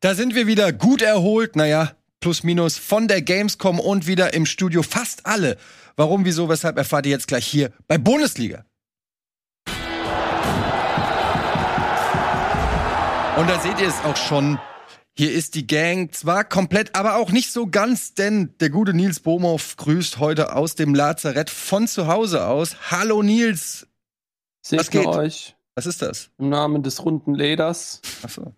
Da sind wir wieder gut erholt, naja, plus minus von der Gamescom und wieder im Studio. Fast alle. Warum, wieso, weshalb erfahrt ihr jetzt gleich hier bei Bundesliga. Und da seht ihr es auch schon. Hier ist die Gang zwar komplett, aber auch nicht so ganz, denn der gute Nils Bohmhoff grüßt heute aus dem Lazarett von zu Hause aus. Hallo Nils. Was geht? euch. Was ist das? Im Namen des runden Leders. Ach so.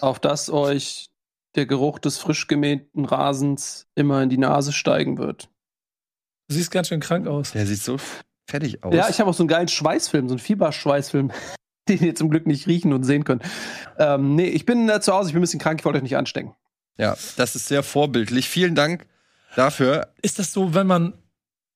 Auf das euch der Geruch des frisch gemähten Rasens immer in die Nase steigen wird. Du siehst ganz schön krank aus. Der sieht so fertig aus. Ja, ich habe auch so einen geilen Schweißfilm, so einen Fieberschweißfilm, den ihr zum Glück nicht riechen und sehen könnt. Ähm, nee, ich bin äh, zu Hause, ich bin ein bisschen krank, ich wollte euch nicht anstecken. Ja, das ist sehr vorbildlich. Vielen Dank dafür. Ist das so, wenn man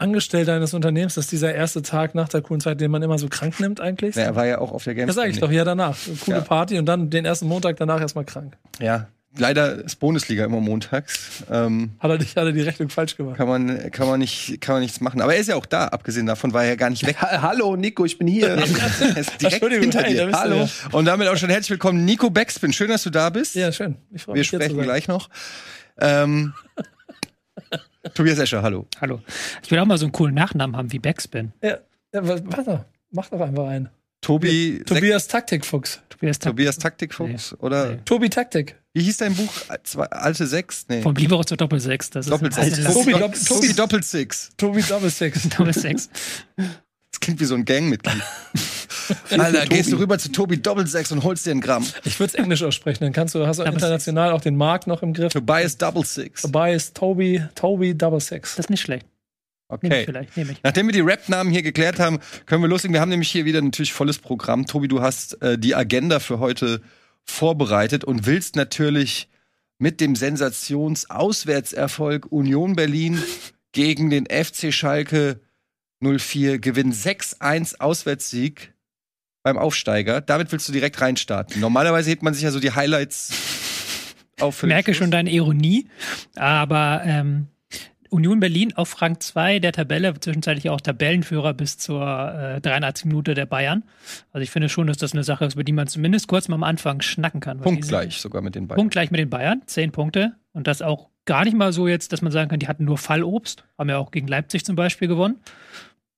Angestellter eines Unternehmens, dass dieser erste Tag nach der coolen Zeit, den man immer so krank nimmt eigentlich? Ja, er war ja auch auf der Gamescom. Das sage ich doch, ja danach. Coole ja. Party und dann den ersten Montag danach erstmal krank. Ja, leider ist Bundesliga immer montags. Ähm, hat, er nicht, hat er die Rechnung falsch gemacht? Kann man, kann, man nicht, kann man nichts machen. Aber er ist ja auch da, abgesehen davon war er ja gar nicht weg. Hallo Nico, ich bin hier. er ist direkt hinter dir. Hallo. Und damit auch schon herzlich willkommen, Nico Backspin. Schön, dass du da bist. Ja, schön. Ich freue mich. Wir sprechen gleich noch. Ähm, Tobias Escher, hallo. Hallo. Ich will auch mal so einen coolen Nachnamen haben wie Backspin. Ja, ja warte, mach doch einfach einen. Tobi. Tobias Taktikfuchs. Tobias, Taktik Tobias Taktikfuchs? Nee. Oder? Nee. Tobi Taktik. Wie hieß dein Buch? Zwei, alte Sechs? Nee. Vom Libero zur Doppelsechs. Das Doppelsechs. Ist Tobi, Dopp Tobi Doppelsix. Tobi Doppelsix. Doppelsechs. Klingt wie so ein Gangmitglied. Alter, gehst du rüber zu Tobi Doppelsechs und holst dir einen Gramm. Ich würde es Englisch aussprechen, dann kannst du, hast du international auch den Markt noch im Griff. Tobias Double Six. Tobias Tobi, Tobi Double Six. Das ist nicht schlecht. Okay. Nehm ich vielleicht, nehm ich. Nachdem wir die Rap-Namen hier geklärt haben, können wir loslegen. Wir haben nämlich hier wieder natürlich volles Programm. Tobi, du hast äh, die Agenda für heute vorbereitet und willst natürlich mit dem Sensations-Auswärtserfolg Union Berlin gegen den FC Schalke 04 gewinnen 6-1 Auswärtssieg beim Aufsteiger. Damit willst du direkt reinstarten. Normalerweise hebt man sich ja so die Highlights auf. Ich merke schon deine Ironie, aber ähm, Union Berlin auf Rang 2 der Tabelle, zwischenzeitlich auch Tabellenführer bis zur äh, 83 Minute der Bayern. Also ich finde schon, dass das eine Sache ist, über die man zumindest kurz mal am Anfang schnacken kann. Punktgleich sogar mit den Bayern. Punktgleich mit den Bayern, 10 Punkte. Und das auch gar nicht mal so jetzt, dass man sagen kann, die hatten nur Fallobst. Haben ja auch gegen Leipzig zum Beispiel gewonnen.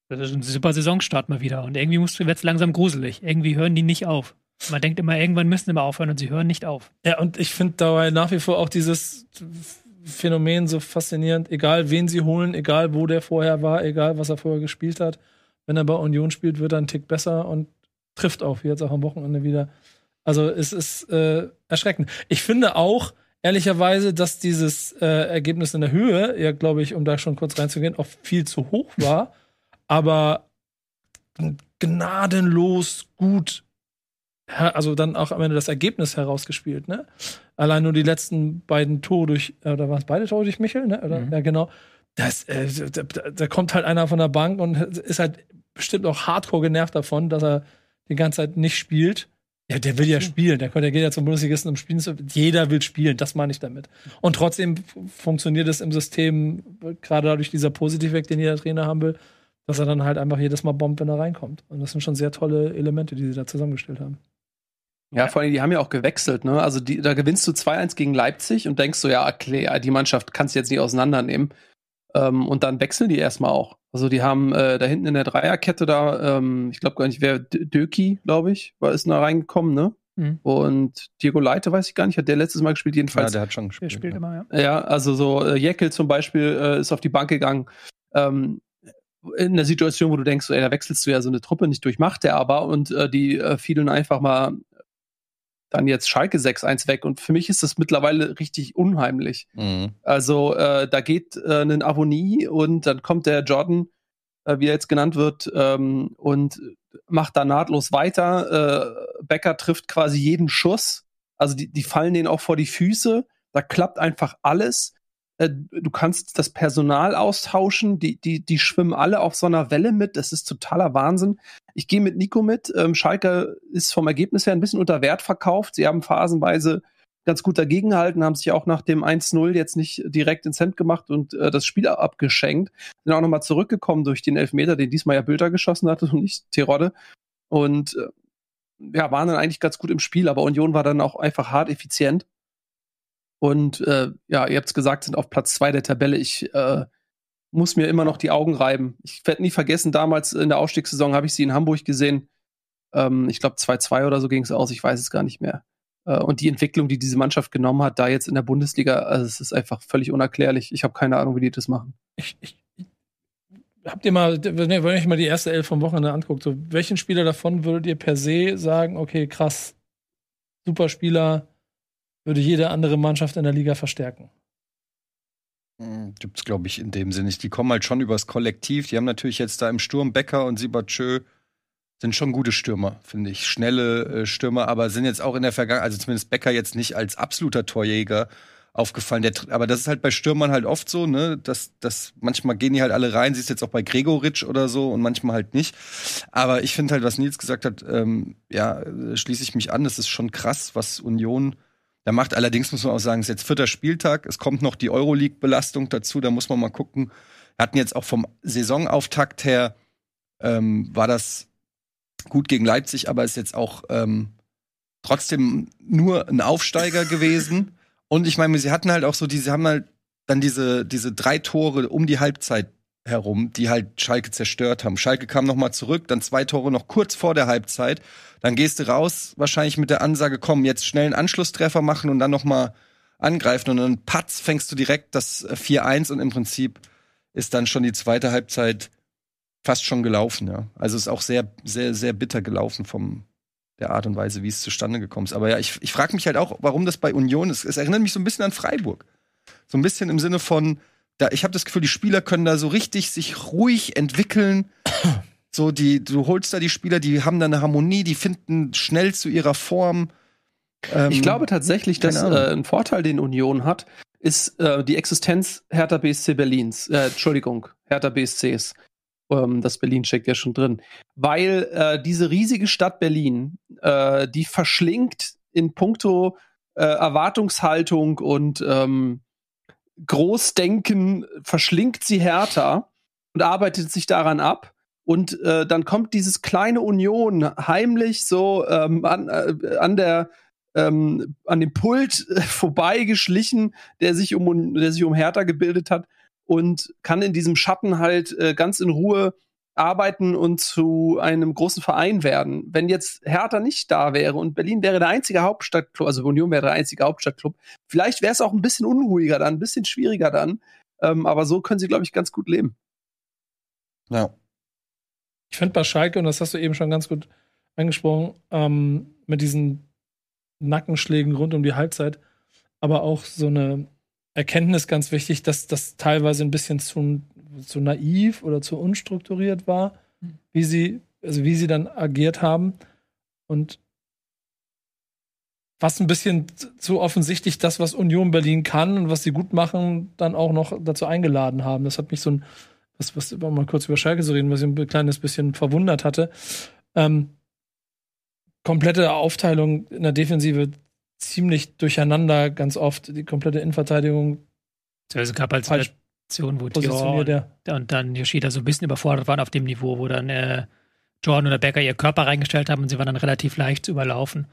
Das ist ein super Saisonstart mal wieder. Und irgendwie wird es langsam gruselig. Irgendwie hören die nicht auf. Man denkt immer, irgendwann müssen mal aufhören und sie hören nicht auf. Ja, und ich finde dabei nach wie vor auch dieses Phänomen so faszinierend, egal wen sie holen, egal wo der vorher war, egal was er vorher gespielt hat. Wenn er bei Union spielt, wird er einen Tick besser und trifft auch, wie jetzt auch am Wochenende wieder. Also es ist äh, erschreckend. Ich finde auch, ehrlicherweise, dass dieses äh, Ergebnis in der Höhe, ja, glaube ich, um da schon kurz reinzugehen, auch viel zu hoch war, aber gnadenlos gut also dann auch am Ende das Ergebnis herausgespielt, ne? Allein nur die letzten beiden Tore durch, äh, oder waren es beide Tore durch Michel, ne? Oder, mhm. Ja, genau. Das, äh, da, da, kommt halt einer von der Bank und ist halt bestimmt auch hardcore genervt davon, dass er die ganze Zeit nicht spielt. Ja, der will ja spielen. Der, der geht ja zum Bundesligisten, um spielen zu. Jeder will spielen, das meine ich damit. Und trotzdem funktioniert es im System, gerade dadurch dieser Positivweg, den jeder Trainer haben will, dass er dann halt einfach jedes Mal bombt, wenn er reinkommt. Und das sind schon sehr tolle Elemente, die sie da zusammengestellt haben. Ja, vor allem, die haben ja auch gewechselt, ne? Also die, da gewinnst du 2-1 gegen Leipzig und denkst so, ja, okay, die Mannschaft kannst du jetzt nicht auseinandernehmen. Ähm, und dann wechseln die erstmal auch. Also die haben äh, da hinten in der Dreierkette da, ähm, ich glaube gar nicht, wer Döki, glaube ich, war ist da reingekommen, ne? Mhm. Und Diego Leite, weiß ich gar nicht, hat der letztes Mal gespielt, jedenfalls. Ja, der hat schon gespielt. Der spielt ja. immer, ja. Ja, also so äh, Jeckel zum Beispiel äh, ist auf die Bank gegangen. Ähm, in einer Situation, wo du denkst, ey, da wechselst du ja so eine Truppe nicht durch, macht der aber und äh, die äh, fielen einfach mal dann jetzt Schalke 6-1 weg. Und für mich ist das mittlerweile richtig unheimlich. Mhm. Also äh, da geht äh, ein Avonie und dann kommt der Jordan, äh, wie er jetzt genannt wird, ähm, und macht da nahtlos weiter. Äh, Becker trifft quasi jeden Schuss. Also die, die fallen denen auch vor die Füße. Da klappt einfach alles. Äh, du kannst das Personal austauschen, die, die, die schwimmen alle auf so einer Welle mit. Das ist totaler Wahnsinn. Ich gehe mit Nico mit. Ähm, Schalke ist vom Ergebnis her ein bisschen unter Wert verkauft. Sie haben phasenweise ganz gut dagegengehalten, haben sich auch nach dem 1-0 jetzt nicht direkt ins Hemd gemacht und äh, das Spiel abgeschenkt. Sind auch nochmal zurückgekommen durch den Elfmeter, den diesmal ja Bilder geschossen hatte und nicht Terodde. Und äh, ja, waren dann eigentlich ganz gut im Spiel, aber Union war dann auch einfach hart effizient. Und äh, ja, ihr habt es gesagt, sind auf Platz zwei der Tabelle. Ich äh, muss mir immer noch die Augen reiben. Ich werde nie vergessen, damals in der Aufstiegssaison habe ich sie in Hamburg gesehen. Ähm, ich glaube 2-2 oder so ging es aus, ich weiß es gar nicht mehr. Äh, und die Entwicklung, die diese Mannschaft genommen hat, da jetzt in der Bundesliga, also es ist einfach völlig unerklärlich. Ich habe keine Ahnung, wie die das machen. Ich, ich, habt ihr mal, wenn ihr euch mal die erste Elf vom Wochenende anguckt, so welchen Spieler davon würdet ihr per se sagen, okay, krass, super Spieler, würde jede andere Mannschaft in der Liga verstärken? Hm, Gibt's, glaube ich, in dem Sinne nicht. Die kommen halt schon übers Kollektiv. Die haben natürlich jetzt da im Sturm Becker und Sibachö sind schon gute Stürmer, finde ich. Schnelle äh, Stürmer, aber sind jetzt auch in der Vergangenheit, also zumindest Becker jetzt nicht als absoluter Torjäger aufgefallen. Der, aber das ist halt bei Stürmern halt oft so, ne, dass, dass manchmal gehen die halt alle rein, siehst jetzt auch bei Gregoritsch oder so und manchmal halt nicht. Aber ich finde halt, was Nils gesagt hat, ähm, ja, schließe ich mich an, das ist schon krass, was Union da macht. Allerdings muss man auch sagen, es ist jetzt vierter Spieltag, es kommt noch die Euroleague-Belastung dazu, da muss man mal gucken. Wir hatten jetzt auch vom Saisonauftakt her, ähm, war das gut gegen Leipzig, aber ist jetzt auch ähm, trotzdem nur ein Aufsteiger gewesen. Und ich meine, sie hatten halt auch so, die, sie haben halt dann diese, diese drei Tore um die Halbzeit herum, die halt Schalke zerstört haben. Schalke kam noch mal zurück, dann zwei Tore noch kurz vor der Halbzeit. Dann gehst du raus, wahrscheinlich mit der Ansage, komm, jetzt schnell einen Anschlusstreffer machen und dann noch mal angreifen. Und dann patz, fängst du direkt das 4-1 und im Prinzip ist dann schon die zweite Halbzeit fast schon gelaufen, ja. Also ist auch sehr, sehr, sehr bitter gelaufen vom der Art und Weise, wie es zustande gekommen ist. Aber ja, ich, ich frage mich halt auch, warum das bei Union ist. Es erinnert mich so ein bisschen an Freiburg. So ein bisschen im Sinne von, da, ich habe das Gefühl, die Spieler können da so richtig sich ruhig entwickeln. So, die, du holst da die Spieler, die haben da eine Harmonie, die finden schnell zu ihrer Form. Ähm, ich glaube tatsächlich, dass äh, ein Vorteil, den Union hat, ist äh, die Existenz Hertha BSC Berlins. Äh, Entschuldigung, Hertha BSCs. Ähm, das Berlin steckt ja schon drin. Weil äh, diese riesige Stadt Berlin, äh, die verschlingt in puncto äh, Erwartungshaltung und ähm, Großdenken, verschlingt sie härter und arbeitet sich daran ab. Und äh, dann kommt dieses kleine Union heimlich so ähm, an, äh, an der ähm, an dem Pult äh, vorbeigeschlichen, der sich um der sich um Hertha gebildet hat und kann in diesem Schatten halt äh, ganz in Ruhe arbeiten und zu einem großen Verein werden. Wenn jetzt Hertha nicht da wäre und Berlin wäre der einzige Hauptstadtclub, also Union wäre der einzige Hauptstadtclub, vielleicht wäre es auch ein bisschen unruhiger dann, ein bisschen schwieriger dann. Ähm, aber so können sie, glaube ich, ganz gut leben. Ja. Ich finde bei Schalke, und das hast du eben schon ganz gut angesprochen, ähm, mit diesen Nackenschlägen rund um die Halbzeit, aber auch so eine Erkenntnis ganz wichtig, dass das teilweise ein bisschen zu, zu naiv oder zu unstrukturiert war, wie sie, also wie sie dann agiert haben. Und fast ein bisschen zu offensichtlich das, was Union Berlin kann und was sie gut machen, dann auch noch dazu eingeladen haben. Das hat mich so ein, was, was mal kurz über Schalke zu reden, was ich ein kleines bisschen verwundert hatte. Ähm, komplette Aufteilung in der Defensive ziemlich durcheinander ganz oft. Die komplette Innenverteidigung. Also es gab halt Situationen, wo Dior und, und, dann Yoshida so ein bisschen überfordert waren auf dem Niveau, wo dann äh, Jordan oder Becker ihr Körper reingestellt haben und sie waren dann relativ leicht zu überlaufen.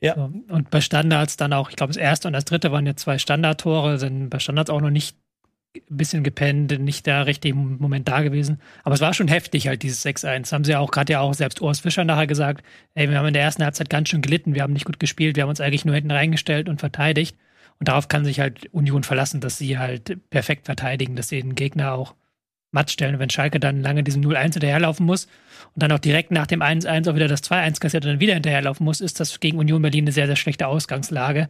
Ja. So. Und bei Standards dann auch, ich glaube, das erste und das dritte waren ja zwei Standardtore, sind bei Standards auch noch nicht ein bisschen gepennt, nicht der richtige Moment da gewesen. Aber es war schon heftig, halt, dieses 6-1. Haben sie ja auch gerade ja auch selbst Urs Fischer nachher gesagt, ey, wir haben in der ersten Halbzeit ganz schön gelitten, wir haben nicht gut gespielt, wir haben uns eigentlich nur hinten reingestellt und verteidigt. Und darauf kann sich halt Union verlassen, dass sie halt perfekt verteidigen, dass sie den Gegner auch matt stellen. wenn Schalke dann lange diesem 0-1 hinterherlaufen muss und dann auch direkt nach dem 1-1 auch wieder das 2-1 kassiert und dann wieder hinterherlaufen muss, ist das gegen Union Berlin eine sehr, sehr schlechte Ausgangslage.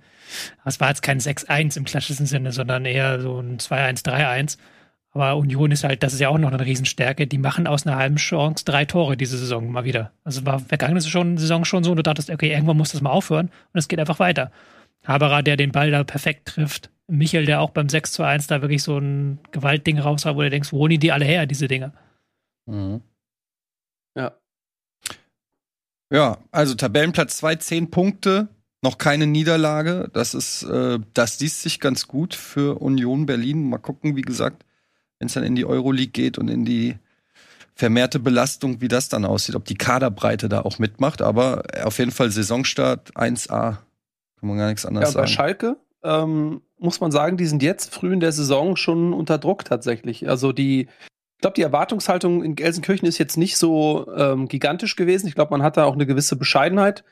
Es war jetzt kein 6-1 im klassischen Sinne, sondern eher so ein 2-1, 3-1. Aber Union ist halt, das ist ja auch noch eine Riesenstärke. Die machen aus einer halben Chance drei Tore diese Saison mal wieder. Also war vergangene Saison schon so und du dachtest, okay, irgendwann muss das mal aufhören und es geht einfach weiter. Haberer, der den Ball da perfekt trifft, Michel, der auch beim 6 zu 1 da wirklich so ein Gewaltding raus hat, wo du denkst, wo holen die alle her, diese Dinge? Mhm. Ja. Ja, also Tabellenplatz 2, 10 Punkte, noch keine Niederlage. Das ist, äh, das liest sich ganz gut für Union Berlin. Mal gucken, wie gesagt, wenn es dann in die Euroleague geht und in die vermehrte Belastung, wie das dann aussieht, ob die Kaderbreite da auch mitmacht. Aber auf jeden Fall Saisonstart 1A. Kann man gar nichts anderes ja, bei sagen. Schalke ähm, muss man sagen, die sind jetzt früh in der Saison schon unter Druck tatsächlich. Also die, ich glaube, die Erwartungshaltung in Gelsenkirchen ist jetzt nicht so ähm, gigantisch gewesen. Ich glaube, man hat da auch eine gewisse Bescheidenheit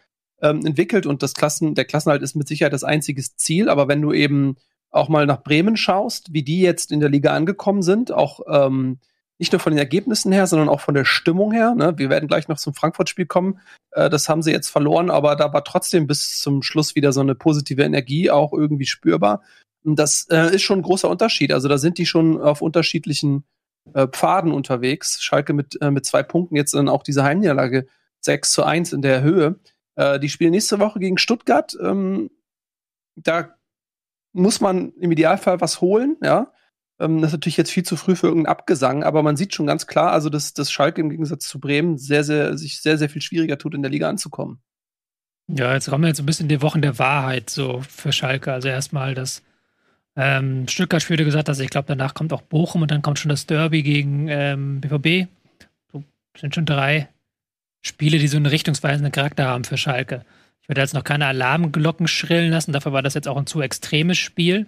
ähm, entwickelt und das Klassen, der Klassenhalt ist mit Sicherheit das einzige Ziel. Aber wenn du eben auch mal nach Bremen schaust, wie die jetzt in der Liga angekommen sind, auch ähm, nicht nur von den Ergebnissen her, sondern auch von der Stimmung her. Ne? Wir werden gleich noch zum Frankfurt-Spiel kommen. Äh, das haben sie jetzt verloren, aber da war trotzdem bis zum Schluss wieder so eine positive Energie auch irgendwie spürbar. Und das äh, ist schon ein großer Unterschied. Also da sind die schon auf unterschiedlichen äh, Pfaden unterwegs. Schalke mit, äh, mit zwei Punkten, jetzt dann auch diese Heimniederlage 6 zu 1 in der Höhe. Äh, die spielen nächste Woche gegen Stuttgart. Ähm, da muss man im Idealfall was holen, ja. Ähm, das ist natürlich jetzt viel zu früh für irgendeinen Abgesang, aber man sieht schon ganz klar, also dass, dass Schalke im Gegensatz zu Bremen sehr, sehr, sich sehr, sehr viel schwieriger tut, in der Liga anzukommen. Ja, jetzt kommen wir jetzt ein bisschen in die Wochen der Wahrheit so für Schalke. Also erstmal das ähm, Stuttgart-Spiel, gesagt hast, ich glaube, danach kommt auch Bochum und dann kommt schon das Derby gegen ähm, BVB. So sind schon drei Spiele, die so einen richtungsweisenden Charakter haben für Schalke. Ich würde jetzt noch keine Alarmglocken schrillen lassen, dafür war das jetzt auch ein zu extremes Spiel.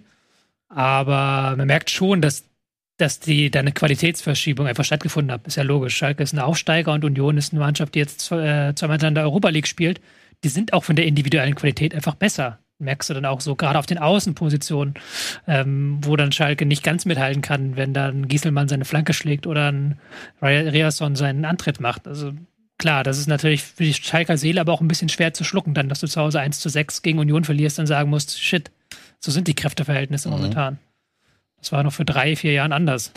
Aber man merkt schon, dass, dass die, da eine Qualitätsverschiebung einfach stattgefunden hat. Ist ja logisch. Schalke ist ein Aufsteiger und Union ist eine Mannschaft, die jetzt äh, zweimal in der Europa League spielt. Die sind auch von der individuellen Qualität einfach besser. Merkst du dann auch so, gerade auf den Außenpositionen, ähm, wo dann Schalke nicht ganz mithalten kann, wenn dann Gieselmann seine Flanke schlägt oder ein Riasson seinen Antritt macht. Also klar, das ist natürlich für die Schalker Seele aber auch ein bisschen schwer zu schlucken, dann, dass du zu Hause 1 zu 6 gegen Union verlierst und sagen musst, shit, so sind die Kräfteverhältnisse mhm. momentan. Das war noch für drei, vier Jahren anders.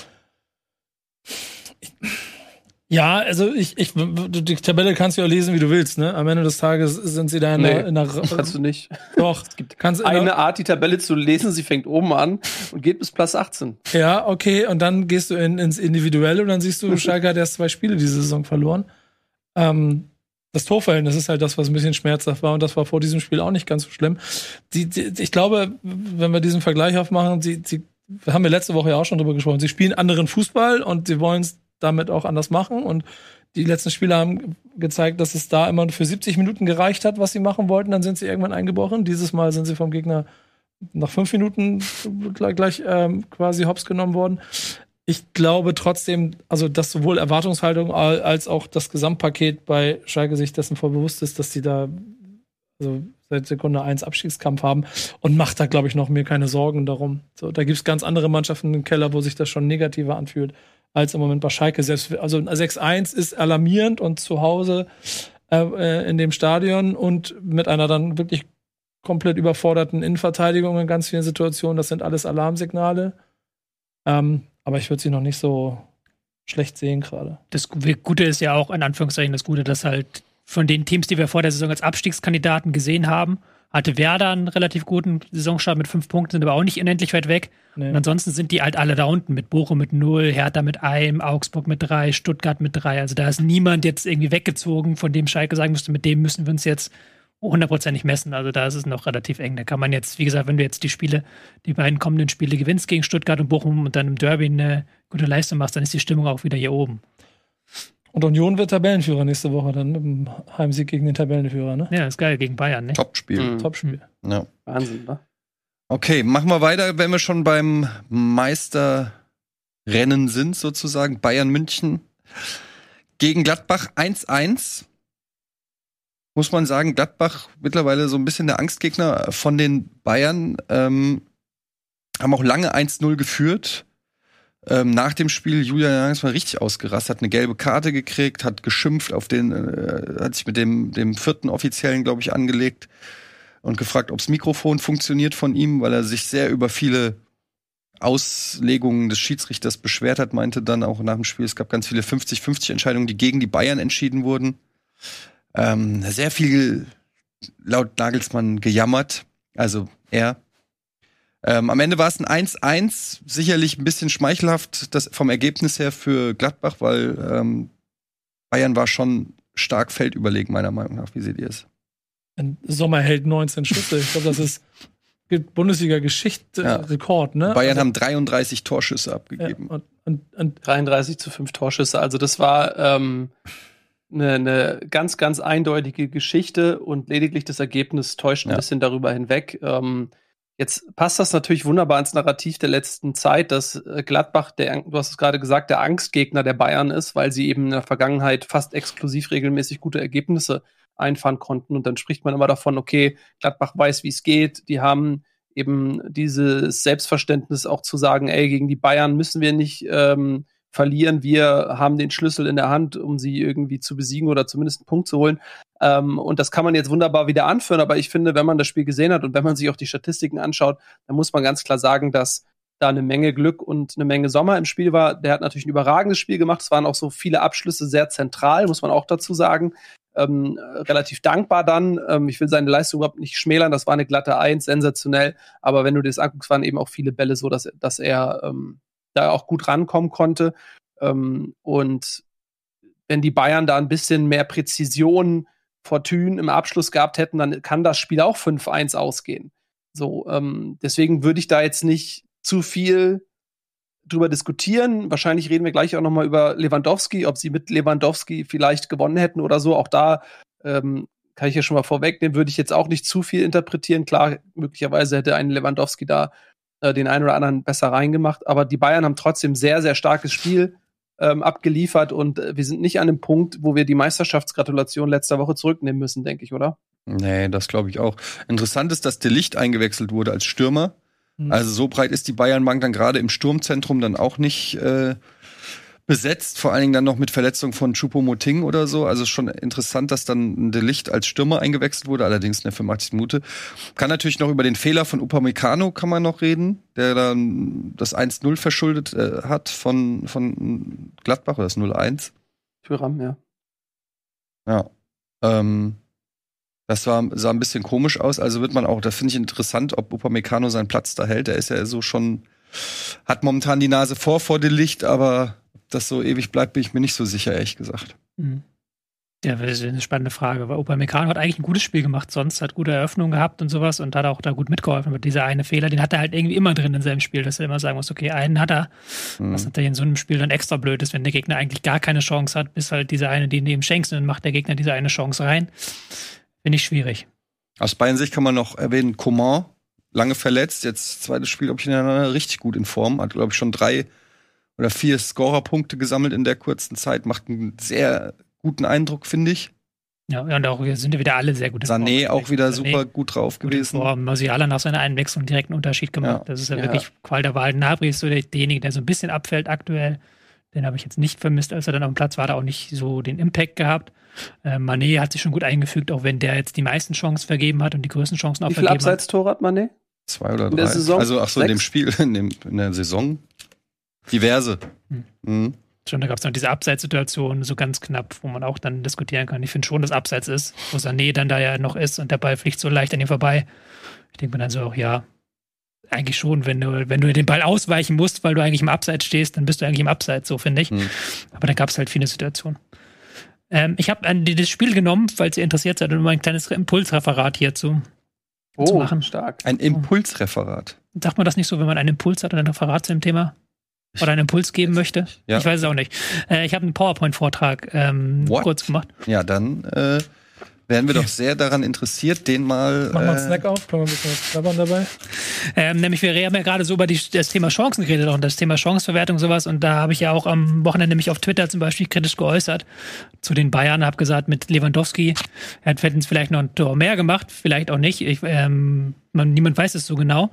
Ja, also ich, ich, die Tabelle kannst du ja lesen, wie du willst, ne? Am Ende des Tages sind sie da in, nee, der, in der. Kannst du nicht. Doch. Es gibt kannst eine Art, die Tabelle zu lesen. Sie fängt oben an und geht bis Platz 18. Ja, okay. Und dann gehst du in, ins Individuelle und dann siehst du, Schalke hat erst zwei Spiele diese Saison verloren. Ähm, das Torverhältnis ist halt das, was ein bisschen schmerzhaft war und das war vor diesem Spiel auch nicht ganz so schlimm. Die, die, ich glaube, wenn wir diesen Vergleich aufmachen, sie, sie haben wir letzte Woche ja auch schon drüber gesprochen, sie spielen anderen Fußball und sie wollen es damit auch anders machen und die letzten Spiele haben gezeigt, dass es da immer für 70 Minuten gereicht hat, was sie machen wollten. Dann sind sie irgendwann eingebrochen. Dieses Mal sind sie vom Gegner nach fünf Minuten gleich, gleich ähm, quasi hops genommen worden ich glaube trotzdem, also dass sowohl Erwartungshaltung als auch das Gesamtpaket bei Schalke sich dessen voll bewusst ist, dass sie da also seit Sekunde eins Abstiegskampf haben und macht da, glaube ich, noch mir keine Sorgen darum. So, da gibt es ganz andere Mannschaften im Keller, wo sich das schon negativer anfühlt, als im Moment bei Schalke. Selbst, also 6-1 ist alarmierend und zu Hause äh, äh, in dem Stadion und mit einer dann wirklich komplett überforderten Innenverteidigung in ganz vielen Situationen, das sind alles Alarmsignale. Ähm, aber ich würde sie noch nicht so schlecht sehen gerade. Das Gute ist ja auch, in Anführungszeichen, das Gute, dass halt von den Teams, die wir vor der Saison als Abstiegskandidaten gesehen haben, hatte Werder einen relativ guten Saisonstart mit fünf Punkten, sind aber auch nicht unendlich weit weg. Nee. Und ansonsten sind die halt alle da unten mit Bochum mit null, Hertha mit einem, Augsburg mit drei, Stuttgart mit drei. Also da ist niemand jetzt irgendwie weggezogen, von dem Schalke sagen müsste, mit dem müssen wir uns jetzt hundertprozentig messen. Also da ist es noch relativ eng. Da kann man jetzt, wie gesagt, wenn du jetzt die Spiele, die beiden kommenden Spiele gewinnst gegen Stuttgart und Bochum und dann im Derby eine gute Leistung machst, dann ist die Stimmung auch wieder hier oben. Und Union wird Tabellenführer nächste Woche dann im Heimsieg gegen den Tabellenführer, ne? Ja, ist geil, gegen Bayern, ne? Topspiel. Mhm. Topspiel. Ja. Wahnsinn, ne? Okay, machen wir weiter, wenn wir schon beim Meisterrennen sind, sozusagen. Bayern München gegen Gladbach 1-1 muss man sagen, Gladbach mittlerweile so ein bisschen der Angstgegner von den Bayern. Ähm, haben auch lange 1-0 geführt. Ähm, nach dem Spiel Julian Jans war richtig ausgerastet, hat eine gelbe Karte gekriegt, hat geschimpft auf den, äh, hat sich mit dem, dem vierten Offiziellen, glaube ich, angelegt und gefragt, ob's Mikrofon funktioniert von ihm, weil er sich sehr über viele Auslegungen des Schiedsrichters beschwert hat, meinte dann auch nach dem Spiel, es gab ganz viele 50-50 Entscheidungen, die gegen die Bayern entschieden wurden. Ähm, sehr viel laut Nagelsmann gejammert, also er. Ähm, am Ende war es ein 1-1, sicherlich ein bisschen schmeichelhaft das vom Ergebnis her für Gladbach, weil ähm, Bayern war schon stark feldüberlegen, meiner Meinung nach. Wie seht ihr es? Ein Sommerheld 19 Schüsse. Ich glaube, das ist Bundesliga-Geschichte ja. Ne? Bayern also, haben 33 Torschüsse abgegeben. Ja, und, und, und 33 zu 5 Torschüsse. Also das war ähm, eine, eine ganz, ganz eindeutige Geschichte und lediglich das Ergebnis täuscht ein ja. bisschen darüber hinweg. Ähm, Jetzt passt das natürlich wunderbar ins Narrativ der letzten Zeit, dass äh, Gladbach, der, du hast es gerade gesagt, der Angstgegner der Bayern ist, weil sie eben in der Vergangenheit fast exklusiv regelmäßig gute Ergebnisse einfahren konnten. Und dann spricht man immer davon, okay, Gladbach weiß, wie es geht. Die haben eben dieses Selbstverständnis auch zu sagen, ey, gegen die Bayern müssen wir nicht ähm, verlieren. Wir haben den Schlüssel in der Hand, um sie irgendwie zu besiegen oder zumindest einen Punkt zu holen. Ähm, und das kann man jetzt wunderbar wieder anführen. Aber ich finde, wenn man das Spiel gesehen hat und wenn man sich auch die Statistiken anschaut, dann muss man ganz klar sagen, dass da eine Menge Glück und eine Menge Sommer im Spiel war. Der hat natürlich ein überragendes Spiel gemacht. Es waren auch so viele Abschlüsse sehr zentral, muss man auch dazu sagen. Ähm, relativ dankbar dann. Ähm, ich will seine Leistung überhaupt nicht schmälern. Das war eine glatte Eins, sensationell. Aber wenn du dir das anguckst, waren eben auch viele Bälle so, dass, dass er ähm, da auch gut rankommen konnte. Ähm, und wenn die Bayern da ein bisschen mehr Präzision Fortune im Abschluss gehabt hätten, dann kann das Spiel auch 5-1 ausgehen. So, ähm, deswegen würde ich da jetzt nicht zu viel drüber diskutieren. Wahrscheinlich reden wir gleich auch noch mal über Lewandowski, ob sie mit Lewandowski vielleicht gewonnen hätten oder so. Auch da ähm, kann ich ja schon mal vorwegnehmen, würde ich jetzt auch nicht zu viel interpretieren. Klar, möglicherweise hätte ein Lewandowski da äh, den einen oder anderen besser reingemacht. Aber die Bayern haben trotzdem sehr, sehr starkes Spiel ähm, abgeliefert und äh, wir sind nicht an dem Punkt, wo wir die Meisterschaftsgratulation letzter Woche zurücknehmen müssen, denke ich, oder? Nee, das glaube ich auch. Interessant ist, dass De Licht eingewechselt wurde als Stürmer. Mhm. Also so breit ist die Bayernbank dann gerade im Sturmzentrum dann auch nicht. Äh, besetzt, vor allen Dingen dann noch mit Verletzung von Chupomoting oder so. Also schon interessant, dass dann De Licht als Stürmer eingewechselt wurde, allerdings in der 85. Minute. Kann natürlich noch über den Fehler von Upamecano kann man noch reden, der dann das 1-0 verschuldet äh, hat von, von Gladbach, oder das 0-1. Für Ram, ja. Ja. Ähm, das war, sah ein bisschen komisch aus, also wird man auch, das finde ich interessant, ob Upamecano seinen Platz da hält. Der ist ja so schon, hat momentan die Nase vor vor dem Licht, aber das so ewig bleibt, bin ich mir nicht so sicher, ehrlich gesagt. Mhm. Ja, das ist eine spannende Frage, weil Upamecano hat eigentlich ein gutes Spiel gemacht, sonst hat gute Eröffnungen gehabt und sowas und hat auch da gut mitgeholfen. Aber dieser eine Fehler, den hat er halt irgendwie immer drin in seinem Spiel, dass er immer sagen muss, okay, einen hat er, mhm. was natürlich in so einem Spiel dann extra blöd ist, wenn der Gegner eigentlich gar keine Chance hat, bis halt dieser eine, den neben schenkst und dann macht der Gegner diese eine Chance rein. Finde ich schwierig. Aus Bayern-Sicht kann man noch erwähnen, Coman, lange verletzt, jetzt zweites Spiel, glaube ich, hintereinander richtig gut in Form, hat, glaube ich, schon drei oder vier Scorerpunkte gesammelt in der kurzen Zeit. Macht einen sehr guten Eindruck, finde ich. Ja, und auch wir sind wieder alle sehr gut. Sané auch wieder Sané super gut drauf gewesen. Form. Musiala nach seiner Einwechslung direkt einen Unterschied gemacht. Ja. Das ist ja, ja. wirklich Qual der Wahl. Nabri ist so derjenige, der so ein bisschen abfällt aktuell. Den habe ich jetzt nicht vermisst, als er dann auf dem Platz war, hat er auch nicht so den Impact gehabt. Äh, Mané hat sich schon gut eingefügt, auch wenn der jetzt die meisten Chancen vergeben hat und die größten Chancen auch Wie vergeben hat. Wie viele Abseits-Tore hat Mané? Zwei oder drei. In der Saison? Also, ach so, in dem Spiel, in, dem, in der Saison. Diverse. Hm. Mhm. Schon, da gab es noch diese Abseitssituation, so ganz knapp, wo man auch dann diskutieren kann. Ich finde schon, dass Abseits ist, wo Sané dann da ja noch ist und der Ball fliegt so leicht an ihm vorbei. Ich denke mir dann so auch, ja, eigentlich schon, wenn du, wenn du den Ball ausweichen musst, weil du eigentlich im Abseits stehst, dann bist du eigentlich im Abseits, so finde ich. Mhm. Aber da gab es halt viele Situationen. Ähm, ich habe das Spiel genommen, falls ihr interessiert seid, um ein kleines Impulsreferat hierzu oh, zu machen. stark. Ein Impulsreferat. Sagt man das nicht so, wenn man ein Impuls hat und ein Referat zu dem Thema? Oder einen Impuls geben möchte? Ja. Ich weiß es auch nicht. Äh, ich habe einen PowerPoint-Vortrag ähm, kurz gemacht. Ja, dann äh, wären wir doch sehr daran interessiert, den mal. Mach mal einen äh, Snack auf, können wir ein bisschen was knabbern dabei. Ähm, nämlich, wir haben ja gerade so über die, das Thema Chancen geredet und das Thema Chancenverwertung und sowas. Und da habe ich ja auch am Wochenende mich auf Twitter zum Beispiel kritisch geäußert zu den Bayern, habe gesagt, mit Lewandowski, er hat vielleicht noch ein Tor mehr gemacht, vielleicht auch nicht. Ich, ähm, man, niemand weiß es so genau.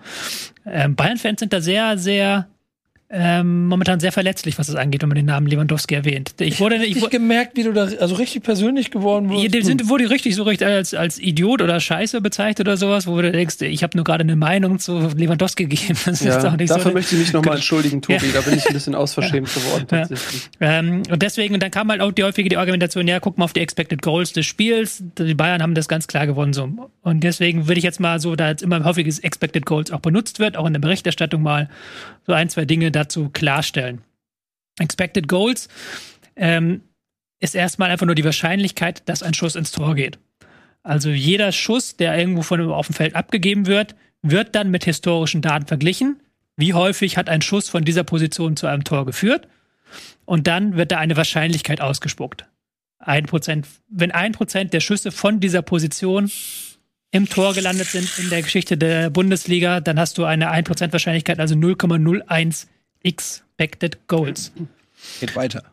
Ähm, Bayern-Fans sind da sehr, sehr ähm, momentan sehr verletzlich, was das angeht, wenn man den Namen Lewandowski erwähnt. Ich wurde ich, ich gemerkt, wie du da also richtig persönlich geworden wurdest. Die sind, wurde richtig so richtig als, als Idiot oder Scheiße bezeichnet oder sowas, wo du denkst, ich habe nur gerade eine Meinung zu Lewandowski gegeben. Das ja, dafür so möchte ich mich nochmal entschuldigen, Tobi. Ja. Da bin ich ein bisschen ausverschämt geworden. Tatsächlich. Ja. Ähm, und deswegen, und dann kam halt auch die häufige die Argumentation, ja, guck mal auf die Expected Goals des Spiels. Die Bayern haben das ganz klar gewonnen. So. Und deswegen würde ich jetzt mal so, da jetzt immer häufiges Expected Goals auch benutzt wird, auch in der Berichterstattung mal so ein, zwei Dinge dazu klarstellen. Expected Goals ähm, ist erstmal einfach nur die Wahrscheinlichkeit, dass ein Schuss ins Tor geht. Also jeder Schuss, der irgendwo von auf dem Feld abgegeben wird, wird dann mit historischen Daten verglichen. Wie häufig hat ein Schuss von dieser Position zu einem Tor geführt? Und dann wird da eine Wahrscheinlichkeit ausgespuckt. Ein Prozent, wenn ein Prozent der Schüsse von dieser Position im Tor gelandet sind in der Geschichte der Bundesliga, dann hast du eine 1% Wahrscheinlichkeit, also 0,01 Expected Goals. Geht weiter.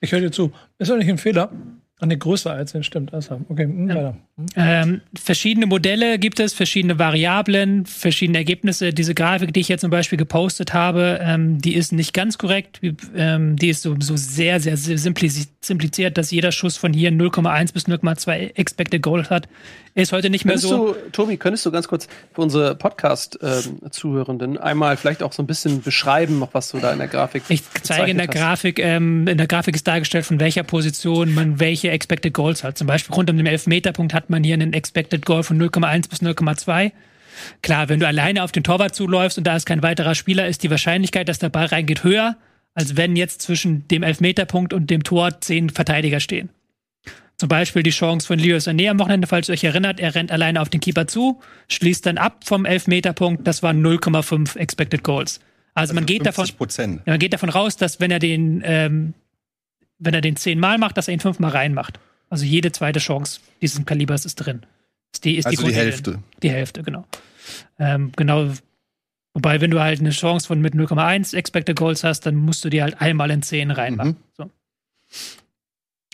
Ich höre dir zu. Ist doch nicht ein Fehler. An der größer als den stimmt. Also, okay, hm, weiter. Ähm, verschiedene Modelle gibt es, verschiedene Variablen, verschiedene Ergebnisse. Diese Grafik, die ich jetzt zum Beispiel gepostet habe, ähm, die ist nicht ganz korrekt. Ähm, die ist so, so sehr, sehr, sehr simpliz- simpliziert, dass jeder Schuss von hier 0,1 bis 0,2 Expected Goals hat. Ist heute nicht mehr Könntest so. du, Tobi, könntest du ganz kurz für unsere Podcast-Zuhörenden einmal vielleicht auch so ein bisschen beschreiben, noch was du da in der Grafik Ich zeige in der gezeichnet Grafik, ähm, in der Grafik ist dargestellt, von welcher Position man welche Expected Goals hat. Zum Beispiel rund um den Elfmeterpunkt hat man hier einen Expected Goal von 0,1 bis 0,2. Klar, wenn du alleine auf den Torwart zuläufst und da ist kein weiterer Spieler, ist die Wahrscheinlichkeit, dass der Ball reingeht, höher, als wenn jetzt zwischen dem Elfmeterpunkt und dem Tor zehn Verteidiger stehen. Zum Beispiel die Chance von Leo Sané am Wochenende, falls ihr euch erinnert, er rennt alleine auf den Keeper zu, schließt dann ab vom Elfmeterpunkt, das waren 0,5 Expected Goals. Also man geht davon, man geht davon raus, dass wenn er den, ähm, wenn er den zehnmal macht, dass er ihn fünfmal reinmacht. Also jede zweite Chance dieses Kalibers ist drin. Ist die, ist Also die Grundregel. Hälfte. Die Hälfte, genau. Ähm, genau. Wobei, wenn du halt eine Chance von mit 0,1 Expected Goals hast, dann musst du die halt einmal in 10 reinmachen. So.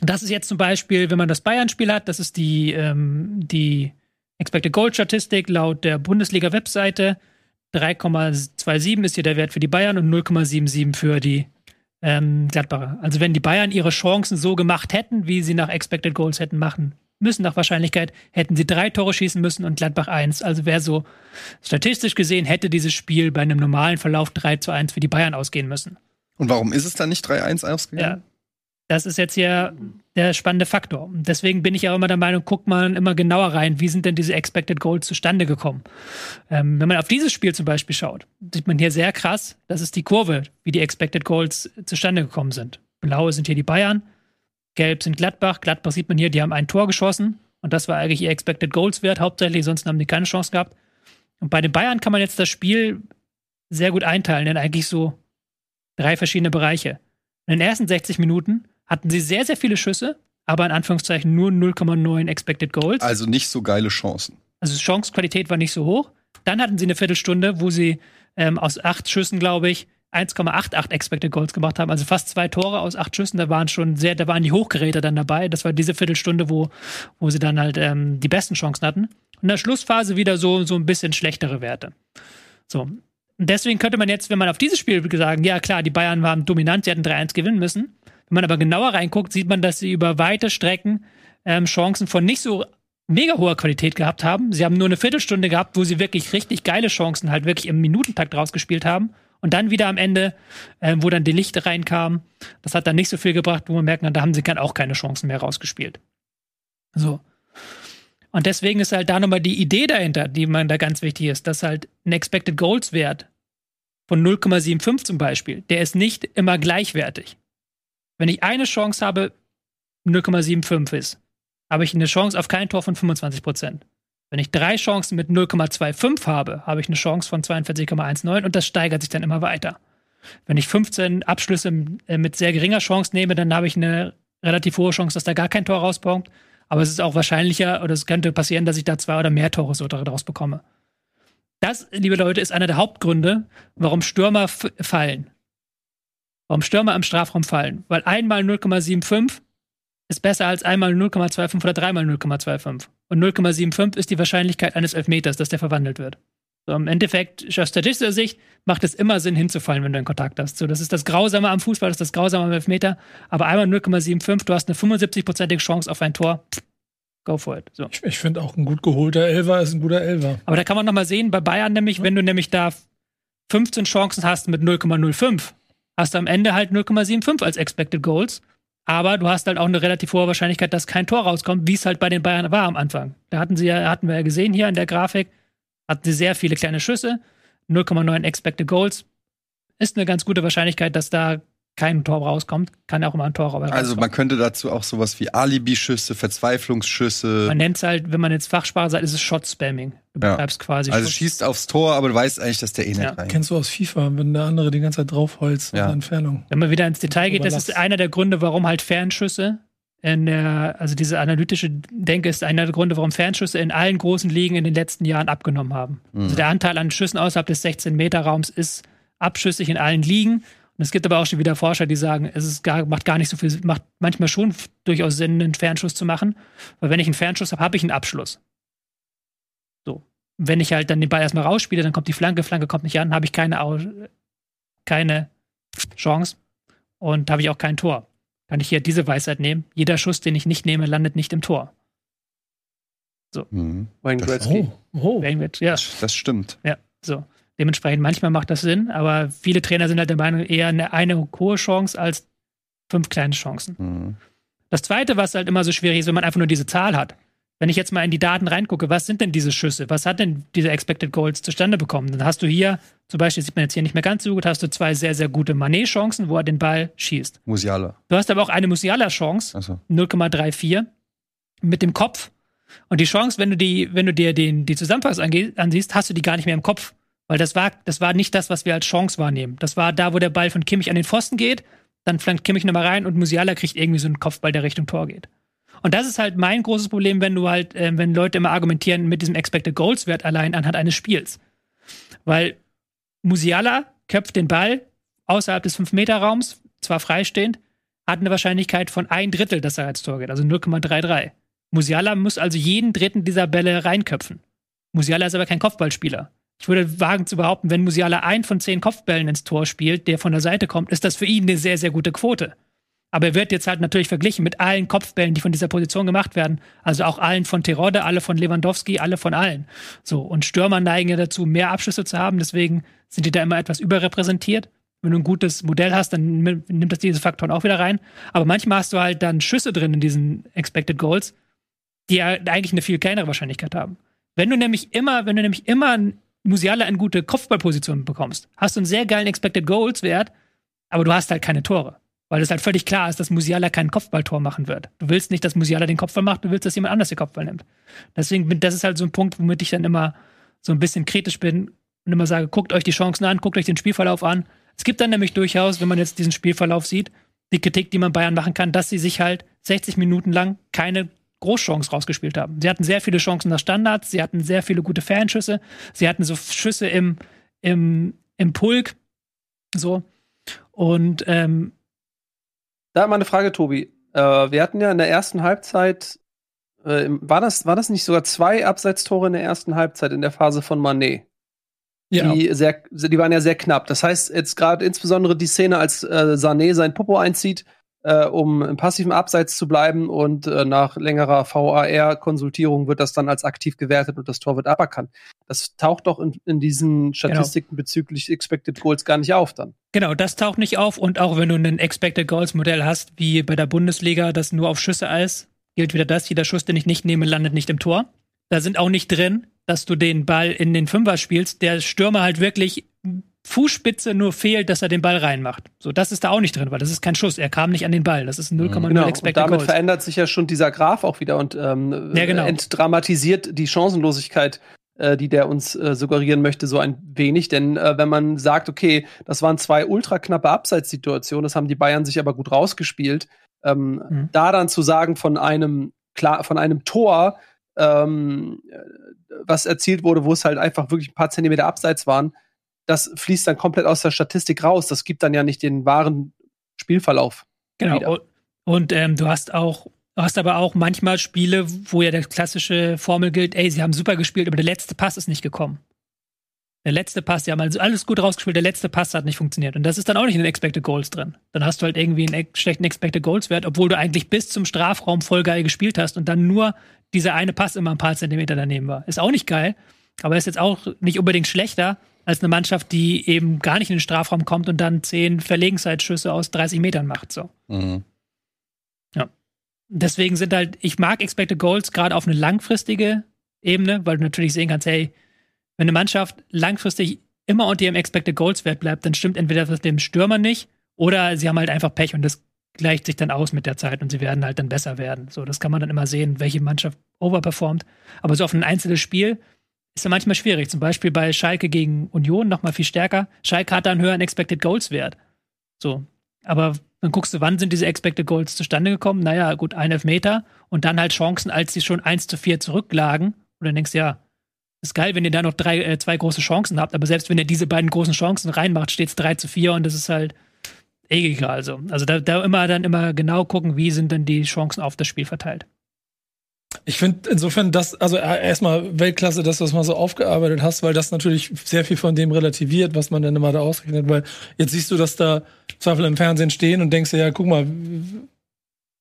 Das ist jetzt zum Beispiel, wenn man das Bayern-Spiel hat, das ist die, ähm, die Expected Goal Statistik laut der Bundesliga-Webseite. 3,27 ist hier der Wert für die Bayern und 0,77 für die ähm, Gladbacher. Also wenn die Bayern ihre Chancen so gemacht hätten, wie sie nach Expected Goals hätten machen müssen, nach Wahrscheinlichkeit, hätten sie drei Tore schießen müssen und Gladbach eins. Also wäre so statistisch gesehen, hätte dieses Spiel bei einem normalen Verlauf 3 zu 1 für die Bayern ausgehen müssen. Und warum ist es dann nicht 3-1 Ja. Das ist jetzt hier der spannende Faktor. Und deswegen bin ich auch immer der Meinung, guckt man immer genauer rein, wie sind denn diese Expected Goals zustande gekommen. Ähm, wenn man auf dieses Spiel zum Beispiel schaut, sieht man hier sehr krass, das ist die Kurve, wie die Expected Goals zustande gekommen sind. Blaue sind hier die Bayern, gelb sind Gladbach. Gladbach sieht man hier, die haben ein Tor geschossen und das war eigentlich ihr Expected Goals Wert hauptsächlich, sonst haben die keine Chance gehabt. Und bei den Bayern kann man jetzt das Spiel sehr gut einteilen in eigentlich so drei verschiedene Bereiche. In den ersten 60 Minuten hatten sie sehr, sehr viele Schüsse, aber in Anführungszeichen nur 0,9 Expected Goals. Also nicht so geile Chancen. Also die Chancequalität war nicht so hoch. Dann hatten sie eine Viertelstunde, wo sie ähm, aus acht Schüssen, glaube ich, 1,88 Expected Goals gemacht haben. Also fast zwei Tore aus acht Schüssen. Da waren schon sehr, da waren die Hochgeräte dann dabei. Das war diese Viertelstunde, wo, wo sie dann halt ähm, die besten Chancen hatten. Und in der Schlussphase wieder so, so ein bisschen schlechtere Werte. So. Und deswegen könnte man jetzt, wenn man auf dieses Spiel sagen, ja klar, die Bayern waren dominant, sie hatten 3-1 gewinnen müssen. Wenn man aber genauer reinguckt, sieht man, dass sie über weite Strecken ähm, Chancen von nicht so mega hoher Qualität gehabt haben. Sie haben nur eine Viertelstunde gehabt, wo sie wirklich richtig geile Chancen halt wirklich im Minutentakt rausgespielt haben. Und dann wieder am Ende, äh, wo dann die Lichter reinkamen, das hat dann nicht so viel gebracht, wo man merkt, na, da haben sie dann auch keine Chancen mehr rausgespielt. So. Und deswegen ist halt da nochmal die Idee dahinter, die man da ganz wichtig ist, dass halt ein Expected Goals Wert von 0,75 zum Beispiel, der ist nicht immer gleichwertig. Wenn ich eine Chance habe, 0,75 ist, habe ich eine Chance auf kein Tor von 25 Prozent. Wenn ich drei Chancen mit 0,25 habe, habe ich eine Chance von 42,19 und das steigert sich dann immer weiter. Wenn ich 15 Abschlüsse äh, mit sehr geringer Chance nehme, dann habe ich eine relativ hohe Chance, dass da gar kein Tor rauskommt. Aber es ist auch wahrscheinlicher oder es könnte passieren, dass ich da zwei oder mehr Tore so daraus bekomme. Das, liebe Leute, ist einer der Hauptgründe, warum Stürmer fallen. Warum Stürmer im Strafraum fallen. Weil einmal 0,75 ist besser als einmal 0,25 oder dreimal 0,25. Und 0,75 ist die Wahrscheinlichkeit eines Elfmeters, dass der verwandelt wird. So, Im Endeffekt, aus statistischer Sicht, macht es immer Sinn, hinzufallen, wenn du einen Kontakt hast. So, das ist das Grausame am Fußball, das ist das Grausame am Elfmeter. Aber einmal 0,75, du hast eine 75-prozentige Chance auf ein Tor. Go for it. So. Ich, ich finde auch ein gut geholter Elfer ist ein guter Elfer. Aber da kann man noch mal sehen, bei Bayern nämlich, wenn du nämlich da 15 Chancen hast mit 0,05, hast du am Ende halt 0,75 als Expected Goals. Aber du hast halt auch eine relativ hohe Wahrscheinlichkeit, dass kein Tor rauskommt, wie es halt bei den Bayern war am Anfang. Da hatten sie ja, hatten wir ja gesehen hier in der Grafik, hatten sie sehr viele kleine Schüsse, 0,9 Expected Goals. Ist eine ganz gute Wahrscheinlichkeit, dass da kein Tor rauskommt. Kann ja auch immer ein Tor rauskommen. Also man könnte dazu auch sowas wie Alibi-Schüsse, Verzweiflungsschüsse. man nennt es halt, wenn man jetzt Fachsprache sagt, ist es Shot-Spamming. Du Ja. quasi Also schießt aufs Tor, aber du weißt eigentlich, dass der eh nicht Ja. rein. Kennst du aus FIFA, wenn der andere die ganze Zeit draufholzt Ja. Entfernung. Wenn man wieder ins Detail geht, das ist einer der Gründe, warum halt Fernschüsse in der, also diese analytische Denke ist einer der Gründe, warum Fernschüsse in allen großen Ligen in den letzten Jahren abgenommen haben. Mhm. Also der Anteil an Schüssen außerhalb des 16-Meter-Raums ist abschüssig in allen Ligen. Und es gibt aber auch schon wieder Forscher, die sagen, es ist gar, macht gar nicht so viel, macht manchmal schon durchaus Sinn, einen Fernschuss zu machen. Weil wenn ich einen Fernschuss habe, habe ich einen Abschluss. So. Wenn ich halt dann den Ball erstmal rausspiele, dann kommt die Flanke, Flanke kommt nicht an, habe ich keine, Au keine Chance und habe ich auch kein Tor. Kann ich hier diese Weisheit nehmen? Jeder Schuss, den ich nicht nehme, landet nicht im Tor. Mhm. Wayne Das- Gretzky. Oh, oh. Wir- Ja, Das, das stimmt. so. Dementsprechend, manchmal macht das Sinn, aber viele Trainer sind halt der Meinung, eher eine, eine hohe Chance als fünf kleine Chancen. Mhm. Das zweite, was halt immer so schwierig ist, wenn man einfach nur diese Zahl hat. Wenn ich jetzt mal in die Daten reingucke, was sind denn diese Schüsse? Was hat denn diese Expected Goals zustande bekommen? Dann hast du hier, zum Beispiel, sieht man jetzt hier nicht mehr ganz so gut, hast du zwei sehr, sehr gute Manet-Chancen, wo er den Ball schießt. Musiala. Du hast aber auch eine Musiala-Chance, Also. 0,34 mit dem Kopf. Und die Chance, wenn du die, wenn du dir den, die Zusammenfassung ansiehst, hast du die gar nicht mehr im Kopf. Weil das war, das war nicht das, was wir als Chance wahrnehmen. Das war da, wo der Ball von Kimmich an den Pfosten geht, dann flankt Kimmich nochmal rein und Musiala kriegt irgendwie so einen Kopfball, der Richtung Tor geht. Und das ist halt mein großes Problem, wenn du halt, äh, wenn Leute immer argumentieren mit diesem Expected Goals Wert allein anhand eines Spiels. Weil Musiala köpft den Ball außerhalb des 5-Meter-Raums, zwar freistehend, hat eine Wahrscheinlichkeit von ein Drittel, dass er als Tor geht, also 0,33. Musiala muss also jeden dritten dieser Bälle reinköpfen. Musiala ist aber kein Kopfballspieler. Ich würde wagen zu behaupten, wenn Musiala ein von zehn Kopfbällen ins Tor spielt, der von der Seite kommt, ist das für ihn eine sehr, sehr gute Quote. Aber er wird jetzt halt natürlich verglichen mit allen Kopfbällen, die von dieser Position gemacht werden. Also auch allen von Terodde, alle von Lewandowski, alle von allen. So. Und Stürmer neigen ja dazu, mehr Abschlüsse zu haben. Deswegen sind die da immer etwas überrepräsentiert. Wenn du ein gutes Modell hast, dann nimm- nimmt das diese Faktoren auch wieder rein. Aber manchmal hast du halt dann Schüsse drin in diesen Expected Goals, die ja eigentlich eine viel kleinere Wahrscheinlichkeit haben. Wenn du nämlich immer, wenn du nämlich immer einen Musiala in gute Kopfballpositionen bekommst, hast du einen sehr geilen Expected Goals Wert, aber du hast halt keine Tore. Weil es halt völlig klar ist, dass Musiala kein Kopfballtor machen wird. Du willst nicht, dass Musiala den Kopfball macht, du willst, dass jemand anders den Kopfball nimmt. Deswegen das ist halt so ein Punkt, womit ich dann immer so ein bisschen kritisch bin und immer sage, guckt euch die Chancen an, guckt euch den Spielverlauf an. Es gibt dann nämlich durchaus, wenn man jetzt diesen Spielverlauf sieht, die Kritik, die man Bayern machen kann, dass sie sich halt 60 Minuten lang keine Großchance rausgespielt haben. Sie hatten sehr viele Chancen nach Standards, sie hatten sehr viele gute Fernschüsse, sie hatten so Schüsse im, im, im Pulk, so. Und ähm, Da mal eine Frage, Tobi. Äh, wir hatten ja in der ersten Halbzeit, äh, war, das, war das nicht sogar zwei Abseitstore in der ersten Halbzeit in der Phase von Manet? Ja, Die, sehr, die waren ja sehr knapp. Das heißt, jetzt gerade insbesondere die Szene, als äh, Sané sein Popo einzieht, äh, um im passiven Abseits zu bleiben und äh, nach längerer VAR-Konsultierung wird das dann als aktiv gewertet und das Tor wird aberkannt. Das taucht doch in, in diesen Statistiken bezüglich Expected Goals gar nicht auf dann. Genau, das taucht nicht auf. Und auch wenn du ein Expected Goals Modell hast, wie bei der Bundesliga, das nur auf Schüsse ist, gilt wieder das, jeder Schuss, den ich nicht nehme, landet nicht im Tor. Da sind auch nicht drin, dass du den Ball in den Fünfer spielst, der Stürmer halt wirklich Fußspitze nur fehlt, dass er den Ball reinmacht. So, das ist da auch nicht drin, weil das ist kein Schuss. Er kam nicht an den Ball. Das ist 0,0 Genau, und Expected damit Goals. verändert sich ja schon dieser Graph auch wieder und ähm, Ja, genau. entdramatisiert die Chancenlosigkeit, äh, die der uns äh, suggerieren möchte, so ein wenig. Denn äh, wenn man sagt, okay, das waren zwei ultra knappe Abseitssituationen, das haben die Bayern sich aber gut rausgespielt, ähm, Mhm. da dann zu sagen von einem klar von einem Tor, ähm, äh, was erzielt wurde, wo es halt einfach wirklich ein paar Zentimeter abseits waren, das fließt dann komplett aus der Statistik raus. Das gibt dann ja nicht den wahren Spielverlauf. Genau. wieder. Und, ähm, du hast auch, du hast aber auch manchmal Spiele, wo ja der klassische Formel gilt, ey, sie haben super gespielt, aber der letzte Pass ist nicht gekommen. Der letzte Pass, die haben also alles gut rausgespielt, der letzte Pass hat nicht funktioniert. Und das ist dann auch nicht in den Expected Goals drin. Dann hast du halt irgendwie einen ex- schlechten Expected Goals Wert, obwohl du eigentlich bis zum Strafraum voll geil gespielt hast und dann nur dieser eine Pass immer ein paar Zentimeter daneben war. Ist auch nicht geil, aber ist jetzt auch nicht unbedingt schlechter als eine Mannschaft, die eben gar nicht in den Strafraum kommt und dann zehn Verlegenheitsschüsse aus 30 Metern macht. So. Mhm. Deswegen sind halt, ich mag Expected Goals gerade auf eine langfristige Ebene, weil du natürlich sehen kannst, hey, wenn eine Mannschaft langfristig immer unter ihrem Expected Goals Wert bleibt, dann stimmt entweder das dem Stürmer nicht oder sie haben halt einfach Pech und das gleicht sich dann aus mit der Zeit und sie werden halt dann besser werden. So, das kann man dann immer sehen, welche Mannschaft overperformt. Aber so auf ein einzelnes Spiel ist ja manchmal schwierig. Zum Beispiel bei Schalke gegen Union noch mal viel stärker. Schalke hat da einen höheren Expected Goals Wert. So. Aber dann guckst du, wann sind diese Expected Goals zustande gekommen? Naja, gut, ein Elfmeter und dann halt Chancen, als sie schon 1 zu 4 zurücklagen. Und dann denkst du, ja, ist geil, wenn ihr da noch drei, äh, zwei große Chancen habt, aber selbst wenn ihr diese beiden großen Chancen reinmacht, steht es 3 zu 4 und das ist halt egal. So. Also da, da immer dann immer genau gucken, wie sind denn die Chancen auf das Spiel verteilt. Ich finde insofern das, also äh, erstmal Weltklasse, das, was man so aufgearbeitet hast, weil das natürlich sehr viel von dem relativiert, was man dann immer da ausrechnet, weil jetzt siehst du, dass da Zweifel im Fernsehen stehen und denkst dir, ja, guck mal,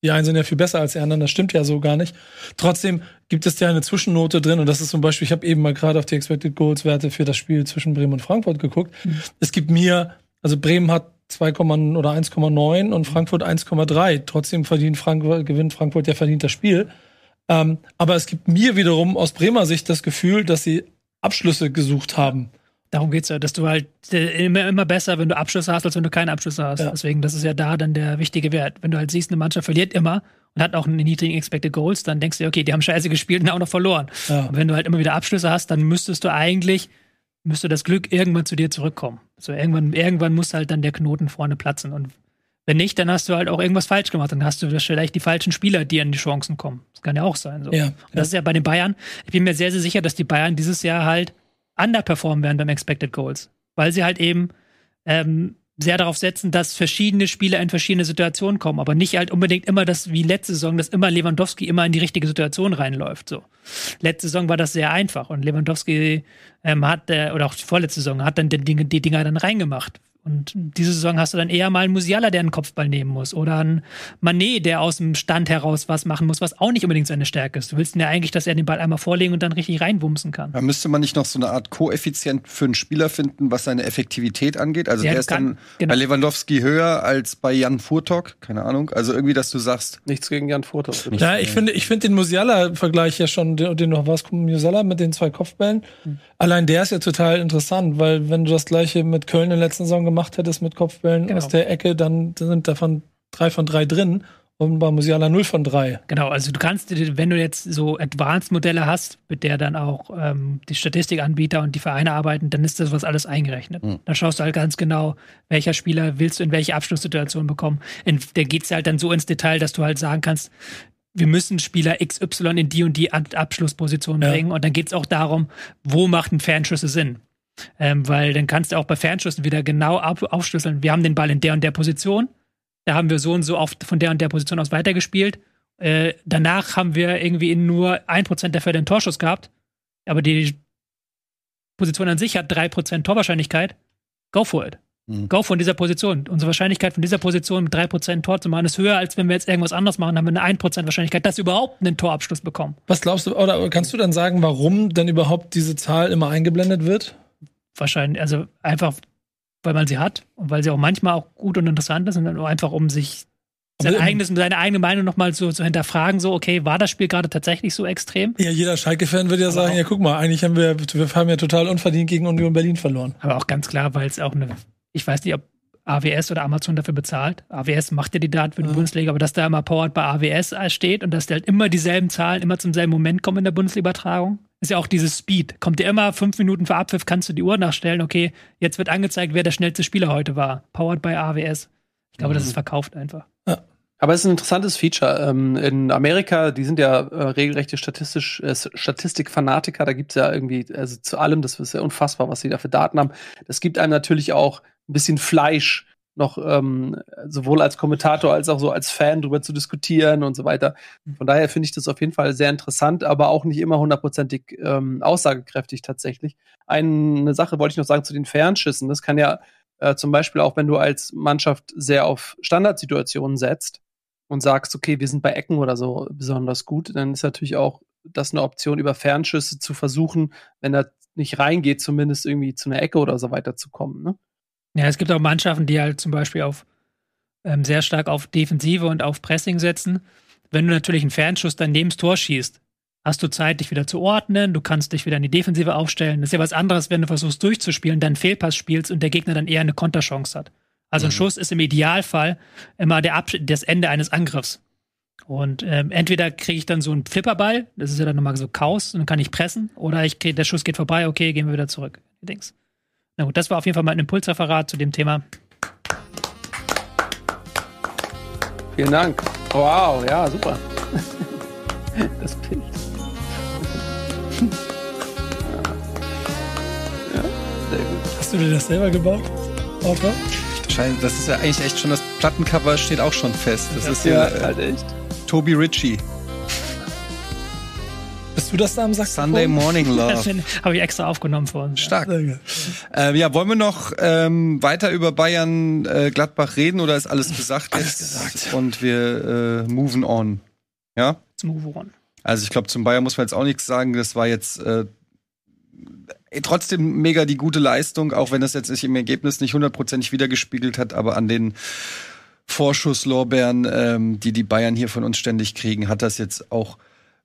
die einen sind ja viel besser als die anderen, das stimmt ja so gar nicht. Trotzdem gibt es ja eine Zwischennote drin und das ist zum Beispiel, ich habe eben mal gerade auf die Expected Goals Werte für das Spiel zwischen Bremen und Frankfurt geguckt. Mhm. Es gibt mir, also Bremen hat 2, oder 1,9 und Frankfurt 1,3. Trotzdem verdient Frankfurt, gewinnt Frankfurt ja verdient das Spiel. Ähm, aber es gibt mir wiederum aus Bremer Sicht das Gefühl, dass sie Abschlüsse gesucht haben. Darum geht's ja, dass du halt äh, immer, immer besser, wenn du Abschlüsse hast, als wenn du keine Abschlüsse hast. Ja. Deswegen, das ist ja da dann der wichtige Wert. Wenn du halt siehst, eine Mannschaft verliert immer und hat auch einen niedrigen Expected Goals, dann denkst du, okay, die haben scheiße gespielt und auch noch verloren. Ja. Und wenn du halt immer wieder Abschlüsse hast, dann müsstest du eigentlich, müsste das Glück irgendwann zu dir zurückkommen. Also irgendwann, irgendwann muss halt dann der Knoten vorne platzen. Und wenn nicht, dann hast du halt auch irgendwas falsch gemacht. Dann hast du vielleicht die falschen Spieler, die an die Chancen kommen. Das kann ja auch sein. So. Ja, das ja. ist ja bei den Bayern. Ich bin mir sehr, sehr sicher, dass die Bayern dieses Jahr halt underperformen werden beim Expected Goals. Weil sie halt eben ähm, sehr darauf setzen, dass verschiedene Spieler in verschiedene Situationen kommen, aber nicht halt unbedingt immer das wie letzte Saison, dass immer Lewandowski immer in die richtige Situation reinläuft. So letzte Saison war das sehr einfach und Lewandowski ähm, hat äh, oder auch die vorletzte Saison hat dann die, die Dinger dann reingemacht. Und diese Saison hast du dann eher mal einen Musiala, der einen Kopfball nehmen muss. Oder einen Manet, der aus dem Stand heraus was machen muss, was auch nicht unbedingt seine Stärke ist. Du willst ja eigentlich, dass er den Ball einmal vorlegen und dann richtig reinwumsen kann. Da müsste man nicht noch so eine Art Koeffizient für einen Spieler finden, was seine Effektivität angeht. Also ja, der ist kann, dann genau. bei Lewandowski höher als bei Jan Furtok. Keine Ahnung. Also irgendwie, dass du sagst. Nichts gegen Jan Furtok. Ja, ich finde, ich finde den Musiala-Vergleich ja schon, den, den noch was, Musiala mit den zwei Kopfbällen. Mhm. Allein der ist ja total interessant, weil wenn du das gleiche mit Köln in der letzten Saison gemacht hättest mit Kopfbällen genau. aus der Ecke, dann sind davon drei von drei drin. Und bei Musiala 0 von 3. Genau, also du kannst, wenn du jetzt so Advanced-Modelle hast, mit der dann auch ähm, die Statistikanbieter und die Vereine arbeiten, dann ist das was alles eingerechnet. Mhm. Dann schaust du halt ganz genau, welcher Spieler willst du in welche Abschlusssituation bekommen. In, da geht es halt dann so ins Detail, dass du halt sagen kannst, wir müssen Spieler XY in die und die Abschlussposition bringen. Ja. Und dann geht es auch darum, wo macht ein Fernschüsse Sinn. Ähm, weil dann kannst du auch bei Fernschüssen wieder genau aufschlüsseln. Wir haben den Ball in der und der Position. Da haben wir so und so oft von der und der Position aus weitergespielt. Äh, danach haben wir irgendwie in nur 1% der Fälle einen Torschuss gehabt. Aber die Position an sich hat 3% Torwahrscheinlichkeit. Go for it. Mhm. Go von dieser Position. Unsere Wahrscheinlichkeit von dieser Position mit 3% Tor zu machen ist höher, als wenn wir jetzt irgendwas anderes machen, haben wir eine 1% Wahrscheinlichkeit, dass wir überhaupt einen Torabschluss bekommen. Was glaubst du, oder kannst du dann sagen, warum denn überhaupt diese Zahl immer eingeblendet wird? wahrscheinlich, also einfach, weil man sie hat und weil sie auch manchmal auch gut und interessant ist und dann einfach um sich sein eigenes, seine eigene Meinung nochmal zu, zu hinterfragen, so, okay, war das Spiel gerade tatsächlich so extrem? Ja, jeder Schalke-Fan würde ja aber sagen, ja, guck mal, eigentlich haben wir, wir haben ja total unverdient gegen Union Berlin verloren. Aber auch ganz klar, weil es auch eine, ich weiß nicht, ob AWS oder Amazon dafür bezahlt. AWS macht ja die Daten für die ja. Bundesliga, aber dass da immer Powered bei AWS steht und dass da halt immer dieselben Zahlen immer zum selben Moment kommen in der Bundesliga-Übertragung, ist ja auch dieses Speed. Kommt dir immer fünf Minuten vor Abpfiff, kannst du die Uhr nachstellen, okay, jetzt wird angezeigt, wer der schnellste Spieler heute war. Powered by AWS. Ich glaube, mhm. das ist verkauft einfach. Ja. Aber es ist ein interessantes Feature. Ähm, in Amerika, die sind ja äh, regelrechte Statistisch, äh, Statistikfanatiker, da gibt es ja irgendwie, also zu allem, das ist ja unfassbar, was sie da für Daten haben. Das gibt einem natürlich auch ein bisschen Fleisch, noch ähm, sowohl als Kommentator als auch so als Fan drüber zu diskutieren und so weiter. Von daher finde ich das auf jeden Fall sehr interessant, aber auch nicht immer hundertprozentig ähm, aussagekräftig tatsächlich. Eine Sache wollte ich noch sagen zu den Fernschüssen. Das kann ja äh, zum Beispiel auch, wenn du als Mannschaft sehr auf Standardsituationen setzt und sagst, okay, wir sind bei Ecken oder so besonders gut, dann ist natürlich auch das eine Option, über Fernschüsse zu versuchen, wenn er nicht reingeht, zumindest irgendwie zu einer Ecke oder so weiter zu kommen. Ne? Ja, es gibt auch Mannschaften, die halt zum Beispiel auf ähm, sehr stark auf Defensive und auf Pressing setzen. Wenn du natürlich einen Fernschuss dann neben das Tor schießt, hast du Zeit, dich wieder zu ordnen, du kannst dich wieder in die Defensive aufstellen. Das ist ja was anderes, wenn du versuchst durchzuspielen, dann Fehlpass spielst und der Gegner dann eher eine Konterchance hat. Also ein mhm. Schuss ist im Idealfall immer der Absch das Ende eines Angriffs. Und ähm, entweder kriege ich dann so einen Flipperball, das ist ja dann nochmal so Chaos, und dann kann ich pressen, oder ich krieg, der Schuss geht vorbei, okay, gehen wir wieder zurück. Dings. Na gut, das war auf jeden Fall mal ein Impulsreferat zu dem Thema. Vielen Dank. Wow, ja, super. Das Bild. Ja, sehr gut. Hast du dir das selber gebaut, Autor? Das ist ja eigentlich echt schon das Plattencover steht auch schon fest. Das ist Ja, ja äh, halt echt. Toby Ritchie. Du das da am Saxophon? Sunday Morning Love. habe ich extra aufgenommen für uns. Stark. Gut. Ähm, ja, wollen wir noch ähm, weiter über Bayern äh, Gladbach reden oder ist alles gesagt Alles gesagt. Und wir äh, moven on. Ja? Let's move on. Also ich glaube, zum Bayern muss man jetzt auch nichts sagen. Das war jetzt äh, eh, trotzdem mega die gute Leistung, auch wenn das jetzt sich im Ergebnis nicht hundertprozentig wiedergespiegelt hat, aber an den Vorschusslorbeeren, ähm, die die Bayern hier von uns ständig kriegen, hat das jetzt auch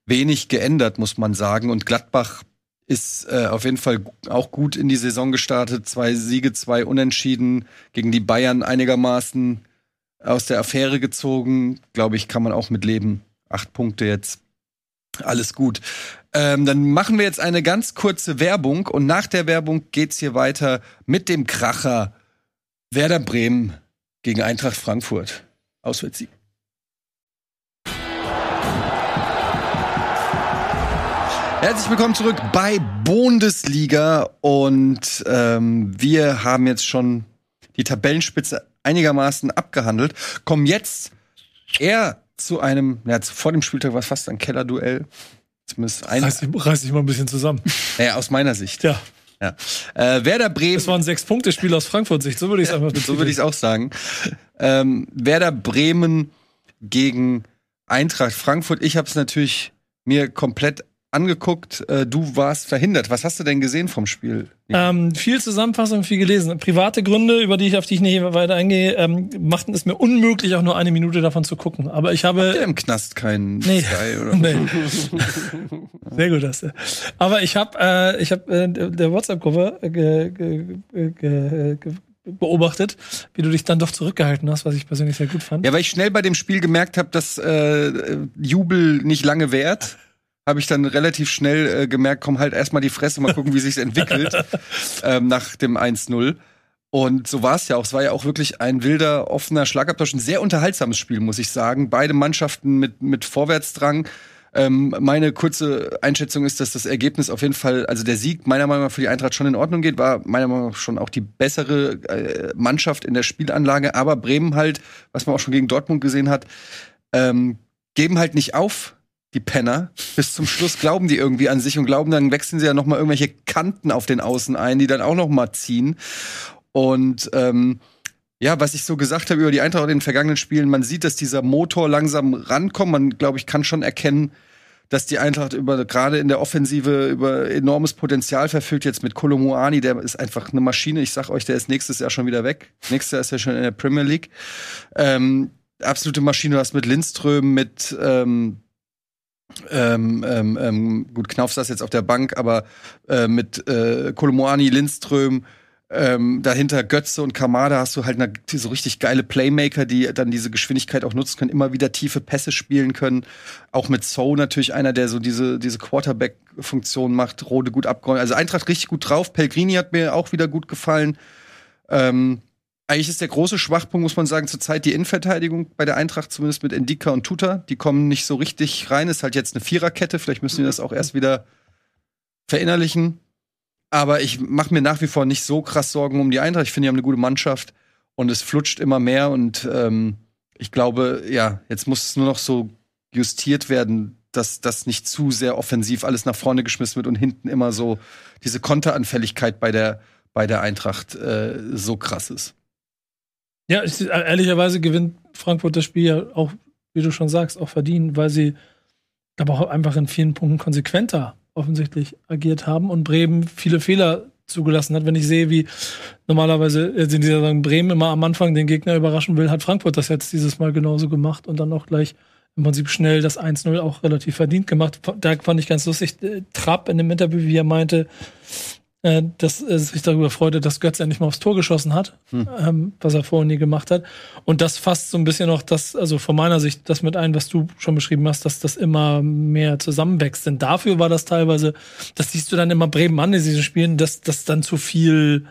wenig geändert, muss man sagen. Und Gladbach ist äh, auf jeden Fall auch gut in die Saison gestartet. Zwei Siege, zwei Unentschieden gegen die Bayern einigermaßen aus der Affäre gezogen. Glaube ich, kann man auch mit leben. Acht Punkte jetzt. Alles gut. Ähm, dann machen wir jetzt eine ganz kurze Werbung und nach der Werbung geht's hier weiter mit dem Kracher Werder Bremen gegen Eintracht Frankfurt. Auswärtssieg. Herzlich willkommen zurück bei Bundesliga und ähm, wir haben jetzt schon die Tabellenspitze einigermaßen abgehandelt, kommen jetzt eher zu einem, ja, vor dem Spieltag war es fast ein Kellerduell. Zumindest ein, Reiß dich, reiß dich mal ein bisschen zusammen. naja, aus meiner Sicht. Ja, Ja. Äh, Werder Bremen. das war ein Sechs-Punkte-Spiel aus Frankfurt-Sicht. So würde ich es einfach So würde ich es auch sagen. Ähm, Werder Bremen gegen Eintracht Frankfurt. Ich habe es natürlich mir komplett angeguckt. Äh, du warst verhindert. Was hast du denn gesehen vom Spiel? Ähm, viel Zusammenfassung, viel gelesen. Private Gründe, über die ich auf die ich nicht weiter eingehe, ähm, machten es mir unmöglich, auch nur eine Minute davon zu gucken. Aber ich habe. im Knast keinen Nee. Sky oder? Nee. Sehr gut, das. Aber ich habe äh, ich hab, äh, der WhatsApp-Gruppe äh, ge, ge, ge, ge, beobachtet, wie du dich dann doch zurückgehalten hast, was ich persönlich sehr gut fand. Ja, weil ich schnell bei dem Spiel gemerkt habe, dass äh, Jubel nicht lange währt. Habe ich dann relativ schnell äh, gemerkt, komm halt erstmal die Fresse, mal gucken, wie sich's entwickelt ähm, nach dem 1-0. Und so war es ja auch. Es war ja auch wirklich ein wilder, offener Schlagabtausch. Ein sehr unterhaltsames Spiel, muss ich sagen. Beide Mannschaften mit, mit Vorwärtsdrang. Ähm, meine kurze Einschätzung ist, dass das Ergebnis auf jeden Fall, also der Sieg meiner Meinung nach für die Eintracht schon in Ordnung geht, war meiner Meinung nach schon auch die bessere äh, Mannschaft in der Spielanlage. Aber Bremen halt, was man auch schon gegen Dortmund gesehen hat, ähm, geben halt nicht auf, die Penner. Bis zum Schluss glauben die irgendwie an sich und glauben, dann wechseln sie ja noch mal irgendwelche Kanten auf den Außen ein, die dann auch noch mal ziehen. Und ähm, ja, was ich so gesagt habe über die Eintracht in den vergangenen Spielen, man sieht, dass dieser Motor langsam rankommt. Man, glaube ich, kann schon erkennen, dass die Eintracht über gerade in der Offensive über enormes Potenzial verfügt. Jetzt mit Kolomuani, der ist einfach eine Maschine. Ich sag euch, der ist nächstes Jahr schon wieder weg. Nächstes Jahr ist er schon in der Premier League. Ähm, absolute Maschine. Du hast mit Lindström, mit ähm, ähm, ähm, ähm, gut, Knauf saß jetzt auf der Bank, aber äh, mit äh, Kolomoani, Lindström, ähm, dahinter Götze und Kamada hast du halt eine, so richtig geile Playmaker, die dann diese Geschwindigkeit auch nutzen können, immer wieder tiefe Pässe spielen können. Auch mit So natürlich einer, der so diese, diese Quarterback-Funktion macht, Rode gut abgeräumt. Also Eintracht richtig gut drauf. Pellegrini hat mir auch wieder gut gefallen. Ähm, eigentlich ist der große Schwachpunkt, muss man sagen, zurzeit die Innenverteidigung bei der Eintracht, zumindest mit Endika und Tuta. Die kommen nicht so richtig rein. Ist halt jetzt eine Viererkette. Vielleicht müssen die das auch erst wieder verinnerlichen. Aber ich mache mir nach wie vor nicht so krass Sorgen um die Eintracht. Ich finde, die haben eine gute Mannschaft und es flutscht immer mehr. Und ähm, ich glaube, ja, jetzt muss es nur noch so justiert werden, dass das nicht zu sehr offensiv alles nach vorne geschmissen wird und hinten immer so diese Konteranfälligkeit bei der, bei der Eintracht äh, so krass ist. Ja, ich, ehrlicherweise gewinnt Frankfurt das Spiel ja auch, wie du schon sagst, auch verdient, weil sie aber auch einfach in vielen Punkten konsequenter offensichtlich agiert haben und Bremen viele Fehler zugelassen hat. Wenn ich sehe, wie normalerweise in dieser Saison Bremen immer am Anfang den Gegner überraschen will, hat Frankfurt das jetzt dieses Mal genauso gemacht und dann auch gleich im Prinzip schnell das 1-0 auch relativ verdient gemacht. Da fand ich ganz lustig, äh, Trapp in dem Interview, wie er meinte, äh, dass er sich darüber freute, dass Götz endlich mal aufs Tor geschossen hat, Hm. ähm, was er vorher nie gemacht hat. Und das fasst so ein bisschen noch das, also von meiner Sicht, das mit ein, was du schon beschrieben hast, dass das immer mehr zusammenwächst. Denn dafür war das teilweise, das siehst du dann immer Bremen an in diesen Spielen, dass das dann zu viel,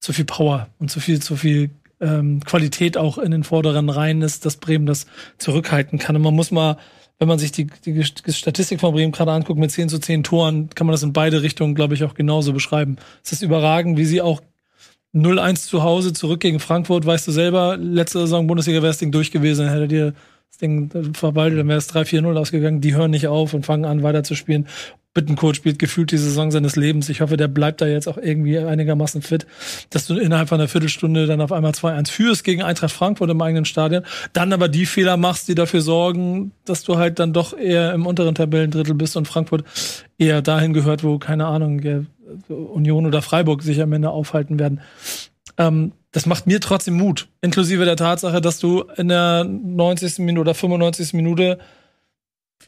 zu viel Power und zu viel, zu viel ähm, Qualität auch in den vorderen Reihen ist, dass Bremen das zurückhalten kann. Und man muss mal, wenn man sich die, die Statistik von Bremen gerade anguckt, mit 10 zu 10 Toren, kann man das in beide Richtungen, glaube ich, auch genauso beschreiben. Es ist überragend, wie sie auch 0-1 zu Hause zurück gegen Frankfurt, weißt du selber, letzte Saison Bundesliga wäre das durch gewesen, hätte dir das Ding verwaltet, dann wäre es 3-4-0 ausgegangen. Die hören nicht auf und fangen an, weiter zu spielen. Bittenkurt spielt gefühlt die Saison seines Lebens. Ich hoffe, der bleibt da jetzt auch irgendwie einigermaßen fit, dass du innerhalb von einer Viertelstunde dann auf einmal 2-1 führst gegen Eintracht Frankfurt im eigenen Stadion, dann aber die Fehler machst, die dafür sorgen, dass du halt dann doch eher im unteren Tabellendrittel bist und Frankfurt eher dahin gehört, wo, keine Ahnung, Union oder Freiburg sich am Ende aufhalten werden. Ähm, das macht mir trotzdem Mut, inklusive der Tatsache, dass du in der 90. Minute oder 95. Minute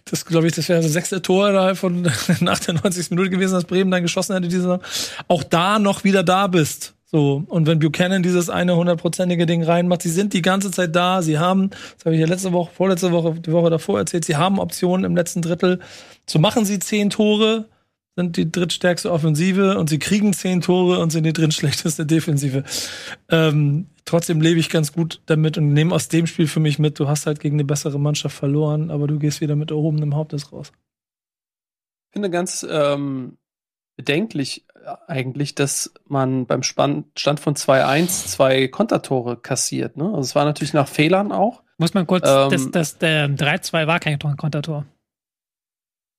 das glaube ich, das wäre das sechste Tor da von nach der 90. Minute gewesen, dass Bremen dann geschossen hätte, diese auch da noch wieder da bist. So, und wenn Buchanan dieses eine hundertprozentige Ding reinmacht, sie sind die ganze Zeit da, sie haben, das habe ich ja letzte Woche, vorletzte Woche, die Woche davor erzählt, sie haben Optionen im letzten Drittel. So machen sie zehn Tore, sind die drittstärkste Offensive und sie kriegen zehn Tore und sind die drittschlechteste Defensive. Ähm, trotzdem lebe ich ganz gut damit und nehme aus dem Spiel für mich mit, du hast halt gegen eine bessere Mannschaft verloren, aber du gehst wieder mit erhobenem Hauptes raus. Ich finde ganz ähm, bedenklich äh, eigentlich, dass man beim Stand von 2-1 zwei Kontertore kassiert. Ne? Also es war natürlich nach Fehlern auch. Muss man kurz, ähm, das, das, der 3-2 war kein Kontertor.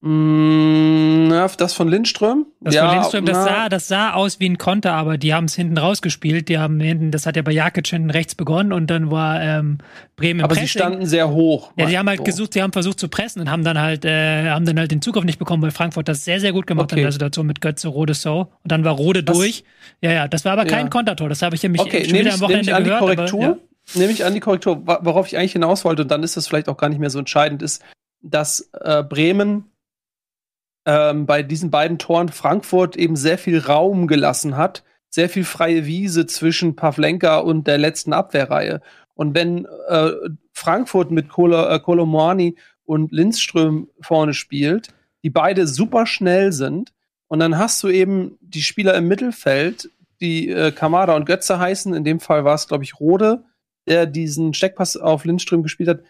Mm, ja, das von Lindström? Das ja, von Lindström, das sah, das sah aus wie ein Konter, aber die haben es hinten rausgespielt. Die haben hinten, das hat ja bei Jakic hinten rechts begonnen und dann war ähm, Bremen im Aber Pressing. sie standen sehr hoch. Ja, die haben halt so. gesucht, die haben versucht zu pressen und haben dann halt, äh, haben dann halt den Zugriff nicht bekommen, weil Frankfurt das sehr, sehr gut gemacht okay. hat in der Situation mit Götze, Rode, So. Und dann war Rode Was? durch. Ja, ja, das war aber kein ja. Kontertor. Das habe ich nämlich okay, schon wieder am Wochenende ich an gehört. Die Korrektur, aber, ja. Nehme ich an die Korrektur, worauf ich eigentlich hinaus wollte, und dann ist das vielleicht auch gar nicht mehr so entscheidend, ist, dass äh, Bremen ähm, bei diesen beiden Toren Frankfurt eben sehr viel Raum gelassen hat, sehr viel freie Wiese zwischen Pavlenka und der letzten Abwehrreihe. Und wenn äh, Frankfurt mit Kolo, äh, Kolomani und Lindström vorne spielt, die beide super schnell sind, und dann hast du eben die Spieler im Mittelfeld, die äh, Kamada und Götze heißen. In dem Fall war es, glaube ich, Rode, der diesen Steckpass auf Lindström gespielt hat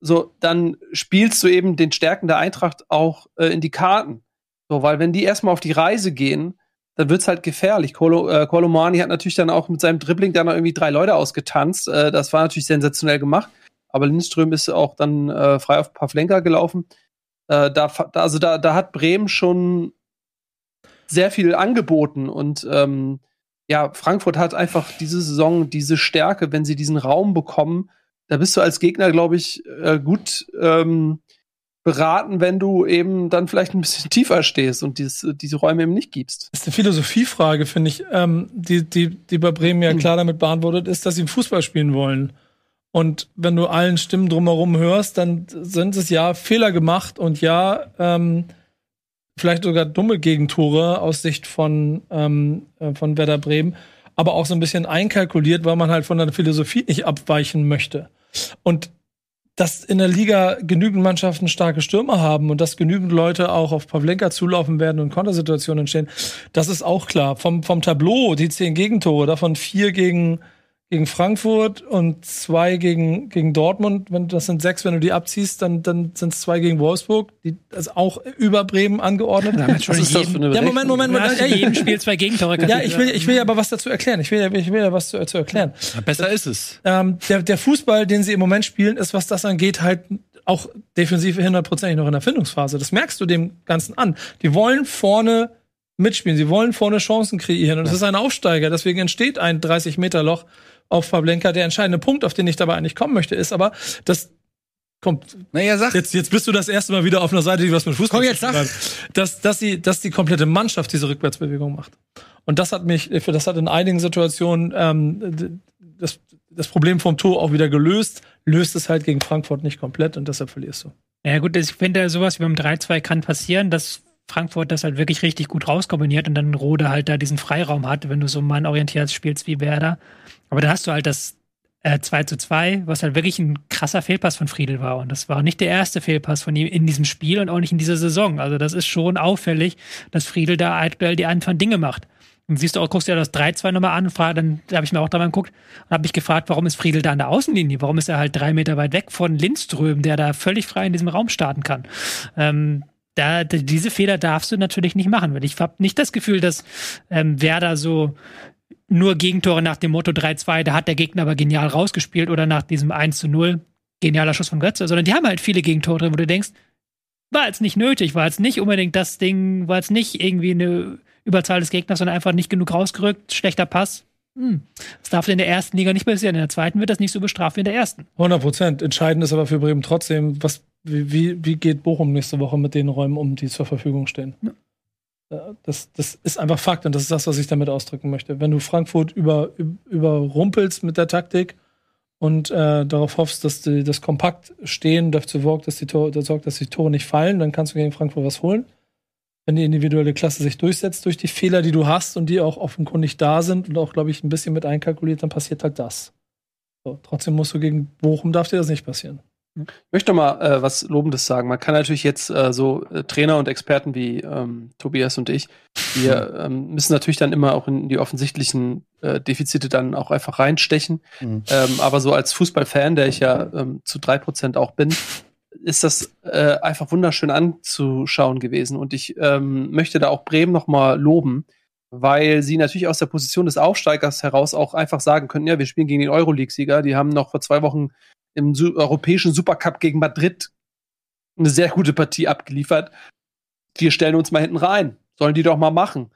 so, dann spielst du eben den Stärken der Eintracht auch äh, in die Karten. So, weil wenn die erstmal auf die Reise gehen, dann wird's halt gefährlich. Kolo, äh, hat natürlich dann auch mit seinem Dribbling dann irgendwie drei Leute ausgetanzt. Äh, das war natürlich sensationell gemacht. Aber Lindström ist auch dann äh, frei auf Pavlenka gelaufen. Äh, da, also da, da hat Bremen schon sehr viel angeboten und ähm, ja, Frankfurt hat einfach diese Saison diese Stärke, wenn sie diesen Raum bekommen, da bist du als Gegner, glaube ich, äh, gut ähm, beraten, wenn du eben dann vielleicht ein bisschen tiefer stehst und dieses, diese Räume eben nicht gibst. Das ist eine Philosophiefrage, finde ich, ähm, die, die, die bei Bremen ja hm. klar damit beantwortet ist, dass sie Fußball spielen wollen. Und wenn du allen Stimmen drumherum hörst, dann sind es ja Fehler gemacht und ja, ähm, vielleicht sogar dumme Gegentore aus Sicht von, ähm, äh, von Werder Bremen, aber auch so ein bisschen einkalkuliert, weil man halt von der Philosophie nicht abweichen möchte. Und dass in der Liga genügend Mannschaften starke Stürmer haben und dass genügend Leute auch auf Pavlenka zulaufen werden und Kontersituationen entstehen, das ist auch klar. Vom, vom Tableau, die zehn Gegentore, davon vier gegen gegen Frankfurt und zwei gegen, gegen Dortmund. Wenn, das sind sechs, wenn du die abziehst, dann, dann sind es zwei gegen Wolfsburg, die ist auch über Bremen angeordnet. Ja, was ist das für eine ja, Moment, Moment, Moment. Ja, jedem Spiel zwei Gegentore. Ja, ich will, ich will ja aber was dazu erklären. Ich will ja, ich will ja was zu, zu erklären. Ja, besser ist es. Ähm, der, der Fußball, den sie im Moment spielen, ist, was das angeht, halt auch defensiv hundertprozentig noch in der Findungsphase. Das merkst du dem Ganzen an. Die wollen vorne mitspielen. Sie wollen vorne Chancen kreieren. Und das ist ein Aufsteiger. Deswegen entsteht ein 30-Meter-Loch auf Pavlenka. Der entscheidende Punkt, auf den ich dabei eigentlich kommen möchte, ist aber, dass kommt. Naja, sag. Jetzt, jetzt bist du das erste Mal wieder auf einer Seite, die was mit Fußball Komm, jetzt sag. Dass, dass, die, dass die komplette Mannschaft diese Rückwärtsbewegung macht. Und das hat mich, das hat in einigen Situationen ähm, das, das Problem vom Tor auch wieder gelöst, löst es halt gegen Frankfurt nicht komplett und deshalb verlierst du. Ja gut, ich finde, sowas wie beim 3-2 kann passieren, dass Frankfurt das halt wirklich richtig gut rauskombiniert und dann Rode halt da diesen Freiraum hat, wenn du so mannorientiert spielst wie Werder. Aber da hast du halt das äh, 2 zu 2, was halt wirklich ein krasser Fehlpass von Friedel war. Und das war nicht der erste Fehlpass von ihm in diesem Spiel und auch nicht in dieser Saison. Also das ist schon auffällig, dass Friedel da aktuell die einfachen Dinge macht. Dann siehst du auch, guckst dir das 3-2 nochmal an und frag, dann habe ich mir auch mal geguckt und habe mich gefragt, warum ist Friedel da an der Außenlinie? Warum ist er halt drei Meter weit weg von Lindström, der da völlig frei in diesem Raum starten kann? Ähm, da, diese Fehler darfst du natürlich nicht machen, weil ich habe nicht das Gefühl, dass ähm, Werder so nur Gegentore nach dem Motto 3-2, da hat der Gegner aber genial rausgespielt oder nach diesem 1 0, genialer Schuss von Götze, sondern die haben halt viele Gegentore drin, wo du denkst, war jetzt nicht nötig, war jetzt nicht unbedingt das Ding, war jetzt nicht irgendwie eine Überzahl des Gegners, sondern einfach nicht genug rausgerückt, schlechter Pass. Hm. Das darf in der ersten Liga nicht passieren. In der zweiten wird das nicht so bestraft wie in der ersten. 100 Prozent. Entscheidend ist aber für Bremen trotzdem, was, wie, wie geht Bochum nächste Woche mit den Räumen um, die zur Verfügung stehen? Ja. Das, das ist einfach Fakt und das ist das, was ich damit ausdrücken möchte. Wenn du Frankfurt über, überrumpelst mit der Taktik und äh, darauf hoffst, dass die, das kompakt stehen dafür sorgt, dass die Tore, das sorgt, dass die Tore nicht fallen, dann kannst du gegen Frankfurt was holen. Wenn die individuelle Klasse sich durchsetzt durch die Fehler, die du hast und die auch offenkundig da sind und auch, glaube ich, ein bisschen mit einkalkuliert, dann passiert halt das. So, trotzdem musst du gegen Bochum, darf dir das nicht passieren. Ich möchte mal äh, was Lobendes sagen. Man kann natürlich jetzt äh, so äh, Trainer und Experten wie ähm, Tobias und ich, wir ähm, müssen natürlich dann immer auch in die offensichtlichen äh, Defizite dann auch einfach reinstechen. Mhm. Ähm, aber so als Fußballfan, der ich ja ähm, zu drei Prozent auch bin, ist das äh, einfach wunderschön anzuschauen gewesen. Und ich ähm, möchte da auch Bremen noch mal loben, weil sie natürlich aus der Position des Aufsteigers heraus auch einfach sagen können, ja, wir spielen gegen den Euroleague-Sieger. Die haben noch vor zwei Wochen im europäischen Supercup gegen Madrid eine sehr gute Partie abgeliefert. Wir stellen uns mal hinten rein. Sollen die doch mal machen.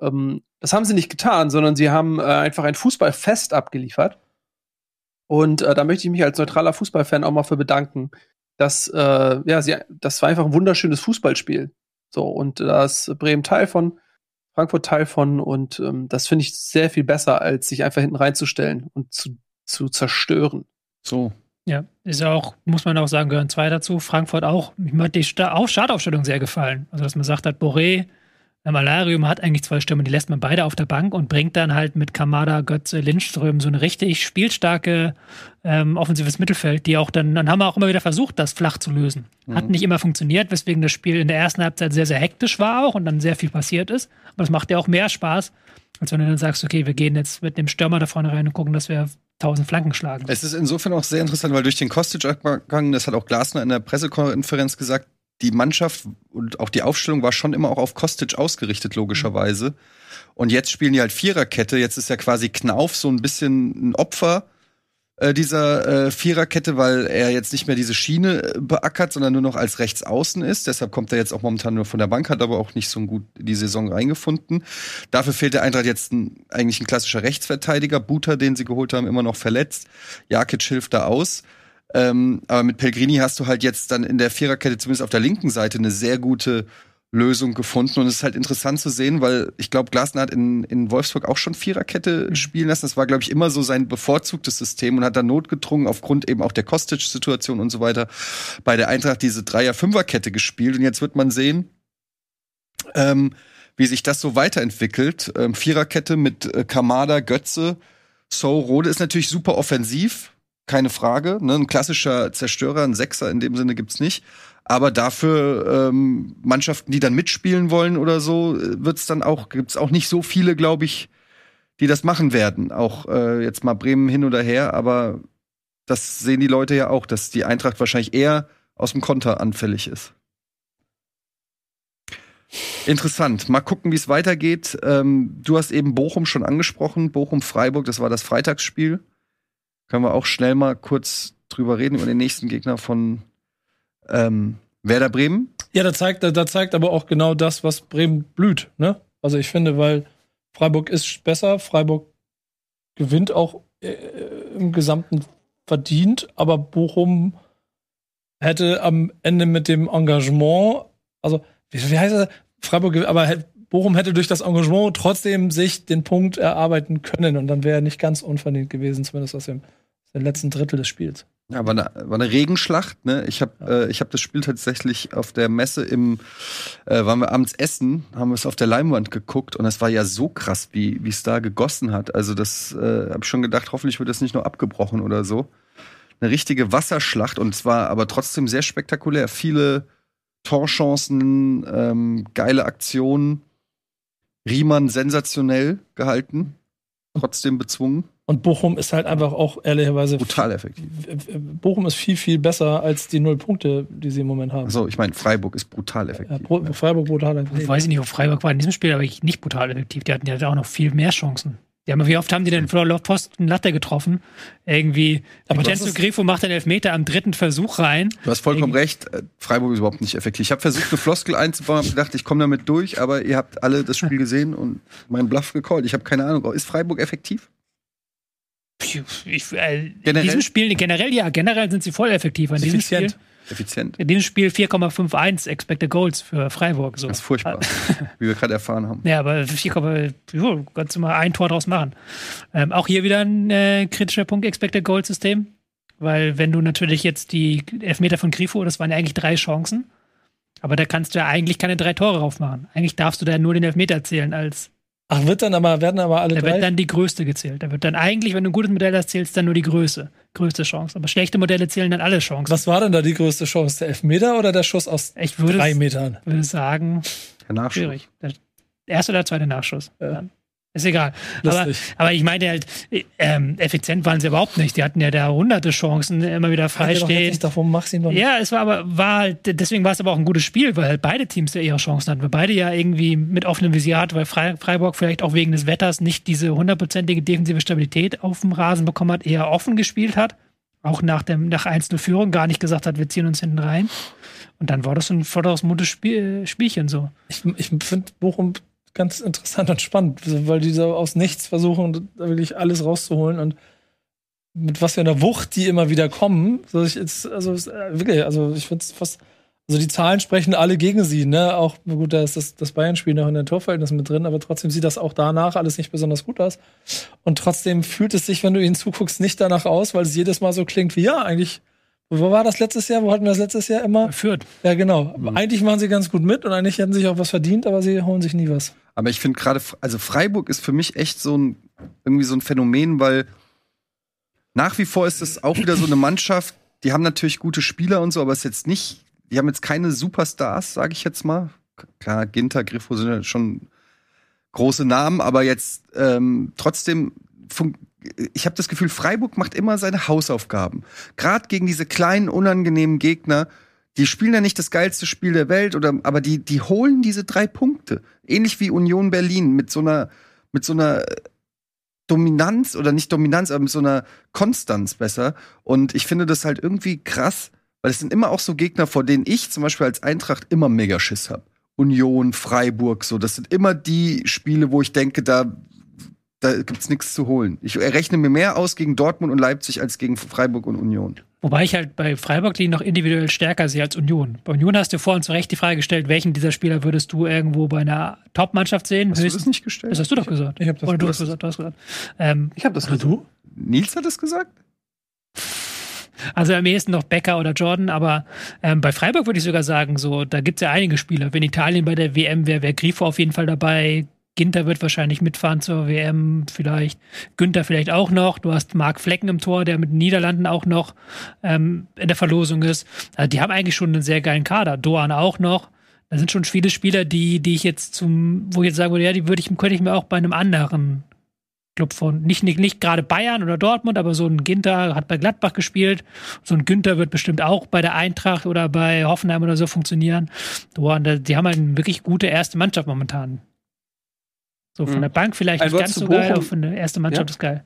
Ähm, das haben sie nicht getan, sondern sie haben äh, einfach ein Fußballfest abgeliefert. Und äh, da möchte ich mich als neutraler Fußballfan auch mal für bedanken, dass, äh, ja, sie, das war einfach ein wunderschönes Fußballspiel. So, und da ist Bremen Teil von, Frankfurt Teil von, und ähm, das finde ich sehr viel besser, als sich einfach hinten reinzustellen und zu, zu zerstören. So, ja, ist ja auch, muss man auch sagen, gehören zwei dazu. Frankfurt auch. Mir hat die Startaufstellung sehr gefallen. Also, dass man sagt hat, Boré, Malarium hat eigentlich zwei Stürmer, die lässt man beide auf der Bank und bringt dann halt mit Kamada, Götze, Lindström so eine richtig spielstarke ähm, offensives Mittelfeld, die auch dann, dann haben wir auch immer wieder versucht, das flach zu lösen. Hat mhm. nicht immer funktioniert, weswegen das Spiel in der ersten Halbzeit sehr, sehr hektisch war auch und dann sehr viel passiert ist. Aber das macht ja auch mehr Spaß, als wenn du dann sagst, okay, wir gehen jetzt mit dem Stürmer da vorne rein und gucken, dass wir tausend Flanken schlagen. Es ist insofern auch sehr interessant, weil durch den Kostic-Abgang, das hat auch Glasner in der Pressekonferenz gesagt, die Mannschaft und auch die Aufstellung war schon immer auch auf Kostic ausgerichtet, logischerweise. Und jetzt spielen die halt Viererkette. Jetzt ist ja quasi Knauf so ein bisschen ein Opfer äh, dieser äh, Viererkette, weil er jetzt nicht mehr diese Schiene äh, beackert, sondern nur noch als Rechtsaußen ist. Deshalb kommt er jetzt auch momentan nur von der Bank, hat aber auch nicht so gut die Saison reingefunden. Dafür fehlt der Eintracht jetzt ein, eigentlich ein klassischer Rechtsverteidiger. Buter, den sie geholt haben, immer noch verletzt. Jakic hilft da aus. Ähm, aber mit Pellegrini hast du halt jetzt dann in der Viererkette, zumindest auf der linken Seite, eine sehr gute Lösung gefunden. Und es ist halt interessant zu sehen, weil ich glaube, Glasner hat in, in Wolfsburg auch schon Viererkette mhm. spielen lassen. Das war, glaube ich, immer so sein bevorzugtes System und hat dann notgedrungen aufgrund eben auch der Kostic-Situation und so weiter bei der Eintracht diese Dreier-Fünfer-Kette gespielt. Und jetzt wird man sehen, ähm, wie sich das so weiterentwickelt. Ähm, Viererkette mit äh, Kamada, Götze, So, Rode ist natürlich super offensiv, keine Frage. Ne? Ein klassischer Zerstörer, ein Sechser in dem Sinne gibt's nicht. Aber dafür ähm, Mannschaften, die dann mitspielen wollen oder so, wird's dann auch, gibt's auch nicht so viele, glaube ich, die das machen werden. Auch äh, jetzt mal Bremen hin oder her, aber das sehen die Leute ja auch, dass die Eintracht wahrscheinlich eher aus dem Konter anfällig ist. Interessant. Mal gucken, wie es weitergeht. Ähm, du hast eben Bochum schon angesprochen. Bochum-Freiburg, das war das Freitagsspiel. Können wir auch schnell mal kurz drüber reden, über den nächsten Gegner von ähm, Werder Bremen. Ja, da zeigt, da zeigt aber auch genau das, was Bremen blüht. Ne? Also ich finde, weil Freiburg ist besser, Freiburg gewinnt auch äh, im Gesamten verdient, aber Bochum hätte am Ende mit dem Engagement, also wie, wie heißt das? Freiburg, aber Bochum hätte durch das Engagement trotzdem sich den Punkt erarbeiten können und dann wäre er nicht ganz unverdient gewesen, zumindest aus dem, aus dem letzten Drittel des Spiels. Ja, war eine, war eine Regenschlacht. Ne? Ich habe äh, ich hab das Spiel tatsächlich auf der Messe im, äh, waren wir abends essen, haben wir es auf der Leinwand geguckt und es war ja so krass, wie wie es da gegossen hat. Also das äh, habe ich schon gedacht, hoffentlich wird das nicht nur abgebrochen oder so. Eine richtige Wasserschlacht und zwar aber trotzdem sehr spektakulär. Viele Torchancen, ähm, geile Aktionen. Riemann sensationell gehalten, trotzdem bezwungen. Und Bochum ist halt einfach auch ehrlicherweise. Brutal effektiv. Bochum ist viel, viel besser als die null Punkte, die sie im Moment haben. Also ich meine, Freiburg ist brutal effektiv. Ja, Freiburg brutal effektiv. Ich weiß nicht, ob Freiburg war in diesem Spiel aber nicht brutal effektiv. Die hatten ja auch noch viel mehr Chancen. Die haben, wie oft haben die denn vor Posten Latte getroffen? Irgendwie. Aber Vincenzo Grifo macht den Elfmeter am dritten Versuch rein. Du hast vollkommen Irgendwie. recht. Äh, Freiburg ist überhaupt nicht effektiv. Ich habe versucht, eine Floskel einzubauen, habe gedacht, ich komme damit durch, aber ihr habt alle das Spiel gesehen und meinen Bluff gecallt. Ich habe keine Ahnung. Ist Freiburg effektiv? Ich, äh, in diesem Spiel, generell ja, generell sind sie voll effektiv. In diesem Spiel, Effizient. In diesem Spiel 4,51 Expected Goals für Freiburg. So. Das ist furchtbar, wie wir gerade erfahren haben. Ja, aber 4, jo, kannst du mal ein Tor draus machen. Ähm, auch hier wieder ein äh, kritischer Punkt Expected Goals System. Weil wenn du natürlich jetzt die Elfmeter von Grifo, das waren ja eigentlich drei Chancen, aber da kannst du ja eigentlich keine drei Tore drauf machen. Eigentlich darfst du da nur den Elfmeter zählen als Ach, wird dann aber, werden aber alle da drei? Wird dann die größte gezählt. Da wird dann eigentlich, wenn du ein gutes Modell hast, zählst dann nur die Größe. Größte Chance. Aber schlechte Modelle zählen dann alle Chancen. Was war denn da die größte Chance? Der Elfmeter oder der Schuss aus ich würde drei Metern? Ich würde sagen, der Nachschuss. schwierig. Der erste oder der zweite Nachschuss. Ja. Ist egal. Aber, aber, ich meine halt, ähm, effizient waren sie überhaupt nicht. Die hatten ja da hunderte Chancen immer wieder freistehen. Davon mach's ihn doch nicht. Ja, es war aber, war halt, deswegen war es aber auch ein gutes Spiel, weil halt beide Teams ja ihre Chancen hatten. Weil beide ja irgendwie mit offenem Visier hatten, weil Freiburg vielleicht auch wegen des Wetters nicht diese hundertprozentige defensive Stabilität auf dem Rasen bekommen hat, eher offen gespielt hat. Auch nach dem, nach 1-0-Führung gar nicht gesagt hat, wir ziehen uns hinten rein. Und dann war das ein volles muntes Spiel, Spielchen so. Ich, ich finde, Bochum ganz interessant und spannend, weil die so aus nichts versuchen, wirklich alles rauszuholen und mit was für einer Wucht die immer wieder kommen. Also, ich, jetzt, also wirklich, also ich finde es fast. Also die Zahlen sprechen alle gegen sie, ne? Auch gut, da ist das, das Bayern-Spiel noch in den Torverhältnissen mit drin, aber trotzdem sieht das auch danach alles nicht besonders gut aus. Und trotzdem fühlt es sich, wenn du ihnen zuguckst, nicht danach aus, weil es jedes Mal so klingt wie ja, eigentlich wo war das letztes Jahr? Wo hatten wir das letztes Jahr immer? Fürth. Ja, genau. Mhm. Eigentlich machen sie ganz gut mit und eigentlich hätten sie sich auch was verdient, aber sie holen sich nie was. Aber ich finde gerade, also Freiburg ist für mich echt so ein, irgendwie so ein Phänomen, weil nach wie vor ist es auch wieder so eine Mannschaft, die haben natürlich gute Spieler und so, aber es ist jetzt nicht, die haben jetzt keine Superstars, sage ich jetzt mal. Klar, Ginter, Griffo sind ja schon große Namen, aber jetzt ähm, trotzdem ich habe das Gefühl, Freiburg macht immer seine Hausaufgaben. Gerade gegen diese kleinen, unangenehmen Gegner. Die spielen ja nicht das geilste Spiel der Welt, oder, aber die, die holen diese drei Punkte. Ähnlich wie Union Berlin mit so einer, mit so einer Dominanz oder nicht Dominanz, aber mit so einer Konstanz besser. Und ich finde das halt irgendwie krass, weil es sind immer auch so Gegner, vor denen ich zum Beispiel als Eintracht immer mega Schiss habe. Union, Freiburg, so. Das sind immer die Spiele, wo ich denke, da da gibt's nichts zu holen. Ich rechne mir mehr aus gegen Dortmund und Leipzig als gegen Freiburg und Union. Wobei ich halt bei Freiburg die noch individuell stärker sehe als Union. Bei Union hast du vorhin zu Recht die Frage gestellt, welchen dieser Spieler würdest du irgendwo bei einer Top-Mannschaft sehen? Hast Höchst, du das nicht gestellt? Das hast du doch gesagt. Ich habe das, Oder du hast gesagt. Du hast gesagt. Ähm, ich habe das gesagt. Du? Nils hat das gesagt? Also am ehesten noch Becker oder Jordan, aber ähm, bei Freiburg würde ich sogar sagen, so, da gibt es ja einige Spieler. Wenn Italien bei der WM wäre, wäre Grifo auf jeden Fall dabei, Ginter wird wahrscheinlich mitfahren zur WM, vielleicht. Günther vielleicht auch noch. Du hast Marc Flecken im Tor, der mit den Niederlanden auch noch ähm, in der Verlosung ist. Also die haben eigentlich schon einen sehr geilen Kader. Doan auch noch. Da sind schon viele Spieler, die, die ich jetzt zum, wo ich jetzt sagen würde, ja, die würde ich, könnte ich mir auch bei einem anderen Club von, nicht, nicht, nicht gerade Bayern oder Dortmund, aber so ein Ginter hat bei Gladbach gespielt. So ein Günther wird bestimmt auch bei der Eintracht oder bei Hoffenheim oder so funktionieren. Doan, die haben halt eine wirklich gute erste Mannschaft momentan. So von mhm. der Bank vielleicht nicht ganz so geil, aber von der ersten Mannschaft ja. ist geil.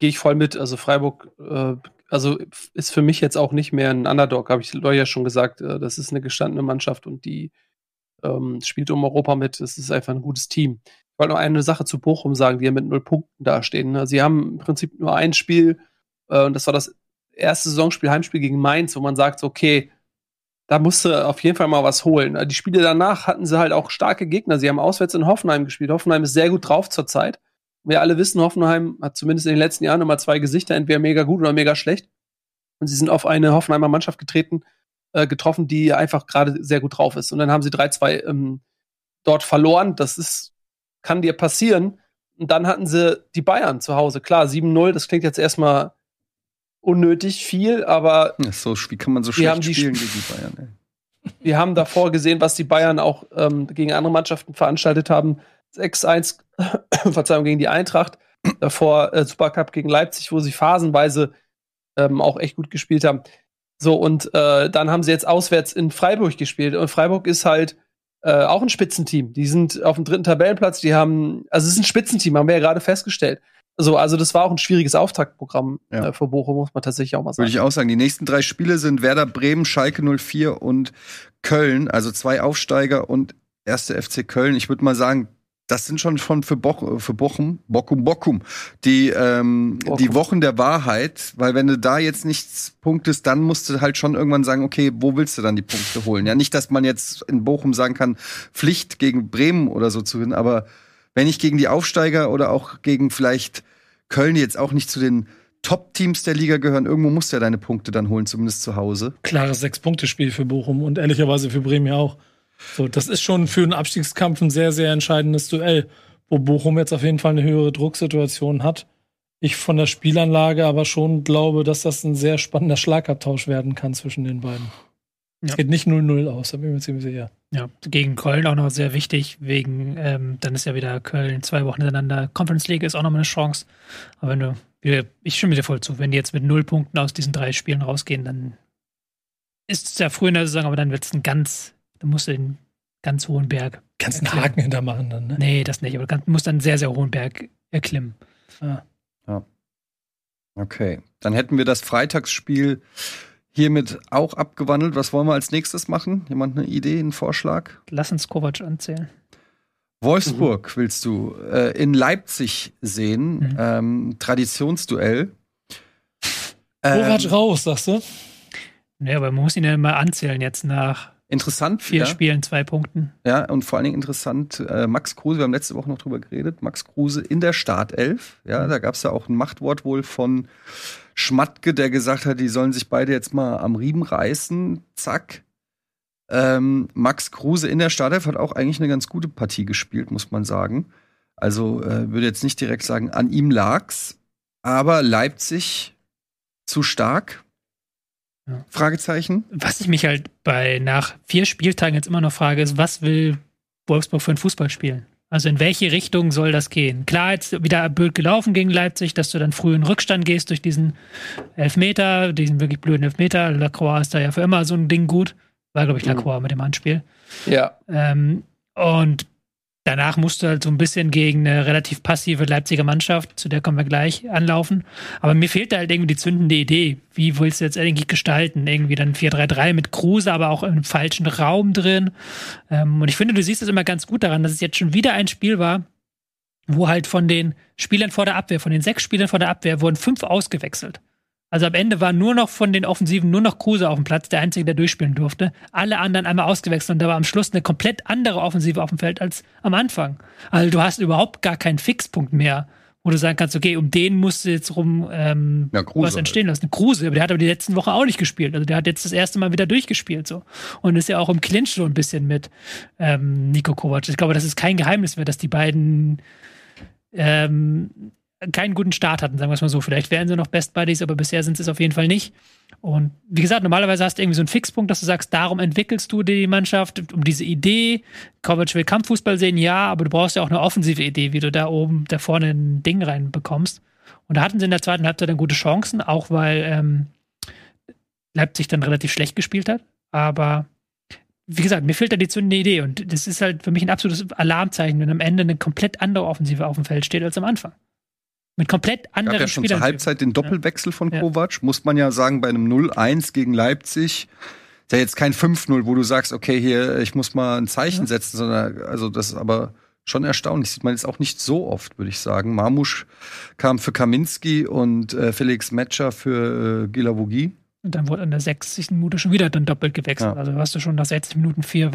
Gehe ich voll mit. Also Freiburg, äh, also ist für mich jetzt auch nicht mehr ein Underdog, habe ich ja schon gesagt. Äh, das ist eine gestandene Mannschaft und die ähm, spielt um Europa mit. Es ist einfach ein gutes Team. Ich wollte noch eine Sache zu Bochum sagen, die ja mit null Punkten dastehen. Ne? Sie haben im Prinzip nur ein Spiel, äh, und das war das erste Saisonspiel, Heimspiel gegen Mainz, wo man sagt, okay, da musste auf jeden Fall mal was holen. Die Spiele danach hatten sie halt auch starke Gegner. Sie haben auswärts in Hoffenheim gespielt. Hoffenheim ist sehr gut drauf zurzeit. Wir alle wissen, Hoffenheim hat zumindest in den letzten Jahren immer zwei Gesichter, entweder mega gut oder mega schlecht. Und sie sind auf eine Hoffenheimer Mannschaft getreten, äh, getroffen, die einfach gerade sehr gut drauf ist. Und dann haben sie 3-2 ähm, dort verloren. Das ist, kann dir passieren. Und dann hatten sie die Bayern zu Hause. Klar, 7-0, das klingt jetzt erstmal unnötig viel, aber. Ja, so wie kann man so schlecht spielen gegen die Bayern, ey. Wir haben davor gesehen, was die Bayern auch ähm, gegen andere Mannschaften veranstaltet haben. 6-1, Verzeihung, gegen die Eintracht. Davor äh, Supercup gegen Leipzig, wo sie phasenweise ähm, auch echt gut gespielt haben. So, und äh, dann haben sie jetzt auswärts in Freiburg gespielt. Und Freiburg ist halt äh, auch ein Spitzenteam. Die sind auf dem dritten Tabellenplatz, die haben, also es ist ein Spitzenteam, haben wir ja gerade festgestellt. So, also das war auch ein schwieriges Auftaktprogramm Ja. äh, für Bochum, muss man tatsächlich auch mal Würde sagen. ich auch sagen. Die nächsten drei Spiele sind Werder Bremen, Schalke 04 und Köln. Also zwei Aufsteiger und erste FC Köln. Ich würde mal sagen, das sind schon von für, Boch, für Bochum, Bockum, Bockum, die, ähm, Bockum. die Wochen der Wahrheit. Weil wenn du da jetzt nichts punktest, dann musst du halt schon irgendwann sagen, okay, wo willst du dann die Punkte holen? Ja, nicht, dass man jetzt in Bochum sagen kann, Pflicht gegen Bremen oder so zu gewinnen, aber wenn ich gegen die Aufsteiger oder auch gegen vielleicht Köln, die jetzt auch nicht zu den Top-Teams der Liga gehören, irgendwo musst du ja deine Punkte dann holen, zumindest zu Hause. klares Sechs-Punkte-Spiel für Bochum und ehrlicherweise für Bremen ja auch. So, das ist schon für einen Abstiegskampf ein sehr, sehr entscheidendes Duell, wo Bochum jetzt auf jeden Fall eine höhere Drucksituation hat. Ich von der Spielanlage aber schon glaube, dass das ein sehr spannender Schlagabtausch werden kann zwischen den beiden. Es Ja. geht nicht 0-0 aus, da bin ich mir ziemlich sicher. Ja, gegen Köln auch noch sehr wichtig, wegen, ähm, dann ist ja wieder Köln zwei Wochen hintereinander. Conference League ist auch nochmal eine Chance. Aber wenn du, ich stimme dir voll zu, wenn die jetzt mit null Punkten aus diesen drei Spielen rausgehen, dann ist es ja früh in der Saison, aber dann wird es ein ganz, dann musst du den ganz hohen Berg. Kannst einen erklimmen. Haken hintermachen dann, ne? Nee, das nicht, aber du musst dann einen sehr, sehr hohen Berg erklimmen. Okay. Dann hätten wir das Freitagsspiel hiermit auch abgewandelt. Was wollen wir als nächstes machen? Jemand eine Idee, einen Vorschlag? Lass uns Kovac anzählen. Wolfsburg willst du äh, in Leipzig sehen. Mhm. Ähm, Traditionsduell. Kovac Ähm, raus, sagst du? Nee, aber man muss ihn ja mal anzählen jetzt nach interessant. vier ja. Spielen, zwei Punkten. Ja, und vor allen Dingen interessant, äh, Max Kruse, wir haben letzte Woche noch drüber geredet, Max Kruse in der Startelf. Ja, da gab es ja auch ein Machtwort wohl von Schmatke, der gesagt hat, die sollen sich beide jetzt mal am Riemen reißen. Zack. Ähm, Max Kruse in der Startelf hat auch eigentlich eine ganz gute Partie gespielt, muss man sagen. Also äh, würde jetzt nicht direkt sagen, an ihm lag's. Aber Leipzig zu stark? Ja. Fragezeichen. Was ich mich halt bei nach vier Spieltagen jetzt immer noch frage, ist, was will Wolfsburg für einen Fußball spielen? Also in welche Richtung soll das gehen? Klar, jetzt wieder blöd gelaufen gegen Leipzig, dass du dann früh in Rückstand gehst durch diesen Elfmeter, diesen wirklich blöden Elfmeter. Lacroix ist da ja für immer so ein Ding gut. War, glaube ich, Mhm. Lacroix mit dem Handspiel. Ja. Ähm, und danach musst du halt so ein bisschen gegen eine relativ passive Leipziger Mannschaft, zu der kommen wir gleich, anlaufen. Aber mir fehlt da halt irgendwie die zündende Idee. Wie willst du jetzt eigentlich gestalten? Irgendwie dann 4-3-3 mit Kruse, aber auch im falschen Raum drin. Ähm, und ich finde, du siehst es immer ganz gut daran, dass es jetzt schon wieder ein Spiel war, wo halt von den Spielern vor der Abwehr, von den sechs Spielern vor der Abwehr, wurden fünf ausgewechselt. Also am Ende war nur noch von den Offensiven nur noch Kruse auf dem Platz, der einzige, der durchspielen durfte. Alle anderen einmal ausgewechselt und da war am Schluss eine komplett andere Offensive auf dem Feld als am Anfang. Also du hast überhaupt gar keinen Fixpunkt mehr, wo du sagen kannst, okay, um den musst du jetzt rum ähm, Ja, was entstehen lassen. Kruse, aber der hat aber die letzten Wochen auch nicht gespielt. Also der hat jetzt das erste Mal wieder durchgespielt so und ist ja auch im Clinch so ein bisschen mit ähm, Nico Kovac. Ich glaube, das ist kein Geheimnis mehr, dass die beiden ähm, keinen guten Start hatten, sagen wir es mal so. Vielleicht wären sie noch Best Buddies, aber bisher sind sie es auf jeden Fall nicht. Und wie gesagt, normalerweise hast du irgendwie so einen Fixpunkt, dass du sagst, darum entwickelst du die Mannschaft, um diese Idee. Kovac will Kampffußball sehen, ja, aber du brauchst ja auch eine offensive Idee, wie du da oben, da vorne ein Ding reinbekommst. Und da hatten sie in der zweiten Halbzeit dann gute Chancen, auch weil ähm, Leipzig dann relativ schlecht gespielt hat. Aber wie gesagt, mir fehlt da die zündende Idee. Und das ist halt für mich ein absolutes Alarmzeichen, wenn am Ende eine komplett andere Offensive auf dem Feld steht als am Anfang. Mit komplett gab anderen ja schon zur Spielern. Halbzeit den Doppelwechsel von Ja. Kovac. Muss man ja sagen, bei einem 0-1 gegen Leipzig ist ja jetzt kein 5-0, wo du sagst, okay, hier, ich muss mal ein Zeichen Ja. setzen, sondern, also das ist aber schon erstaunlich. Sieht man jetzt auch nicht so oft, würde ich sagen. Marmusch kam für Kaminski und äh, Felix Metscher für äh, Gilavogi. Und dann wurde in der 60. Minute schon wieder dann doppelt gewechselt. Ja. Also hast du schon nach 60 Minuten vier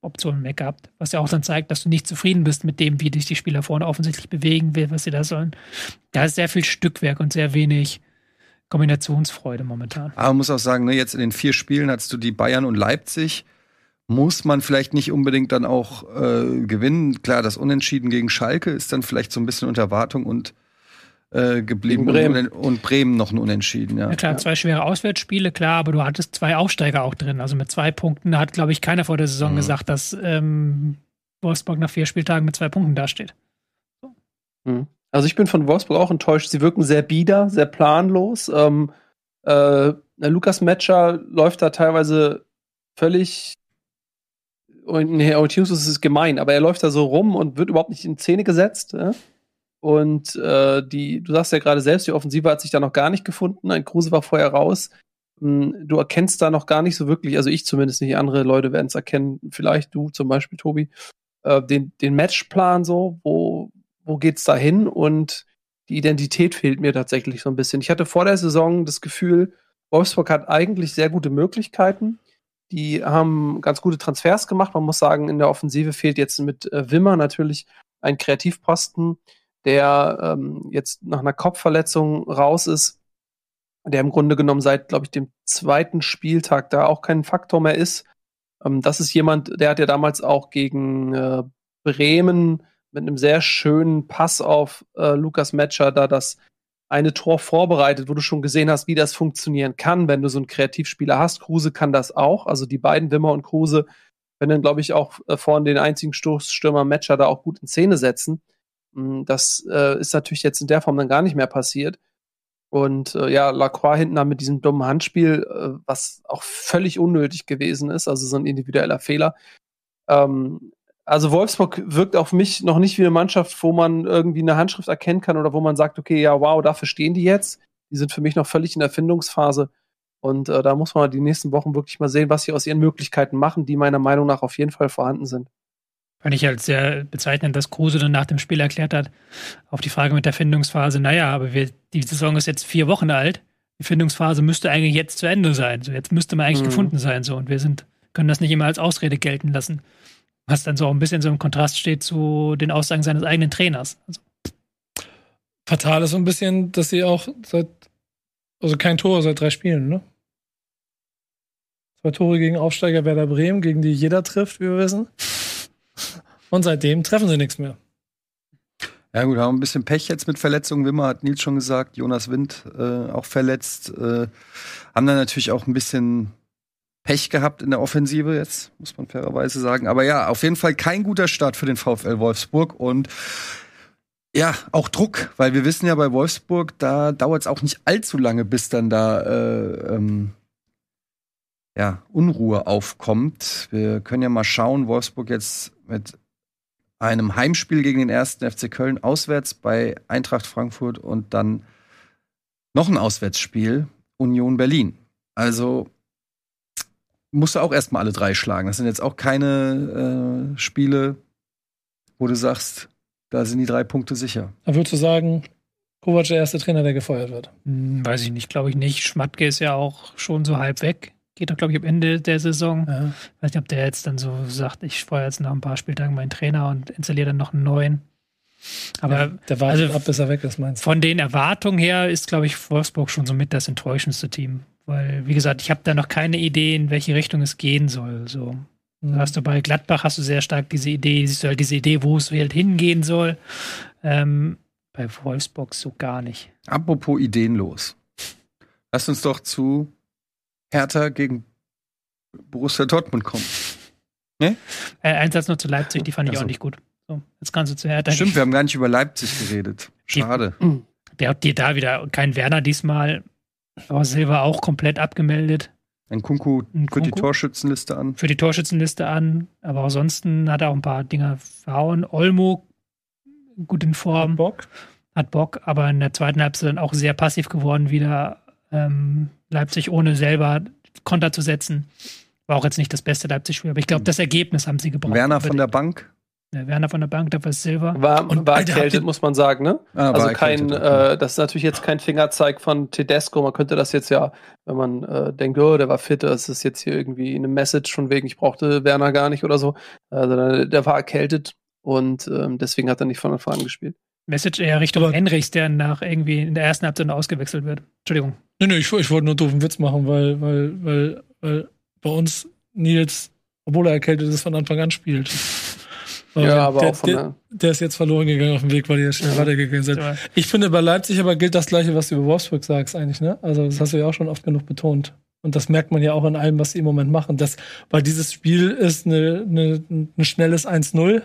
Wechseloptionen mehr gehabt. Was ja auch dann zeigt, dass du nicht zufrieden bist mit dem, wie dich die Spieler vorne offensichtlich bewegen will, was sie da sollen. Da ist sehr viel Stückwerk und sehr wenig Kombinationsfreude momentan. Aber man muss auch sagen, ne, jetzt in den vier Spielen hattest du die Bayern und Leipzig. Muss man vielleicht nicht unbedingt dann auch äh, gewinnen. Klar, das Unentschieden gegen Schalke ist dann vielleicht so ein bisschen unter Erwartung und äh, geblieben Bremen. Und, und Bremen noch ein Unentschieden, ja. Ja klar, zwei schwere Auswärtsspiele, klar, aber du hattest zwei Aufsteiger auch drin. Also mit zwei Punkten hat, glaube ich, keiner vor der Saison Mhm. gesagt, dass ähm, Wolfsburg nach vier Spieltagen mit zwei Punkten dasteht. Mhm. Also ich bin von Wolfsburg auch enttäuscht. Sie wirken sehr bieder, sehr planlos. Ähm, äh, Lukas Metscher läuft da teilweise völlig und nee, Orientierungslos ist gemein, aber er läuft da so rum und wird überhaupt nicht in Szene gesetzt. Ja? Und äh, die, du sagst ja gerade selbst, die Offensive hat sich da noch gar nicht gefunden. Ein Kruse war vorher raus. Hm, Du erkennst da noch gar nicht so wirklich, also ich zumindest nicht, andere Leute werden es erkennen, vielleicht du zum Beispiel, Tobi, äh, den, den Matchplan so, wo, wo geht's da hin? Und die Identität fehlt mir tatsächlich so ein bisschen. Ich hatte vor der Saison das Gefühl, Wolfsburg hat eigentlich sehr gute Möglichkeiten. Die haben ganz gute Transfers gemacht. Man muss sagen, in der Offensive fehlt jetzt mit äh, Wimmer natürlich ein Kreativposten, der ähm, jetzt nach einer Kopfverletzung raus ist, der im Grunde genommen seit, glaube ich, dem zweiten Spieltag da auch kein Faktor mehr ist. Ähm, das ist jemand, der hat ja damals auch gegen äh, Bremen mit einem sehr schönen Pass auf äh, Lukas Metscher da das eine Tor vorbereitet, wo du schon gesehen hast, wie das funktionieren kann, wenn du so einen Kreativspieler hast. Kruse kann das auch. Also die beiden, Wimmer und Kruse, können dann, glaube ich, auch äh, vorne den einzigen Stoßstürmer Metscher da auch gut in Szene setzen. Mm, Das äh, ist natürlich jetzt in der Form dann gar nicht mehr passiert. Und äh, ja, Lacroix hinten da mit diesem dummen Handspiel, äh, was auch völlig unnötig gewesen ist, also so ein individueller Fehler. Ähm, also Wolfsburg wirkt auf mich noch nicht wie eine Mannschaft, wo man irgendwie eine Handschrift erkennen kann oder wo man sagt, okay, ja, wow, dafür stehen die jetzt. Die sind für mich noch völlig in der Findungsphase. Und äh, da muss man die nächsten Wochen wirklich mal sehen, was sie aus ihren Möglichkeiten machen, die meiner Meinung nach auf jeden Fall vorhanden sind. Fand ich halt sehr bezeichnend, dass Kruse dann nach dem Spiel erklärt hat, auf die Frage mit der Findungsphase, naja, aber wir, die Saison ist jetzt vier Wochen alt, die Findungsphase müsste eigentlich jetzt zu Ende sein. So, jetzt müsste man eigentlich Mhm. gefunden sein. So, und wir sind, können das nicht immer als Ausrede gelten lassen. Was dann so auch ein bisschen so im Kontrast steht zu den Aussagen seines eigenen Trainers. Also, Fatal ist so ein bisschen, dass sie auch seit, also kein Tor seit drei Spielen, ne? Zwei Tore gegen Aufsteiger Werder Bremen, gegen die jeder trifft, wie wir wissen. Und seitdem treffen sie nichts mehr. Ja gut, haben ein bisschen Pech jetzt mit Verletzungen. Wimmer hat Nils schon gesagt, Jonas Wind äh, auch verletzt. Äh, haben dann natürlich auch ein bisschen Pech gehabt in der Offensive jetzt, muss man fairerweise sagen. Aber ja, auf jeden Fall kein guter Start für den VfL Wolfsburg und ja, auch Druck, weil wir wissen ja bei Wolfsburg, da dauert es auch nicht allzu lange, bis dann da äh, ähm, ja, Unruhe aufkommt. Wir können ja mal schauen, Wolfsburg jetzt mit einem Heimspiel gegen den ersten FC Köln auswärts bei Eintracht Frankfurt und dann noch ein Auswärtsspiel Union Berlin. Also musst du auch erstmal alle drei schlagen. Das sind jetzt auch keine äh, Spiele, wo du sagst, da sind die drei Punkte sicher. Da würdest du sagen, Kovac der erste Trainer, der gefeuert wird. hm, weiß ich nicht, glaube ich nicht. Schmatke ist ja auch schon so halb weg. Geht doch, glaube ich, am Ende der Saison. Ja. Weiß nicht, ob der jetzt dann so sagt, ich feuere jetzt nach ein paar Spieltagen meinen Trainer und installiere dann noch einen neuen. Aber Ja, der wartet also- ab, bis er weg ist, meinst du? von den Erwartungen her ist, glaube ich, Wolfsburg schon so mit das enttäuschendste Team. Weil, wie gesagt, ich habe da noch keine Idee, in welche Richtung es gehen soll. So. Mhm. Hast du bei Gladbach hast du sehr stark diese Idee, siehst du halt diese Idee, wo es halt hingehen soll. Ähm, bei Wolfsburg so gar nicht. Apropos ideenlos. Lass uns doch zu Hertha gegen Borussia Dortmund kommen. Äh, ein Satz noch zu Leipzig, die fand ich Ach so. auch nicht gut. So, jetzt kannst du zu Hertha. Stimmt, wir haben gar nicht über Leipzig geredet. Schade. Der hat dir da wieder kein Werner diesmal. Aber Silva auch komplett abgemeldet. Ein Kunku führt die. Torschützenliste an. für die Torschützenliste an, aber ansonsten hat er auch ein paar Dinger verhauen. Olmo gut in Form, Bock. hat Bock, aber in der zweiten Halbzeit dann auch sehr passiv geworden, wieder ähm, Leipzig ohne selber Konter zu setzen. War auch jetzt nicht das beste Leipzig-Spiel, aber ich glaube, das Ergebnis haben sie gebraucht. Werner von der Bank. der Werner von der Bank, dafür ist Silva. War, Und, war Alter, erkältet, muss man sagen, ne? Ah, Also war kein, äh, das ist natürlich jetzt kein Fingerzeig von Tedesco. Man könnte das jetzt ja, wenn man äh, denkt, oh, der war fit, das ist jetzt hier irgendwie eine Message von wegen, ich brauchte Werner gar nicht oder so. Also der, der war erkältet und ähm, deswegen hat er nicht von Anfang an gespielt. Message eher Richtung Aber- Henrichs, der nach irgendwie in der ersten Halbzeit ausgewechselt wird. Entschuldigung. Nee, nee, ich, ich wollte nur einen doofen Witz machen, weil, weil, weil, weil bei uns Nils, obwohl er erkältet ist, von Anfang an spielt. Ja, aber der, auch von der, der. der ist jetzt verloren gegangen auf dem Weg, weil die ja schnell weitergegangen sind. Ja. Ich finde, bei Leipzig aber gilt das Gleiche, was du über Wolfsburg sagst, eigentlich, ne? Also, das hast du ja auch schon oft genug betont. Und das merkt man ja auch in allem, was sie im Moment machen. Das, weil dieses Spiel ist eine, eine, ein schnelles 1-0.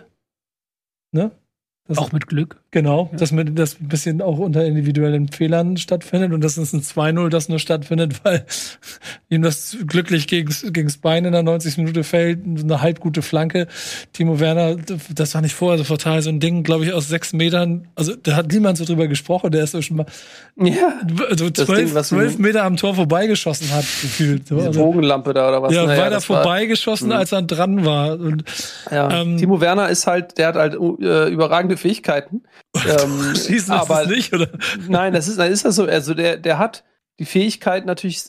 Ne? Das Auch mit Glück. Genau, dass mit, das ein bisschen auch unter individuellen Fehlern stattfindet und das ist ein 2-0, das nur stattfindet, weil ihm das glücklich gegens, gegens Bein in der 90. Minute fällt, eine halb gute Flanke. Timo Werner, das war nicht vorher so fatal, so ein Ding, glaube ich, aus sechs Metern, also da hat niemand so drüber gesprochen, der ist so schon mal Ja, so Das zwölf, Ding, was zwölf Meter am Tor vorbeigeschossen hat, gefühlt. So, diese also, Bogenlampe da oder was. ja, Naja, weiter das war- vorbeigeschossen, Mhm. als er dran war. Und Ja. Ähm, Timo Werner ist halt, der hat halt äh, überragende Fähigkeiten. Ähm, schießen aber es nicht, oder? nein, das ist, ist das so. Also der, der hat die Fähigkeit natürlich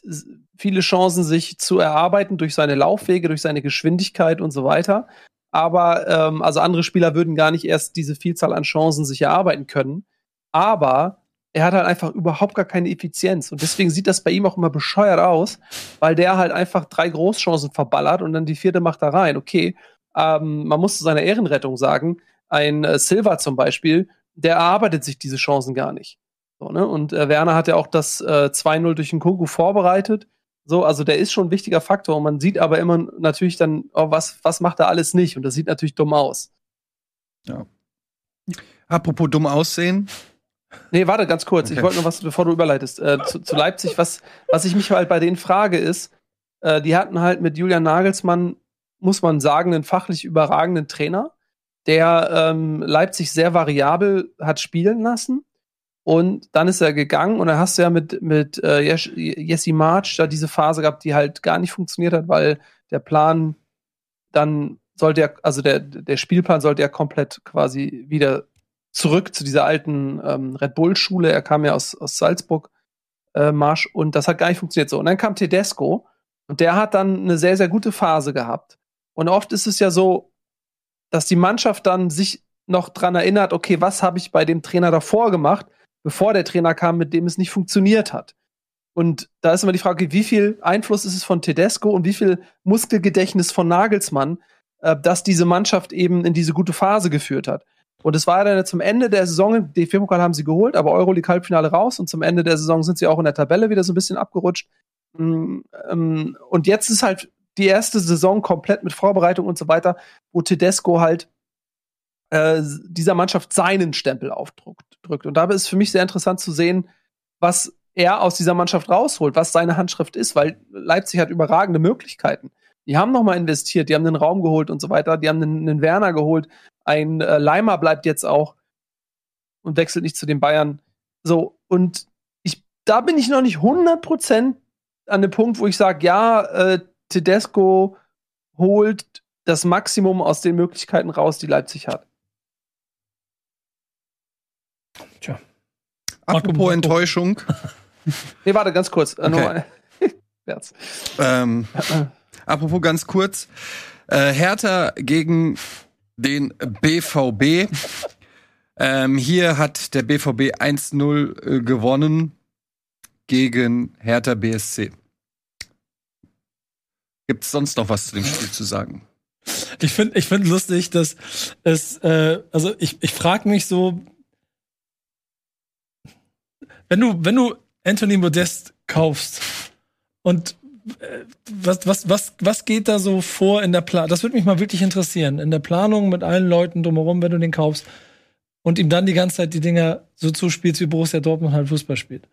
viele Chancen, sich zu erarbeiten durch seine Laufwege, durch seine Geschwindigkeit und so weiter. Aber ähm, also andere Spieler würden gar nicht erst diese Vielzahl an Chancen sich erarbeiten können. Aber er hat halt einfach überhaupt gar keine Effizienz. Und deswegen sieht das bei ihm auch immer bescheuert aus, weil der halt einfach drei Großchancen verballert und dann die vierte macht da rein. Okay, ähm, man muss zu seiner Ehrenrettung sagen, ein äh, Silva zum Beispiel, der erarbeitet sich diese Chancen gar nicht. So, ne? Und äh, Werner hat ja auch das äh, 2-0 durch den Kunku vorbereitet. So, also der ist schon ein wichtiger Faktor. Und man sieht aber immer natürlich dann, oh, was, was macht er alles nicht? Und das sieht natürlich dumm aus. Apropos dumm aussehen. Nee, warte ganz kurz. Okay. Ich wollte noch was, bevor du überleitest. Äh, zu, zu Leipzig, was, was ich mich halt bei denen frage, ist, äh, die hatten halt mit Julian Nagelsmann, muss man sagen, einen fachlich überragenden Trainer, der ähm, Leipzig sehr variabel hat spielen lassen. Und dann ist er gegangen und dann hast du ja mit, mit äh, Jes- Jesse March da diese Phase gehabt, die halt gar nicht funktioniert hat, weil der Plan dann sollte ja, also der, der Spielplan sollte ja komplett quasi wieder zurück zu dieser alten ähm, Red Bull-Schule. Er kam ja aus, aus Salzburg, äh, Marsch, und das hat gar nicht funktioniert so. Und dann kam Tedesco und der hat dann eine sehr, sehr gute Phase gehabt. Und oft ist es ja so, dass die Mannschaft dann sich noch dran erinnert, okay, was habe ich bei dem Trainer davor gemacht, bevor der Trainer kam, mit dem es nicht funktioniert hat. Und da ist immer die Frage, wie viel Einfluss ist es von Tedesco und wie viel Muskelgedächtnis von Nagelsmann, äh, dass diese Mannschaft eben in diese gute Phase geführt hat. Und es war dann zum Ende der Saison, DFB-Pokal haben sie geholt, aber Euroleague-Halbfinale raus und zum Ende der Saison sind sie auch in der Tabelle wieder so ein bisschen abgerutscht. Mm, ähm, Und jetzt ist halt die erste Saison komplett mit Vorbereitung und so weiter, wo Tedesco halt äh, dieser Mannschaft seinen Stempel aufdrückt. Drückt. Und dabei ist für mich sehr interessant zu sehen, was er aus dieser Mannschaft rausholt, was seine Handschrift ist, weil Leipzig hat überragende Möglichkeiten. Die haben nochmal investiert, die haben den Raum geholt und so weiter, die haben einen, einen Werner geholt, ein äh, Leimer bleibt jetzt auch und wechselt nicht zu den Bayern. So, und ich, da bin ich noch nicht 100% an dem Punkt, wo ich sage, ja, äh, Tedesco holt das Maximum aus den Möglichkeiten raus, die Leipzig hat. Apropos Marco. Enttäuschung. Nee, warte, ganz kurz. Äh, Okay. Ähm, apropos ganz kurz. Äh, Hertha gegen den BVB. Ähm, hier hat der BVB 1-0 äh, gewonnen gegen Hertha BSC. Gibt es sonst noch was zu dem Spiel zu sagen? Ich finde ich find lustig, dass es, äh, also ich, ich frage mich so, wenn du, wenn du Anthony Modest kaufst und äh, was, was, was, was geht da so vor in der Planung? Das würde mich mal wirklich interessieren. In der Planung mit allen Leuten drumherum, wenn du den kaufst und ihm dann die ganze Zeit die Dinger so zuspielst, wie Borussia Dortmund halt Fußball spielt.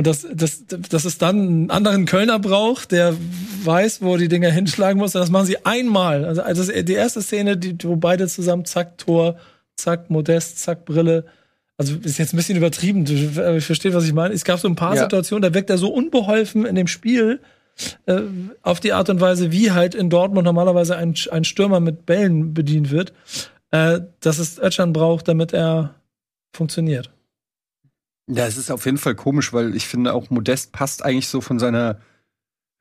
Und das, das, das ist dann einen anderen Kölner braucht, der weiß, wo die Dinger hinschlagen muss. Und das machen sie einmal. Also, also die erste Szene, die, wo beide zusammen, zack, Tor, zack, Modest, zack, Brille. Also ist jetzt ein bisschen übertrieben. Du- aber Ich verstehe, was ich meine. Es gab so ein paar Ja. Situationen, da wirkt er so unbeholfen in dem Spiel äh, auf die Art und Weise, wie halt in Dortmund normalerweise ein, ein Stürmer mit Bällen bedient wird, äh, dass es Özcan braucht, damit er funktioniert. Ja, es ist auf jeden Fall komisch, weil ich finde auch Modest passt eigentlich so von seiner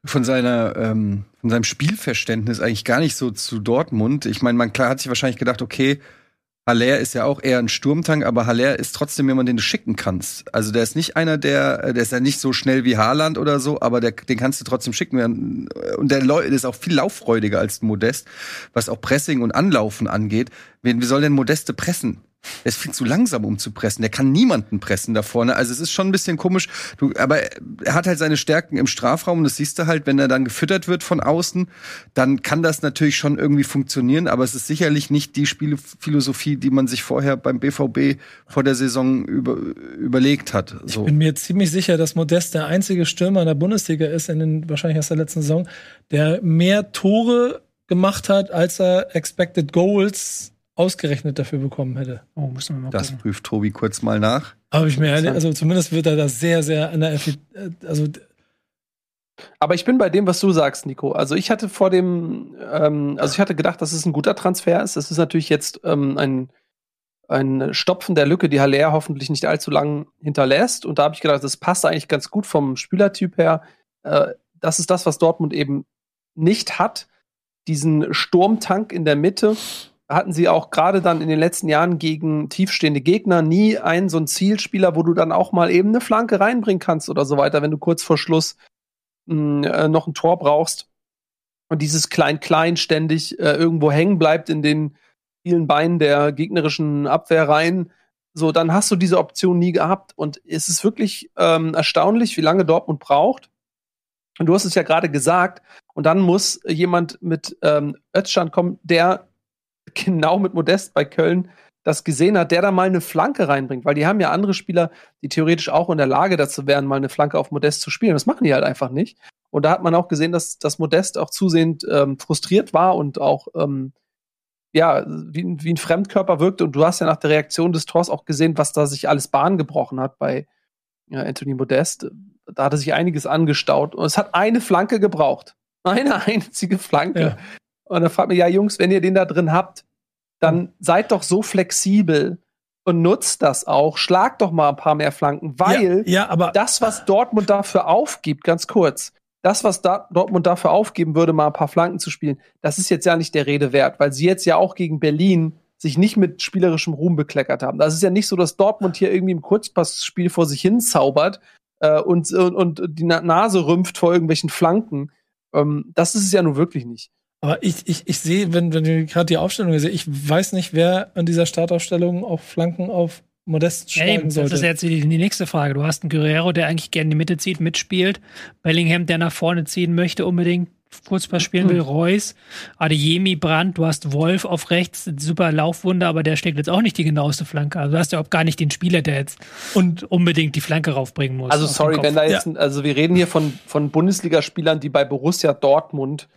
von seiner ähm, von seinem Spielverständnis eigentlich gar nicht so zu Dortmund. Ich meine, man klar hat sich wahrscheinlich gedacht, okay, Haller ist ja auch eher ein Sturmtank, aber Haller ist trotzdem jemand, den du schicken kannst. Also der ist nicht einer, der, der ist ja nicht so schnell wie Haaland oder so, aber der, den kannst du trotzdem schicken. Und der ist auch viel lauffreudiger als Modest, was auch Pressing und Anlaufen angeht. Wie soll denn Modeste pressen? Er ist viel zu langsam, um zu pressen. Der kann niemanden pressen da vorne. Also es ist schon ein bisschen komisch. Du, aber er hat halt seine Stärken im Strafraum. Und das siehst du halt, wenn er dann gefüttert wird von außen, dann kann das natürlich schon irgendwie funktionieren. Aber es ist sicherlich nicht die Spielphilosophie, die man sich vorher beim BVB vor der Saison über, überlegt hat. So. Ich bin mir ziemlich sicher, dass Modest der einzige Stürmer in der Bundesliga ist, in den, wahrscheinlich aus der letzten Saison, der mehr Tore gemacht hat, als er Expected Goals ausgerechnet dafür bekommen hätte. Oh, müssen wir mal Das gucken. prüft Tobi kurz mal nach. Aber ich mir ehrlich, also zumindest wird er da sehr, sehr an der Effi also Aber ich bin bei dem, was du sagst, Nico. Also ich hatte vor dem, ähm, also ich hatte gedacht, dass es ein guter Transfer ist. Das ist natürlich jetzt ähm, ein, ein Stopfen der Lücke, die Haller hoffentlich nicht allzu lang hinterlässt. Und da habe ich gedacht, das passt eigentlich ganz gut vom Spielertyp her. Äh, das ist das, was Dortmund eben nicht hat. Diesen Sturmtank in der Mitte hatten sie auch gerade dann in den letzten Jahren gegen tiefstehende Gegner nie einen so einen Zielspieler, wo du dann auch mal eben eine Flanke reinbringen kannst oder so weiter, wenn du kurz vor Schluss mh, äh, noch ein Tor brauchst und dieses Klein-Klein ständig äh, irgendwo hängen bleibt in den vielen Beinen der gegnerischen Abwehrreihen, so, dann hast du diese Option nie gehabt. Und es ist wirklich ähm, erstaunlich, wie lange Dortmund braucht. Und du hast es ja gerade gesagt. Und dann muss jemand mit ähm, Özcan kommen, der genau mit Modest bei Köln das gesehen hat, der da mal eine Flanke reinbringt. Weil die haben ja andere Spieler, die theoretisch auch in der Lage dazu wären, mal eine Flanke auf Modest zu spielen. Das machen die halt einfach nicht. Und da hat man auch gesehen, dass, dass Modest auch zusehend ähm, frustriert war und auch ähm, ja, wie, ein- wie ein Fremdkörper wirkte. Und du hast ja nach der Reaktion des Tors auch gesehen, was da sich alles Bahn gebrochen hat bei ja, Anthony Modest. Da hatte sich einiges angestaut. Und es hat eine Flanke gebraucht. Eine einzige Flanke. Ja. Und dann fragt man, ja, Jungs, wenn ihr den da drin habt, dann seid doch so flexibel und nutzt das auch. Schlagt doch mal ein paar mehr Flanken, weil ja, ja, aber das, was Dortmund dafür aufgibt, ganz kurz, das, was da, Dortmund dafür aufgeben würde, mal ein paar Flanken zu spielen, das ist jetzt ja nicht der Rede wert, weil sie jetzt ja auch gegen Berlin sich nicht mit spielerischem Ruhm bekleckert haben. Das ist ja nicht so, dass Dortmund hier irgendwie im Kurzpassspiel vor sich hin zaubert äh, und, und, und die Na Nase rümpft vor irgendwelchen Flanken. Ähm, das ist es ja nun wirklich nicht. Aber ich, ich, ich sehe, wenn, wenn ich gerade die Aufstellung sehe, ich weiß nicht, wer an dieser Startaufstellung auf Flanken auf Modest Ja, eben, schlagen das sollte. ist jetzt die, die nächste Frage. Du hast einen Guerrero, der eigentlich gerne in die Mitte zieht, mitspielt. Bellingham, der nach vorne ziehen möchte, unbedingt Kurzpass spielen Mhm. will. Reus, Adeyemi, Brandt, du hast Wolf auf rechts, super Laufwunder, aber der steckt jetzt auch nicht die genaueste Flanke. Also du hast ja auch gar nicht den Spieler, der jetzt und unbedingt die Flanke raufbringen muss. Also sorry, wenn da jetzt, also wir reden hier von, von Bundesligaspielern, die bei Borussia Dortmund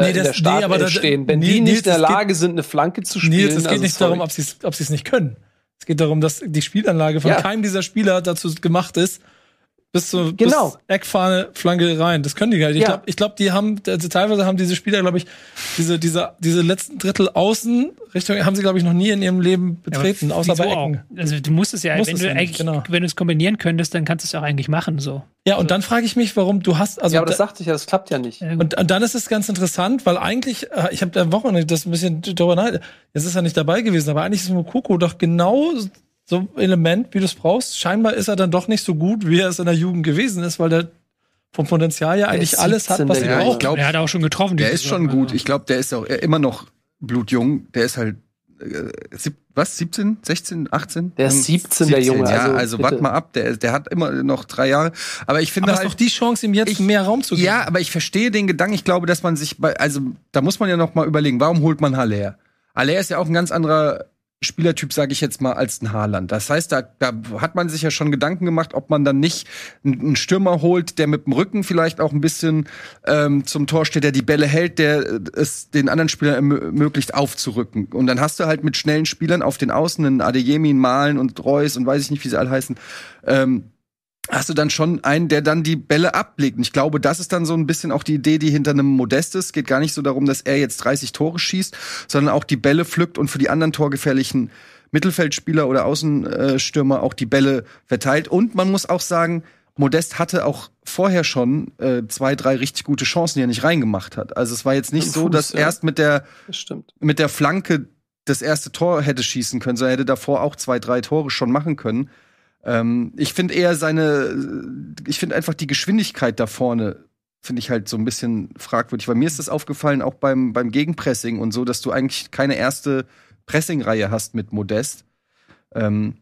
äh, Nee, in das- der nee, Startelf aber da- stehen. Wenn nee, die nee, nicht in der das geht- Lage sind, eine Flanke zu spielen, Nils, es geht also nicht sorry. darum, ob sie es ob sie's nicht können. Es geht darum, dass die Spielanlage von Ja. keinem dieser Spieler dazu gemacht ist, bis zur Genau. bis Eckfahne, Flanke rein. Das können die halt. Ich Ja. glaube, ich glaub, die haben, also teilweise haben diese Spieler, glaube ich, diese, diese, diese letzten Drittel außen Richtung haben sie, glaube ich, noch nie in ihrem Leben betreten, Ja, außer bei Ecken. auch? Also du musst es ja, Musst wenn es du nicht, eigentlich, genau. wenn du es kombinieren könntest, dann kannst du es auch eigentlich machen, so. Ja, und dann frage ich mich, warum du hast, also ja, aber das da- sagte ich ja, das klappt ja nicht. Und, und dann ist es ganz interessant, weil eigentlich, äh, ich habe der Woche das ein bisschen darüber nachgedacht, jetzt ist er nicht dabei gewesen, aber eigentlich ist Mokoko doch genau so ein Element, wie du es brauchst. Scheinbar ist er dann doch nicht so gut, wie er es in der Jugend gewesen ist, weil der vom Potenzial ja eigentlich alles hat, 17, was Ja, ich brauchen. glaub, er hat auch schon getroffen. Der ist schon gut. also. Ich glaube, der ist auch immer noch blutjung. Der ist halt, äh, sieb, was, 17, 16, 18? Der ist 17, der Junge, Ja, also also, bitte. wart mal ab. Der, der hat immer noch drei Jahre. Aber ich finde Aber halt, doch die Chance, ihm jetzt Ich- mehr Raum zu geben. Ja, aber ich verstehe den Gedanken. Ich glaube, dass man sich bei, also da muss man ja noch mal überlegen, warum holt man Haller? Haller ist ja auch ein ganz anderer Spielertyp, sage ich jetzt mal, als ein Haaland. Das heißt, da, da hat man sich ja schon Gedanken gemacht, ob man dann nicht einen Stürmer holt, der mit dem Rücken vielleicht auch ein bisschen ähm, zum Tor steht, der die Bälle hält, der äh, es den anderen Spielern ermöglicht aufzurücken. Und dann hast du halt mit schnellen Spielern auf den Außen, einen Adeyemi, Malen und Reus und weiß ich nicht, wie sie alle heißen, ähm, hast du dann schon einen, der dann die Bälle ablegt. Und ich glaube, das ist dann so ein bisschen auch die Idee, die hinter einem Modest ist. Geht gar nicht so darum, dass er jetzt 30 Tore schießt, sondern auch die Bälle pflückt und für die anderen torgefährlichen Mittelfeldspieler oder Außenstürmer auch die Bälle verteilt. Und man muss auch sagen, Modest hatte auch vorher schon äh, zwei, drei richtig gute Chancen, die er nicht reingemacht hat. Also es war jetzt nicht Im so, Fuß, dass ja. erst mit der mit der Flanke das erste Tor hätte schießen können, sondern er hätte davor auch zwei, drei Tore schon machen können. Ähm, ich finde eher seine, ich finde einfach die Geschwindigkeit da vorne finde ich halt so ein bisschen fragwürdig. Weil mir ist das aufgefallen, auch beim, beim Gegenpressing und so, dass du eigentlich keine erste Pressingreihe hast mit Modest. Ähm,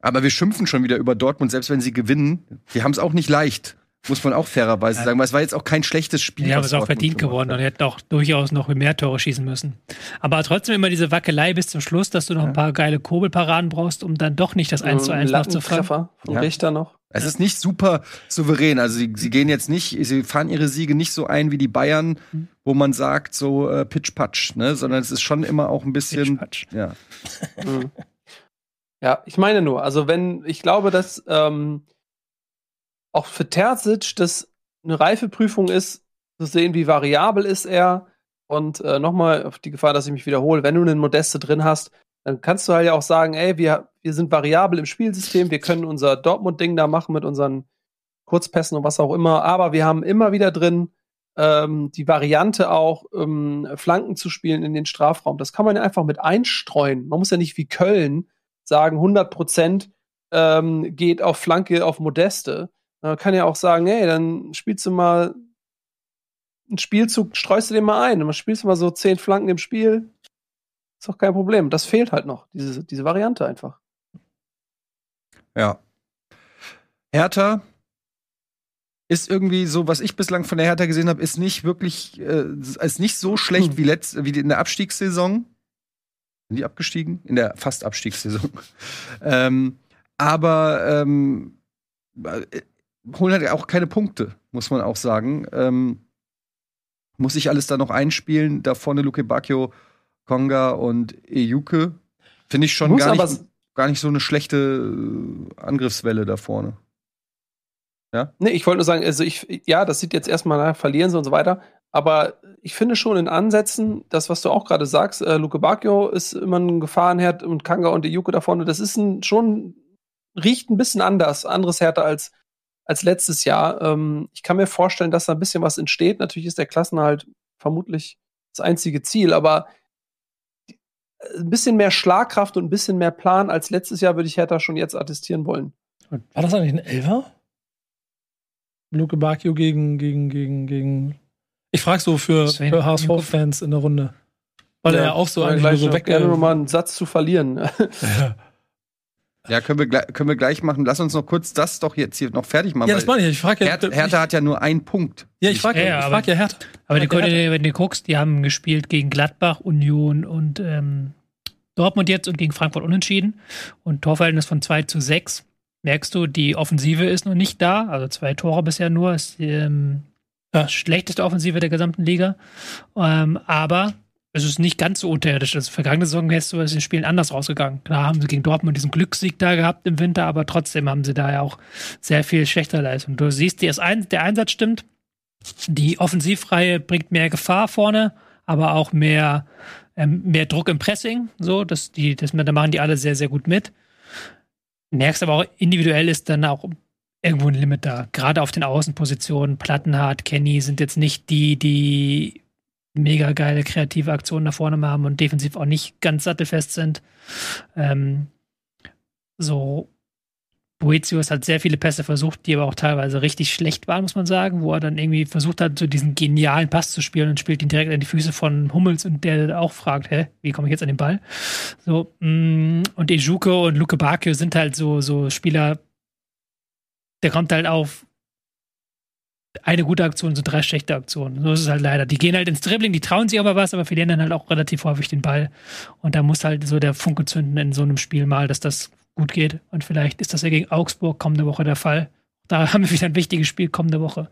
aber wir schimpfen schon wieder über Dortmund, selbst wenn sie gewinnen. Die haben es auch nicht leicht. Muss man auch fairerweise ja. sagen, weil es war jetzt auch kein schlechtes Spiel. Ja, aber es ist auch verdient geworden und hätten auch durchaus noch mehr Tore schießen müssen. Aber trotzdem immer diese Wackelei bis zum Schluss, dass du noch ja. ein paar geile Kurbelparaden brauchst, um dann doch nicht das 1 zu 1 nachzufangen. von ja. Richter noch. Es ist nicht super souverän. Also sie, sie gehen jetzt nicht, sie fahren ihre Siege nicht so ein wie die Bayern, mhm. wo man sagt, so äh, Pitch-Patsch, ne? Sondern es ist schon immer auch ein bisschen. Ja. mhm. ja, ich meine nur, also wenn, ich glaube, dass ähm, auch für Terzic das eine Reifeprüfung ist, zu sehen, wie variabel ist er. Und äh, nochmal auf die Gefahr, dass ich mich wiederhole, wenn du einen Modeste drin hast, dann kannst du halt ja auch sagen, ey, wir, wir sind variabel im Spielsystem, wir können unser Dortmund-Ding da machen mit unseren Kurzpässen und was auch immer, aber wir haben immer wieder drin ähm, die Variante auch, ähm, Flanken zu spielen in den Strafraum. Das kann man ja einfach mit einstreuen. Man muss ja nicht wie Köln sagen, 100 Prozent ähm, geht auf Flanke auf Modeste, man kann ja auch sagen, hey, dann spielst du mal einen Spielzug, streust du den mal ein. Und dann spielst du mal so zehn Flanken im Spiel. Ist doch kein Problem. Das fehlt halt noch, diese, diese Variante einfach. Ja. Hertha ist irgendwie so, was ich bislang von der Hertha gesehen habe, ist nicht wirklich, äh, ist nicht so schlecht hm. wie, letzt, wie in der Abstiegssaison. Sind die abgestiegen? In der fast Abstiegssaison. ähm, aber ähm, holen halt auch keine Punkte, muss man auch sagen. Ähm, muss ich alles da noch einspielen? Da vorne Luke Bacchio, Konga und Ejuke. Finde ich schon gar nicht, gar nicht so eine schlechte äh, Angriffswelle da vorne. Ja? Nee, ich wollte nur sagen, also ich, ja, das sieht jetzt erstmal nach, verlieren sie und so weiter. Aber ich finde schon in Ansätzen, das, was du auch gerade sagst, äh, Luke Bacchio ist immer ein Gefahrenherd und Kanga und Ejuke da vorne, das ist ein, schon, riecht ein bisschen anders, anderes Härte als als letztes Jahr. Ähm, ich kann mir vorstellen, dass da ein bisschen was entsteht. Natürlich ist der Klassenhalt vermutlich das einzige Ziel, aber ein bisschen mehr Schlagkraft und ein bisschen mehr Plan als letztes Jahr würde ich Hertha schon jetzt attestieren wollen. War das eigentlich ein Elfer? Luke Bacchio gegen, gegen, gegen, gegen. Ich frage so für, für HSV-Fans in der Runde. Weil ja, er ja auch so eigentlich so weg. gerne nochmal einen Satz zu verlieren. Ja. Ja, können wir, können wir gleich machen. Lass uns noch kurz das doch jetzt hier noch fertig machen. Ja, das meine ich. Ich frage ja. Hertha, Hertha hat ja nur einen Punkt. Ja, ich frage ja, ja, ich frag ja Hertha. Aber die, Hertha. wenn du guckst, die haben gespielt gegen Gladbach, Union und ähm, Dortmund jetzt und gegen Frankfurt unentschieden. Und Torverhältnis von 2 zu 6. Merkst du, die Offensive ist noch nicht da. Also zwei Tore bisher nur. Ist die ähm, ja. schlechteste Offensive der gesamten Liga. Ähm, aber es ist nicht ganz so unterirdisch. Das vergangene Saison hättest du aus den Spielen anders rausgegangen. Klar haben sie gegen Dortmund diesen Glückssieg da gehabt im Winter, aber trotzdem haben sie da ja auch sehr viel schlechter Leistung. Du siehst, der Einsatz stimmt. Die Offensivreihe bringt mehr Gefahr vorne, aber auch mehr, ähm, mehr Druck im Pressing. So, dass die, das, da machen die alle sehr, sehr gut mit. Merkst aber auch, individuell ist dann auch irgendwo ein Limit da. Gerade auf den Außenpositionen. Plattenhardt, Kenny sind jetzt nicht die, die mega geile kreative Aktionen nach vorne haben und defensiv auch nicht ganz sattelfest sind. Ähm, so, Boetius hat sehr viele Pässe versucht, die aber auch teilweise richtig schlecht waren, muss man sagen, wo er dann irgendwie versucht hat, so diesen genialen Pass zu spielen und spielt ihn direkt an die Füße von Hummels und der auch fragt, hä, wie komme ich jetzt an den Ball? So, mm, und Ejuke und Luke Bakio sind halt so, so Spieler, der kommt halt auf eine gute Aktion, so drei schlechte Aktionen. So ist es halt leider. Die gehen halt ins Dribbling, die trauen sich aber was, aber verlieren dann halt auch relativ häufig den Ball. Und da muss halt so der Funke zünden in so einem Spiel mal, dass das gut geht. Und vielleicht ist das ja gegen Augsburg kommende Woche der Fall. Da haben wir wieder ein wichtiges Spiel kommende Woche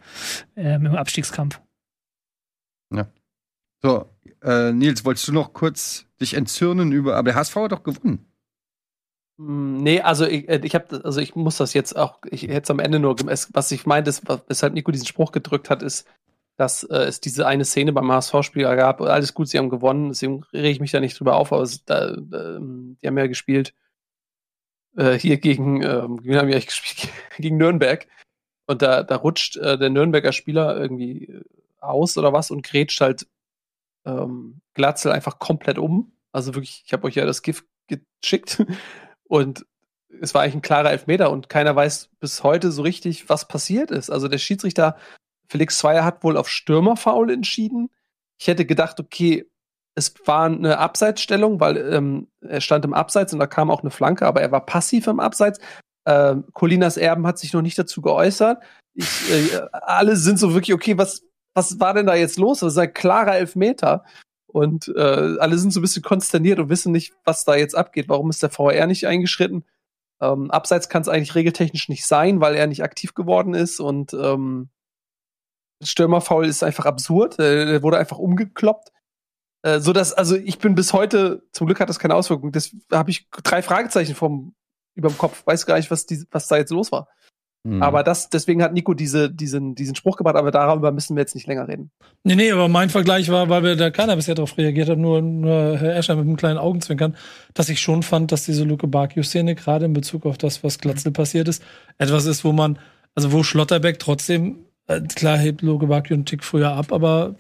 ähm, im Abstiegskampf. Ja. So, äh, Nils, wolltest du noch kurz dich entzürnen über, aber der HSV hat doch gewonnen. Hm, nee, also ich, äh, ich habe, also ich muss das jetzt auch, ich hätte es am Ende nur, was ich meinte, weshalb Nico diesen Spruch gedrückt hat, ist, dass äh, es diese eine Szene beim HSV-Spiel gab. Alles gut, sie haben gewonnen, deswegen rege ich mich da nicht drüber auf, aber es, da, äh, die haben ja gespielt äh, hier gegen, äh, wie haben wir gespielt? gegen Nürnberg. Und da, da rutscht äh, der Nürnberger Spieler irgendwie aus oder was und grätscht halt ähm, Glatzel einfach komplett um Also wirklich, ich habe euch ja das GIF geschickt und es war eigentlich ein klarer Elfmeter und keiner weiß bis heute so richtig, was passiert ist. Also der Schiedsrichter Felix Zweier hat wohl auf Stürmerfaul entschieden. Ich hätte gedacht, okay, es war eine Abseitsstellung, weil ähm, er stand im Abseits und da kam auch eine Flanke, aber er war passiv im Abseits. Ähm, Colinas Erben hat sich noch nicht dazu geäußert. Ich, äh, alle sind so wirklich, okay, was, was war denn da jetzt los? Das ist ein klarer Elfmeter. Und äh, alle sind so ein bisschen konsterniert und wissen nicht, was da jetzt abgeht. Warum ist der VR nicht eingeschritten? Ähm, Abseits kann es eigentlich regeltechnisch nicht sein, weil er nicht aktiv geworden ist und ähm, Stürmerfoul ist einfach absurd. Äh, er wurde einfach umgekloppt. Äh, so dass, also ich bin bis heute, zum Glück hat das keine Auswirkung. Das habe ich drei Fragezeichen vom überm Kopf. Weiß gar nicht, was, die, was da jetzt los war. Mhm. Aber das, deswegen hat Nico diese, diesen, diesen Spruch gebracht, aber darüber müssen wir jetzt nicht länger reden. Nee, nee, aber mein Vergleich war, weil wir da keiner bisher darauf reagiert hat, nur, nur Herr Escher mit einem kleinen Augenzwinkern, dass ich schon fand, dass diese Luke Bakio-Szene gerade in Bezug auf das, was Glatzel passiert ist, etwas ist, wo man, also wo Schlotterbeck trotzdem, äh, klar hebt Luke Bakio einen Tick früher ab, aber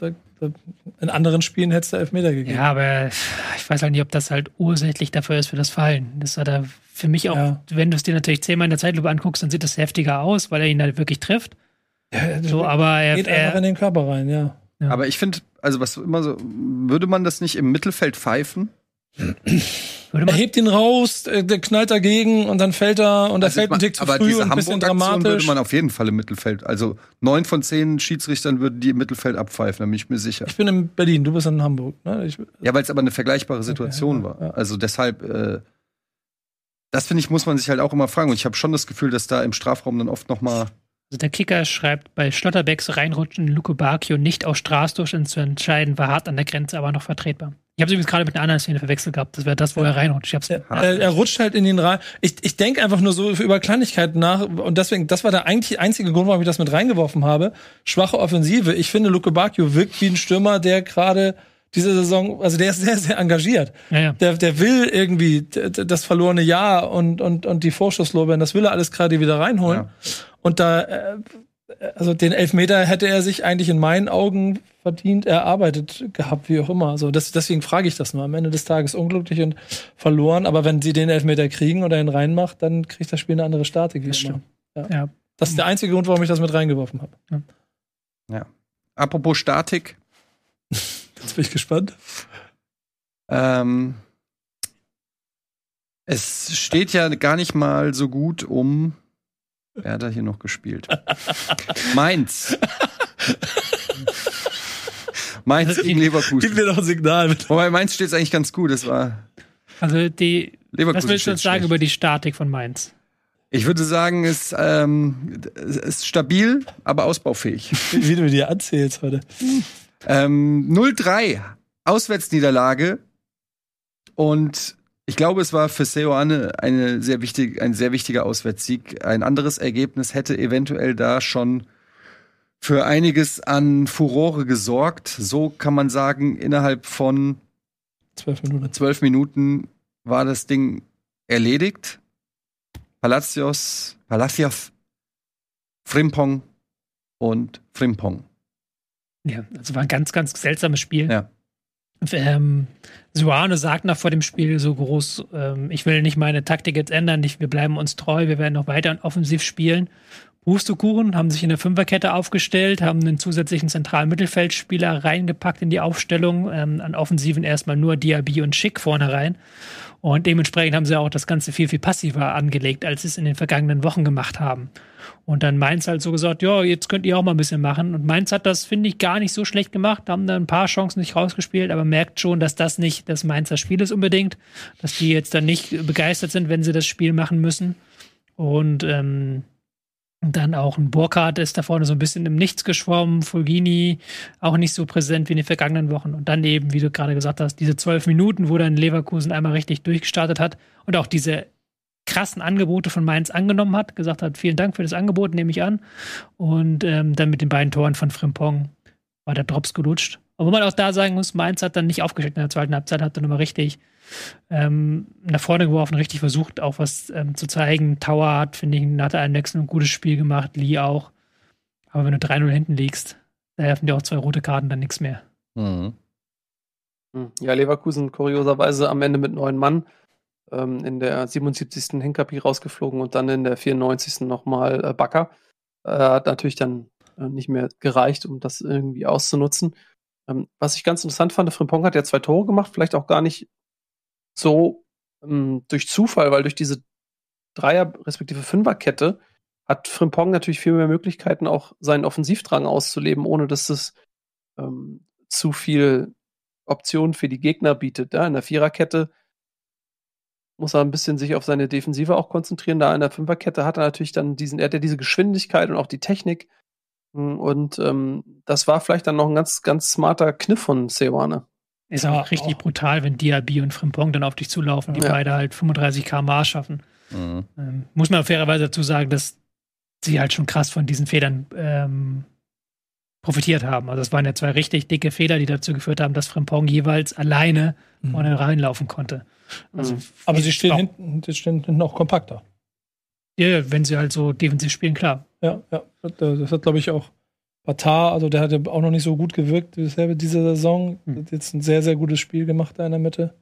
in anderen Spielen hätte es da Elfmeter gegeben. Ja, aber ich weiß halt nicht, ob das halt ursächlich dafür ist für das Fallen. Das hat er für mich auch, ja. wenn du es dir natürlich zehnmal in der Zeitlupe anguckst, dann sieht das heftiger aus, weil er ihn halt wirklich trifft. Ja, so, aber er geht er, einfach in den Körper rein, ja. ja. Aber ich finde, also was immer so, würde man das nicht im Mittelfeld pfeifen? er hebt ihn raus, äh, der knallt dagegen und dann fällt er und er also fällt einen Tick zu früh und ein bisschen dramatisch. würde man auf jeden Fall im Mittelfeld. Also neun von zehn Schiedsrichtern würden die im Mittelfeld abpfeifen, da bin ich mir sicher. Ich bin in Berlin, du bist in Hamburg. Ne? Ich, ja, weil es aber eine vergleichbare Situation okay, ja, war. Also deshalb, äh, das finde ich, muss man sich halt auch immer fragen. Und ich habe schon das Gefühl, dass da im Strafraum dann oft noch mal also der Kicker schreibt, bei Schlotterbecks Reinrutschen Luke Bacchio nicht aus Straßdurchschnitt zu entscheiden, war hart an der Grenze, aber noch vertretbar. Ich habe es übrigens gerade mit einer anderen Szene verwechselt gehabt. Das wäre das, wo er reinrutscht. Ich er, er, rutscht halt in den rein. Ich, ich denke einfach nur so über Kleinigkeiten nach und deswegen, das war der eigentlich einzige Grund, warum ich das mit reingeworfen habe. Schwache Offensive. Ich finde, Luke Bacchio wirkt wie ein Stürmer, der gerade diese Saison, also der ist sehr, sehr engagiert. Ja, ja. Der, der will irgendwie das verlorene Jahr und, und, und die Vorschusslorbeeren, das will er alles gerade wieder reinholen. Ja. Und da, äh, also den Elfmeter hätte er sich eigentlich in meinen Augen verdient erarbeitet gehabt, wie auch immer. Also das, deswegen frage ich das nur. Am Ende des Tages unglücklich und verloren, aber wenn sie den Elfmeter kriegen oder ihn reinmacht, dann kriegt das Spiel eine andere Statik. Das stimmt. Ja. ja. Das ist der einzige Grund, warum ich das mit reingeworfen habe. Ja. ja. Apropos Statik. Jetzt bin ich gespannt. Ähm, es steht ja gar nicht mal so gut um Wer hat da hier noch gespielt? Mainz. Mainz gegen Leverkusen. Gib mir doch ein Signal. Wobei Mainz steht es eigentlich ganz gut. Das war. Also die. Leverkusen was willst du uns sagen schlecht. über die Statik von Mainz? Ich würde sagen, es ähm, ist stabil, aber ausbaufähig. Wie du dir anzählst heute. Ähm, 0-3 Auswärtsniederlage und ich glaube, es war für Seoane eine sehr wichtig, ein sehr wichtiger Auswärtssieg. Ein anderes Ergebnis hätte eventuell da schon für einiges an Furore gesorgt. So kann man sagen, innerhalb von zwölf Minuten, zwölf Minuten war das Ding erledigt. Palacios, Palacios, Frimpong und Frimpong. Ja, also war ein ganz, ganz seltsames Spiel. Ja. Ähm, Suane sagt nach vor dem Spiel so groß, ähm, ich will nicht meine Taktik jetzt ändern, nicht, wir bleiben uns treu, wir werden noch weiter offensiv spielen. Pustekuchen haben sich in der Fünferkette aufgestellt, haben einen zusätzlichen zentralen Mittelfeldspieler reingepackt in die Aufstellung, ähm, an Offensiven erstmal nur Diaby und Schick vorne rein. Und dementsprechend haben sie auch das Ganze viel, viel passiver angelegt, als sie es in den vergangenen Wochen gemacht haben. Und dann Mainz halt so gesagt, ja, jetzt könnt ihr auch mal ein bisschen machen. Und Mainz hat das, finde ich, gar nicht so schlecht gemacht, haben da ein paar Chancen nicht rausgespielt, aber merkt schon, dass das nicht das Mainzer Spiel ist unbedingt, dass die jetzt dann nicht begeistert sind, wenn sie das Spiel machen müssen. Und ähm, dann auch ein Burkhardt ist da vorne so ein bisschen im Nichts geschwommen, Fulgini auch nicht so präsent wie in den vergangenen Wochen. Und dann eben, wie du gerade gesagt hast, diese zwölf Minuten, wo dann Leverkusen einmal richtig durchgestartet hat und auch diese krassen Angebote von Mainz angenommen hat, gesagt hat, vielen Dank für das Angebot, nehme ich an. Und ähm, dann mit den beiden Toren von Frimpong war der Drops gelutscht. Obwohl man auch da sagen muss, Mainz hat dann nicht aufgeschickt in der zweiten Halbzeit, hat dann nochmal richtig ähm, nach vorne geworfen, richtig versucht, auch was ähm, zu zeigen. Tower hat, finde ich, nach der Einwechslung ein gutes Spiel gemacht, Lee auch. Aber wenn du 3-0 hinten liegst, da helfen dir auch zwei rote Karten dann nichts mehr. Mhm. Hm. Ja, Leverkusen kurioserweise am Ende mit neun Mann ähm, in der 77. Hinkapi rausgeflogen und dann in der 94. nochmal äh, Bakker. Äh, hat natürlich dann äh, nicht mehr gereicht, um das irgendwie auszunutzen. Ähm, was ich ganz interessant fand, Frimpong hat ja zwei Tore gemacht, vielleicht auch gar nicht so ähm, durch Zufall, weil durch diese Dreier- respektive Fünferkette hat Frimpong natürlich viel mehr Möglichkeiten, auch seinen Offensivdrang auszuleben, ohne dass es ähm, zu viel Optionen für die Gegner bietet. Ja? In der Viererkette muss er ein bisschen sich auf seine Defensive auch konzentrieren. Da in der Fünferkette hat er natürlich dann diesen, er hat ja diese Geschwindigkeit und auch die Technik. Und ähm, das war vielleicht dann noch ein ganz, ganz smarter Kniff von Sewane. Ist aber richtig auch. brutal, wenn Diaby und Frimpong dann auf dich zulaufen, die ja. beide halt 35 km schaffen. Mhm. Ähm, muss man fairerweise dazu sagen, dass sie halt schon krass von diesen Federn ähm, profitiert haben. Also es waren ja zwei richtig dicke Fehler, die dazu geführt haben, dass Frimpong jeweils alleine mhm. vorne reinlaufen konnte. Also mhm. Aber sie stehen hinten, sie stehen hinten auch kompakter. Ja, wenn sie halt so defensiv spielen, klar. Ja, ja. Das hat, glaube ich, auch Batar, also der hat ja auch noch nicht so gut gewirkt bisher diese Saison. Mhm. Hat jetzt ein sehr, sehr gutes Spiel gemacht da in der Mitte.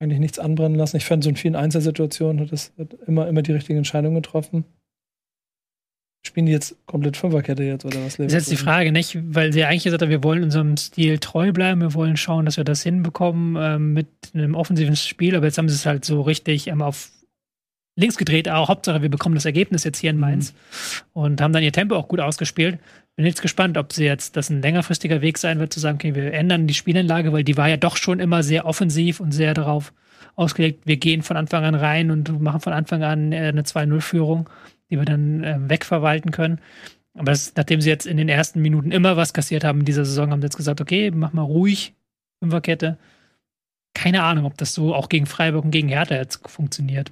Eigentlich nichts anbrennen lassen. Ich fand so in vielen Einzelsituationen hat das hat immer, immer die richtigen Entscheidungen getroffen. Spielen die jetzt komplett Fünferkette jetzt oder was? Das ist jetzt die Frage, nicht? Weil sie eigentlich gesagt haben, wir wollen unserem Stil treu bleiben, wir wollen schauen, dass wir das hinbekommen ähm, mit einem offensiven Spiel, aber jetzt haben sie es halt so richtig ähm, auf links gedreht, auch Hauptsache, wir bekommen das Ergebnis jetzt hier in Mainz mhm. und haben dann ihr Tempo auch gut ausgespielt. Bin jetzt gespannt, ob sie jetzt das ein längerfristiger Weg sein wird, zu sagen, okay, wir ändern die Spielanlage, weil die war ja doch schon immer sehr offensiv und sehr darauf ausgelegt, wir gehen von Anfang an rein und machen von Anfang an äh, eine 2-0-Führung die wir dann äh, wegverwalten können. Aber das, nachdem sie jetzt in den ersten Minuten immer was kassiert haben in dieser Saison, haben sie jetzt gesagt, okay, mach mal ruhig, Fünferkette. Keine Ahnung, ob das so auch gegen Freiburg und gegen Hertha jetzt funktioniert.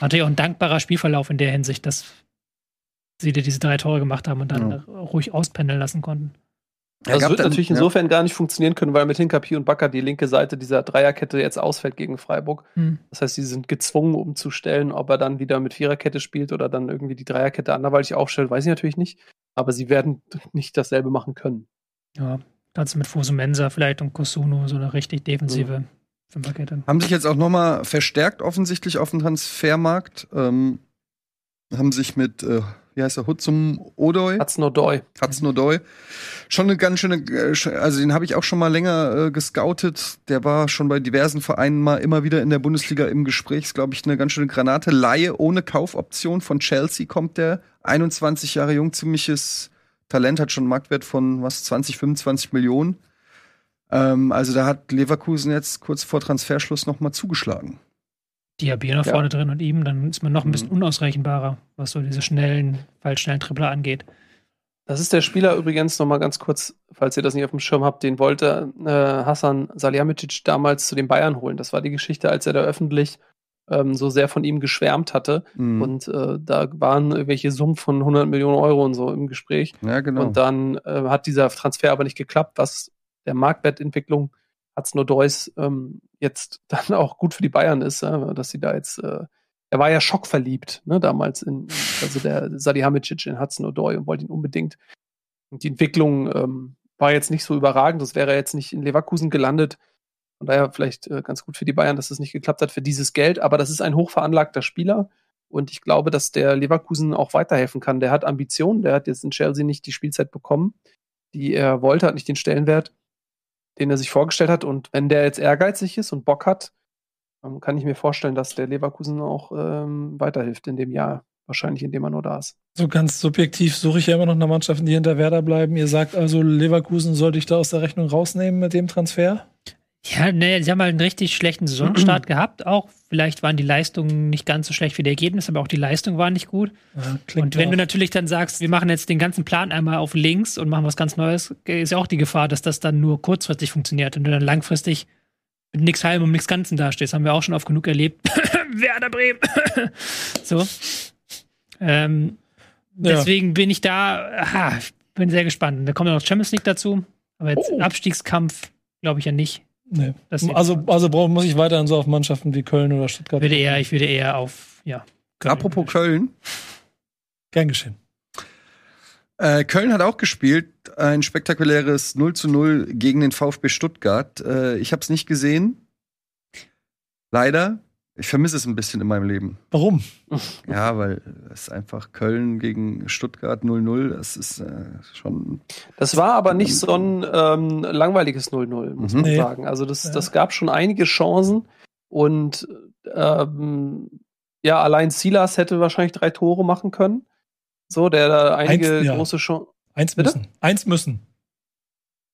Natürlich auch ein dankbarer Spielverlauf in der Hinsicht, dass sie dir diese drei Tore gemacht haben und dann ja. ruhig auspendeln lassen konnten. Ja, das wird dann, natürlich ja. insofern gar nicht funktionieren können, weil mit Hinkapi und Bakker die linke Seite dieser Dreierkette jetzt ausfällt gegen Freiburg. Hm. Das heißt, sie sind gezwungen umzustellen, ob er dann wieder mit Viererkette spielt oder dann irgendwie die Dreierkette anderweitig aufstellt, weiß ich natürlich nicht. Aber sie werden nicht dasselbe machen können. Ja, kannst du mit Fosumensa vielleicht und Kosuno so eine richtig defensive hm. Fünferkette. Haben sich jetzt auch nochmal verstärkt offensichtlich auf dem Transfermarkt. Ähm, haben sich mit äh, wie heißt er, Hutzum Odoi? Hatznodoy. Hatznodoy. Schon eine ganz schöne, äh, also den habe ich auch schon mal länger äh, gescoutet. Der war schon bei diversen Vereinen mal immer wieder in der Bundesliga im Gespräch. Ist, glaube ich, eine ganz schöne Granate. Laie ohne Kaufoption von Chelsea kommt der. 21 Jahre jung, ziemliches Talent, hat schon einen Marktwert von was, 20, 25 Millionen. Ähm, also da hat Leverkusen jetzt kurz vor Transferschluss noch mal zugeschlagen. Diaby noch ja. vorne drin und ihm, dann ist man noch ein bisschen mhm. unausrechenbarer, was so diese schnellen, fallschnellen Tripler angeht. Das ist der Spieler übrigens noch mal ganz kurz, falls ihr das nicht auf dem Schirm habt, den wollte äh, Hassan Salihamidzic damals zu den Bayern holen. Das war die Geschichte, als er da öffentlich ähm, so sehr von ihm geschwärmt hatte. Mhm. Und äh, da waren irgendwelche Summen von 100 Millionen Euro und so im Gespräch. Ja, genau. Und dann äh, hat dieser Transfer aber nicht geklappt, was der Marktwertentwicklung hat's nur Deus ähm, jetzt dann auch gut für die Bayern ist, dass sie da jetzt, äh, er war ja schockverliebt, ne, damals in, also der Salihamidzic in Hudson Odoi und wollte ihn unbedingt. Und die Entwicklung ähm, war jetzt nicht so überragend, das wäre jetzt nicht in Leverkusen gelandet. Von daher vielleicht äh, ganz gut für die Bayern, dass das nicht geklappt hat für dieses Geld, aber das ist ein hochveranlagter Spieler. Und ich glaube, dass der Leverkusen auch weiterhelfen kann. Der hat Ambitionen, der hat jetzt in Chelsea nicht die Spielzeit bekommen, die er wollte, hat nicht den Stellenwert den er sich vorgestellt hat. Und wenn der jetzt ehrgeizig ist und Bock hat, ähm, kann ich mir vorstellen, dass der Leverkusen auch ähm, weiterhilft in dem Jahr. Wahrscheinlich, indem er nur da ist. So ganz subjektiv suche ich ja immer noch nach Mannschaften, die hinter Werder bleiben. Ihr sagt also, Leverkusen sollte ich da aus der Rechnung rausnehmen mit dem Transfer? Ja, nee, sie haben halt einen richtig schlechten Saisonstart gehabt. Auch vielleicht waren die Leistungen nicht ganz so schlecht wie die Ergebnisse, aber auch die Leistung war nicht gut. Ja, und wenn auch. du natürlich dann sagst, wir machen jetzt den ganzen Plan einmal auf links und machen was ganz Neues, ist ja auch die Gefahr, dass das dann nur kurzfristig funktioniert und du dann langfristig mit nichts Halbem und nichts Ganzen dastehst. Haben wir auch schon oft genug erlebt. Werder Bremen. so. Ähm, ja. Deswegen bin ich da, aha, bin sehr gespannt. Da kommt ja noch Champions League dazu, aber jetzt oh. Abstiegskampf glaube ich ja nicht. Nee. Also, also muss ich weiterhin so auf Mannschaften wie Köln oder Stuttgart. Würde eher, ich würde eher auf, ja. Köln Apropos Köln. Gern geschehen. Äh, Köln hat auch gespielt, ein spektakuläres 0 zu 0 gegen den VfB Stuttgart. Äh, ich habe es nicht gesehen. Leider. Ich vermisse es ein bisschen in meinem Leben. Warum? Ja, weil es einfach Köln gegen Stuttgart 0-0, das ist äh, schon. Das war aber nicht so ein ähm, langweiliges 0-0, muss Mhm. man Nee. sagen. Also das, Ja. das gab schon einige Chancen und ähm, ja, allein Silas hätte wahrscheinlich drei Tore machen können. So, der da einige Eins, ja. große Chancen. Eins Bitte? müssen. Eins müssen.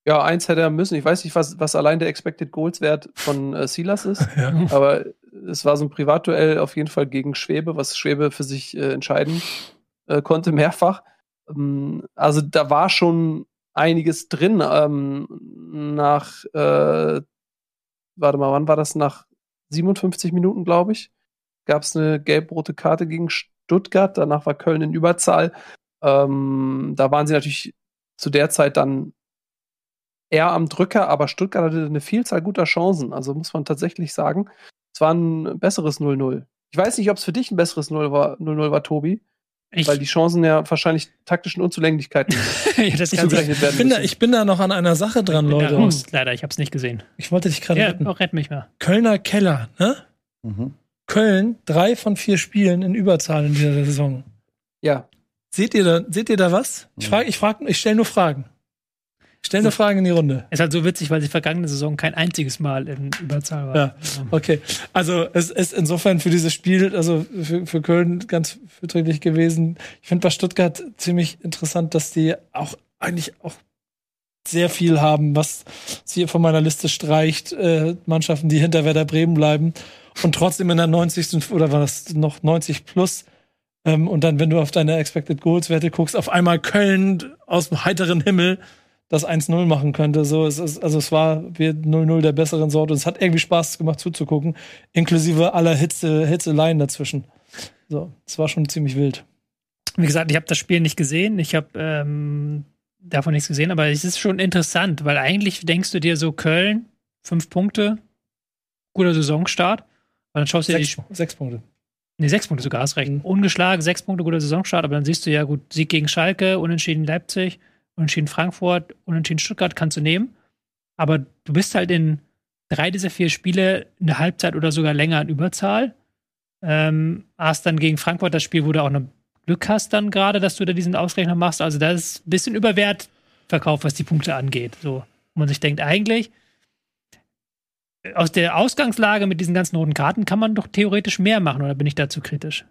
Ja, eins hätte er müssen. Ich weiß nicht, was, was allein der Expected Goals Wert von äh, Silas ist, Ja. aber es war so ein Privatduell auf jeden Fall gegen Schwebe, was Schwebe für sich äh, entscheiden äh, konnte, mehrfach. Ähm, also da war schon einiges drin. Ähm, nach, äh, warte mal, wann war das? Nach 57 Minuten, glaube ich, gab es eine gelb-rote Karte gegen Stuttgart. Danach war Köln in Überzahl. Ähm, da waren sie natürlich zu der Zeit dann eher am Drücker, aber Stuttgart hatte eine Vielzahl guter Chancen. Also muss man tatsächlich sagen, es war ein besseres 0-0. Ich weiß nicht, ob es für dich ein besseres 0 war, 0-0 war, Tobi, Ich, weil die Chancen ja wahrscheinlich taktischen Unzulänglichkeiten ja, das kann sein. werden Ich bin, da, ich bin da noch an einer Sache dran, Ich Leute. raus, leider, ich habe es nicht gesehen. Ich wollte dich gerade Ja, retten. auch rett mich mal. Kölner Keller, ne? Mhm. Köln, drei von vier Spielen in Überzahl in dieser Saison. ja, Seht ihr da, seht ihr da was? Ich frage, ich frage, ich stelle nur Fragen. Stelle nur Fragen in die Runde. Ist halt so witzig, weil sie vergangene Saison kein einziges Mal in Überzahl war. Ja. Okay, also es ist insofern für dieses Spiel, also für, für Köln ganz verträglich gewesen. Ich finde bei Stuttgart ziemlich interessant, dass die auch eigentlich auch sehr viel haben, was sie von meiner Liste streicht. Äh, Mannschaften, die hinter Werder Bremen bleiben und trotzdem in der 90. oder war das noch 90 plus. Ähm, und dann, wenn du auf deine Expected Goals Werte guckst, auf einmal Köln aus dem heiteren Himmel das 1-0 machen könnte. So, es ist, also es war wir 0-0 der besseren Sorte. Und es hat irgendwie Spaß gemacht zuzugucken, inklusive aller Hitze, Hitzeleien dazwischen. So, es war schon ziemlich wild. Wie gesagt, ich habe das Spiel nicht gesehen. Ich habe ähm, davon nichts gesehen, aber es ist schon interessant, weil eigentlich denkst du dir so Köln, fünf Punkte, guter Saisonstart. Und dann schaust du dir die Sechs, sechs Punkte. Nee, sechs Punkte sogar, hast recht. Mhm. Ungeschlagen, sechs Punkte, guter Saisonstart, aber dann siehst du ja, gut, Sieg gegen Schalke, Unentschieden Leipzig, Unentschieden Frankfurt, Unentschieden Stuttgart kannst du nehmen. Aber du bist halt in drei dieser vier Spiele eine Halbzeit oder sogar länger in Überzahl. Ähm, hast dann gegen Frankfurt das Spiel, wo du auch noch Glück hast dann gerade, dass du da diesen Ausgleich machst. Also da ist ein bisschen Überwert verkauft, was die Punkte angeht. So, wo man sich denkt, eigentlich aus der Ausgangslage mit diesen ganzen roten Karten kann man doch theoretisch mehr machen, oder bin ich dazu kritisch?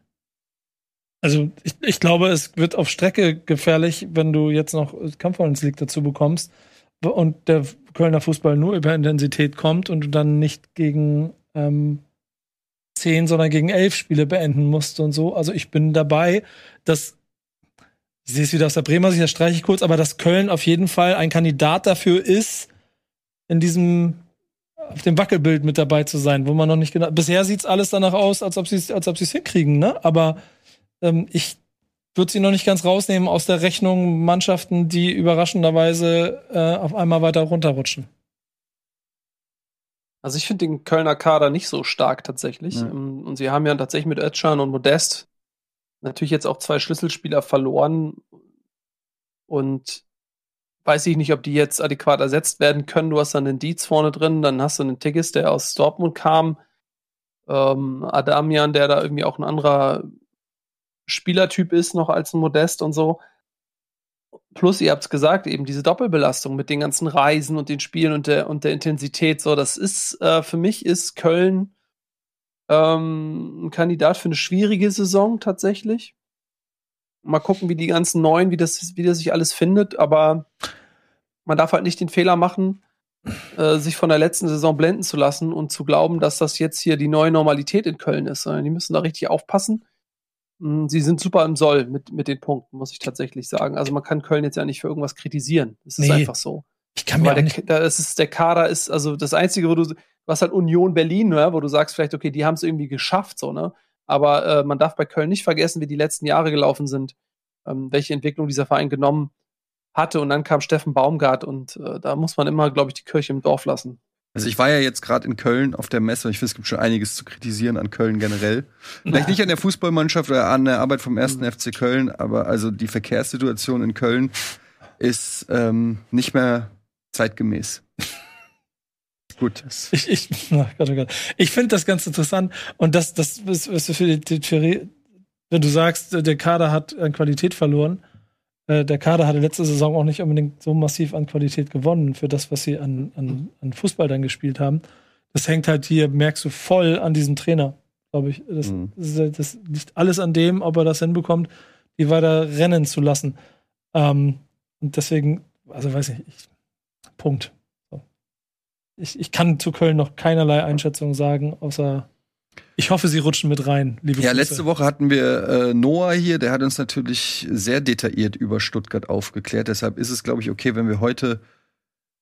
Also ich, ich glaube, es wird auf Strecke gefährlich, wenn du jetzt noch Conference League dazu bekommst und der Kölner Fußball nur über Intensität kommt und du dann nicht gegen ähm, zehn, sondern gegen elf Spiele beenden musst und so. Also ich bin dabei, dass ich sehe es wieder aus der Bremer Sicht, das streiche ich kurz, aber dass Köln auf jeden Fall ein Kandidat dafür ist, in diesem auf dem Wackelbild mit dabei zu sein, wo man noch nicht genau. Bisher sieht es alles danach aus, als ob sie es als ob sie es hinkriegen, ne? Aber ähm, ich würde sie noch nicht ganz rausnehmen aus der Rechnung Mannschaften, die überraschenderweise äh, auf einmal weiter runterrutschen. Also ich finde den Kölner Kader nicht so stark tatsächlich. Ähm, Und sie haben ja tatsächlich mit Özcan und Modest natürlich jetzt auch zwei Schlüsselspieler verloren. Und weiß ich nicht, ob die jetzt adäquat ersetzt werden können. Du hast dann den Dietz vorne drin, dann hast du einen Tigges, der aus Dortmund kam. Ähm, Adamian, der da irgendwie auch ein anderer Spielertyp ist noch als ein Modest und so. Plus, ihr habt es gesagt, eben diese Doppelbelastung mit den ganzen Reisen und den Spielen und der, und der Intensität. So, das ist, äh, für mich ist Köln ähm, ein Kandidat für eine schwierige Saison tatsächlich. Mal gucken, wie die ganzen Neuen, wie das, wie das sich alles findet, aber man darf halt nicht den Fehler machen, äh, sich von der letzten Saison blenden zu lassen und zu glauben, dass das jetzt hier die neue Normalität in Köln ist. Die müssen da richtig aufpassen. Mm, Sie sind super im Soll mit, mit den Punkten, muss ich tatsächlich sagen. Also man kann Köln jetzt ja nicht für irgendwas kritisieren. Es ist Nee. einfach so. Ich kann mir auch der, nicht. da ist der Kader ist, also das Einzige, wo du, was halt Union Berlin, ne, wo du sagst vielleicht, okay, die haben es irgendwie geschafft, so, ne? Aber äh, man darf bei Köln nicht vergessen, wie die letzten Jahre gelaufen sind, ähm, welche Entwicklung dieser Verein genommen hatte. Und dann kam Steffen Baumgart und äh, da muss man immer, glaube ich, die Kirche im Dorf lassen. Also ich war ja jetzt gerade in Köln auf der Messe und ich finde, es gibt schon einiges zu kritisieren an Köln generell. Vielleicht nicht an der Fußballmannschaft oder an der Arbeit vom ersten FC Köln, aber also die Verkehrssituation in Köln ist ähm, nicht mehr zeitgemäß. Gut. Ich, ich, oh Gott, oh Gott. ich finde das ganz interessant und das, das ist, ist für die, Theorie, wenn du sagst, der Kader hat an Qualität verloren, der Kader hatte letzte Saison auch nicht unbedingt so massiv an Qualität gewonnen für das, was sie an, an, an Fußball dann gespielt haben. Das hängt halt hier, merkst du, voll an diesem Trainer, glaube ich. Das, Mhm. das, das liegt alles an dem, ob er das hinbekommt, die weiter rennen zu lassen. Ähm, und deswegen, also weiß ich, ich Punkt. Ich, ich kann zu Köln noch keinerlei Einschätzung sagen, außer ich hoffe, sie rutschen mit rein, liebe Ja, Grüße. letzte Woche hatten wir äh, Noah hier, der hat uns natürlich sehr detailliert über Stuttgart aufgeklärt. Deshalb ist es, glaube ich, okay, wenn wir heute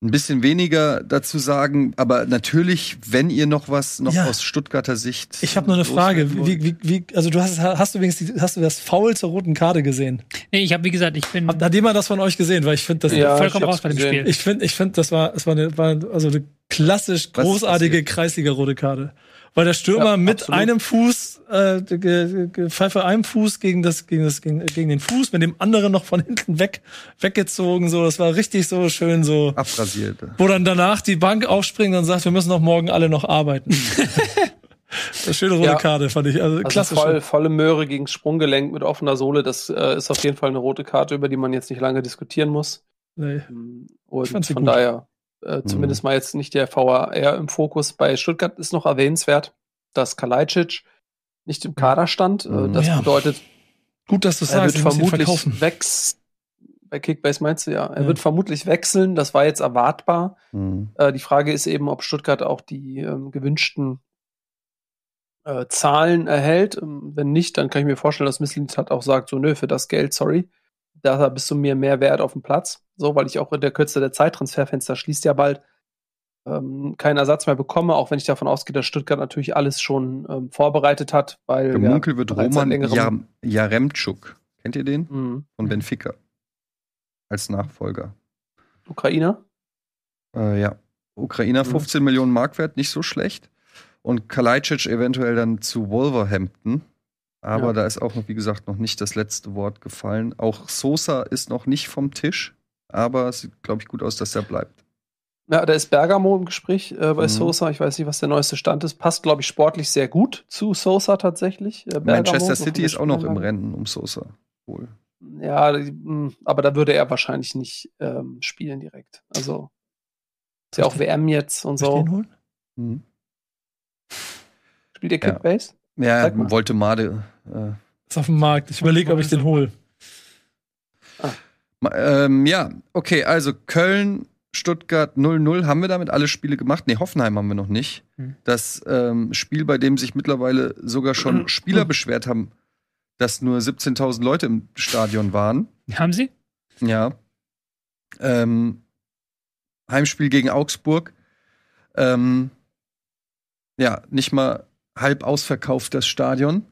ein bisschen weniger dazu sagen. Aber natürlich, wenn ihr noch was noch Ja. aus Stuttgarter Sicht. Ich habe nur eine Frage. Wie, wie, wie, also du hast, hast du die, hast du das Foul zur roten Karte gesehen? Nee, ich habe, wie gesagt, ich bin Hat, hat jemand das von euch gesehen? Weil ich finde, das Ja, vollkommen raus bei dem gesehen. Spiel. ich finde, ich finde, das war, es war eine, war also eine klassisch großartige passiert? Kreisliga-rote Karte. Weil der Stürmer Ja, mit absolut. einem Fuß, äh, ge, ge, Pfeife einem Fuß gegen das, gegen das, gegen, gegen den Fuß, mit dem anderen noch von hinten weg, weggezogen, so. Das war richtig so schön, so. Abrasiert. Wo dann danach die Bank aufspringt und sagt, wir müssen noch morgen alle noch arbeiten. das ist schöne rote Ja. Karte, fand ich. Also, Also klassisch. voll, volle Möhre gegen Sprunggelenk mit offener Sohle, das äh, ist auf jeden Fall eine rote Karte, über die man jetzt nicht lange diskutieren muss. Nee. Ich fand Und sie von gut. daher äh, zumindest mal jetzt nicht der VAR im Fokus. Bei Stuttgart ist noch erwähnenswert, dass Kalajdzic nicht im Kader stand. Äh, Mhm. Das Ja. bedeutet, Gut, dass du er sagst, wird muss ihn vermutlich wechseln. Bei Kickbase meinst du ja. Er Ja. wird vermutlich wechseln. Das war jetzt erwartbar. Mhm. Äh, die Frage ist eben, ob Stuttgart auch die ähm, gewünschten äh, Zahlen erhält. Ähm, wenn nicht, dann kann ich mir vorstellen, dass Misslintat auch sagt, so nö, für das Geld, sorry. Da bist du mir mehr wert auf dem Platz. So, weil ich auch in der Kürze der Zeittransferfenster schließt ja bald ähm, keinen Ersatz mehr bekomme, auch wenn ich davon ausgehe, dass Stuttgart natürlich alles schon ähm, vorbereitet hat, weil Gemunkelt wird bereits seit Roman Jam Jaremczuk. Kennt ihr den? Mhm. Von Benfica. Als Nachfolger. Ukrainer. Äh, ja. Ukrainer Mhm. 15 Millionen Mark wert, nicht so schlecht. Und Kalajdzic eventuell dann zu Wolverhampton. Aber Ja. da ist auch noch, wie gesagt, noch nicht das letzte Wort gefallen. Auch Sosa ist noch nicht vom Tisch. Aber es sieht, glaube ich, gut aus, dass er bleibt. Ja, da ist Bergamo im Gespräch äh, bei Mhm. Sosa. Ich weiß nicht, was der neueste Stand ist. Passt, glaube ich, sportlich sehr gut zu Sosa tatsächlich. Äh, Manchester City ist auch noch im. Rennen um Sosa. Wohl. Ja, mh, aber da würde er wahrscheinlich nicht ähm, spielen direkt. Also ist ja auch WM jetzt und so. den holen? Mhm. Spielt ihr Ja. Kickbase? Ja, wollte Made. Äh, Ist auf dem Markt. Ich überlege, ob ich den hole. Ma- Ähm, ja, okay, also Köln, Stuttgart 0-0. Haben wir damit alle Spiele gemacht? Nee, Hoffenheim haben wir noch nicht. Hm. Das ähm, Spiel, bei dem sich mittlerweile sogar schon Spieler beschwert haben, dass nur 17.000 Leute im Stadion waren. Haben sie? Ja. Ähm, Heimspiel gegen Augsburg. Ähm, ja, nicht mal halb ausverkauft das Stadion.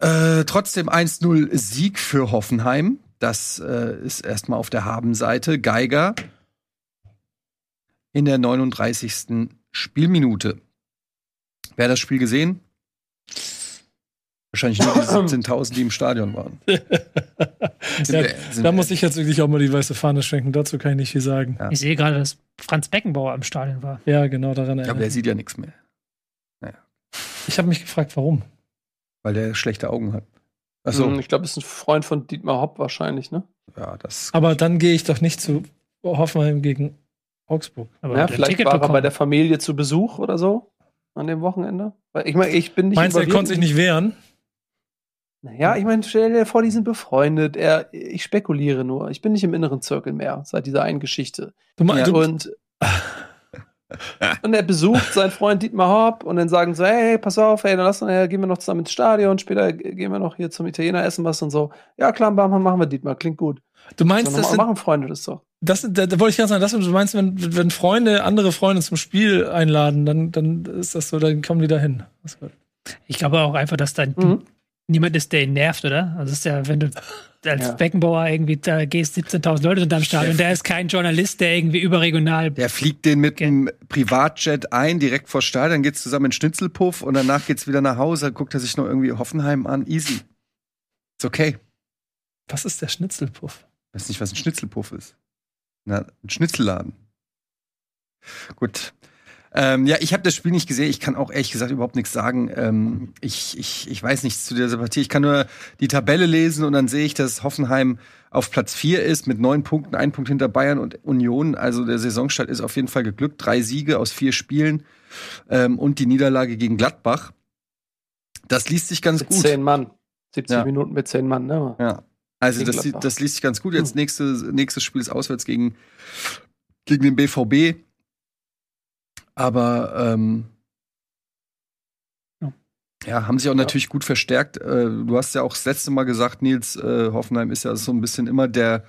Äh, trotzdem 1-0 Sieg für Hoffenheim. Das äh, ist erstmal auf der Habenseite. Geiger in der 39. Spielminute. Wer hat das Spiel gesehen? Wahrscheinlich nur die 17.000, die im Stadion waren. Ja, da wir- muss ich jetzt wirklich auch mal die weiße Fahne schwenken. Dazu kann ich nicht viel sagen. Ja. Ich sehe gerade, dass Franz Beckenbauer am Stadion war. Ja, genau daran Ja, aber der erinnere sieht ja nichts mehr, ich. habe mich gefragt, warum. weil der schlechte Augen hat. Hm, Ich glaube, ist ein Freund von Dietmar Hopp wahrscheinlich, ne? ja, das. Aber dann gehe ich doch nicht zu Hoffenheim gegen Augsburg. Aber ja, vielleicht Ticket war er bei bekommen. der Familie zu Besuch oder so an dem Wochenende. Weil ich meine, ich bin nicht Meinst du, er konnte sich nicht wehren? Naja, ich meine, stell dir vor, die sind befreundet. Er, ich spekuliere nur. Ich bin nicht im inneren Zirkel mehr seit dieser einen Geschichte. Du, mein- Ja, du, Und, und er besucht seinen Freund Dietmar Hopp und dann sagen so, hey, pass auf, hey, dann lass uns, äh, gehen wir noch zusammen ins Stadion, später gehen wir noch hier zum Italiener essen was und so. Ja, klar, bam, machen wir Dietmar, klingt gut. du meinst, so, das sind, machen Freunde das doch. das, da, da wollte ich ganz sagen, das, du meinst, wenn, wenn Freunde andere Freunde zum Spiel einladen, dann, dann ist das so, dann kommen die da hin. Ich glaube auch einfach, dass da Mhm. niemand ist, der ihn nervt, oder? Also es ist ja, wenn du als Ja. Beckenbauer irgendwie, da gehst 17.000 Leute am Stadion. Der ist kein Journalist, der irgendwie überregional. Der fliegt den mit einem Privatjet ein, direkt vor Stadion, dann geht's zusammen in Schnitzelpuff und danach geht's wieder nach Hause, guckt er sich noch irgendwie Hoffenheim an. Easy. Ist okay. Was ist der Schnitzelpuff? Weiß nicht, was ein Schnitzelpuff ist. Na, ein Schnitzelladen. Gut. Ähm, ja, ich habe das Spiel nicht gesehen. Ich kann auch ehrlich gesagt überhaupt nichts sagen. Ähm, ich, ich, ich weiß nichts zu dieser Partie. Ich kann nur die Tabelle lesen und dann sehe ich, dass Hoffenheim auf Platz 4 ist mit neun Punkten, ein Punkt hinter Bayern und Union. Also der Saisonstart ist auf jeden Fall geglückt. Drei Siege aus vier Spielen ähm, und die Niederlage gegen Gladbach. Das liest sich ganz Mit gut. zehn Mann. 70 Ja. Minuten mit zehn Mann, ne? Ja. Also das, das liest sich ganz gut. Jetzt nächste, nächstes Spiel ist auswärts gegen, gegen den BVB. Aber ähm, Ja. ja, haben sich auch natürlich gut verstärkt. Äh, du hast ja auch das letzte Mal gesagt, Nils, äh, Hoffenheim ist ja so ein bisschen immer der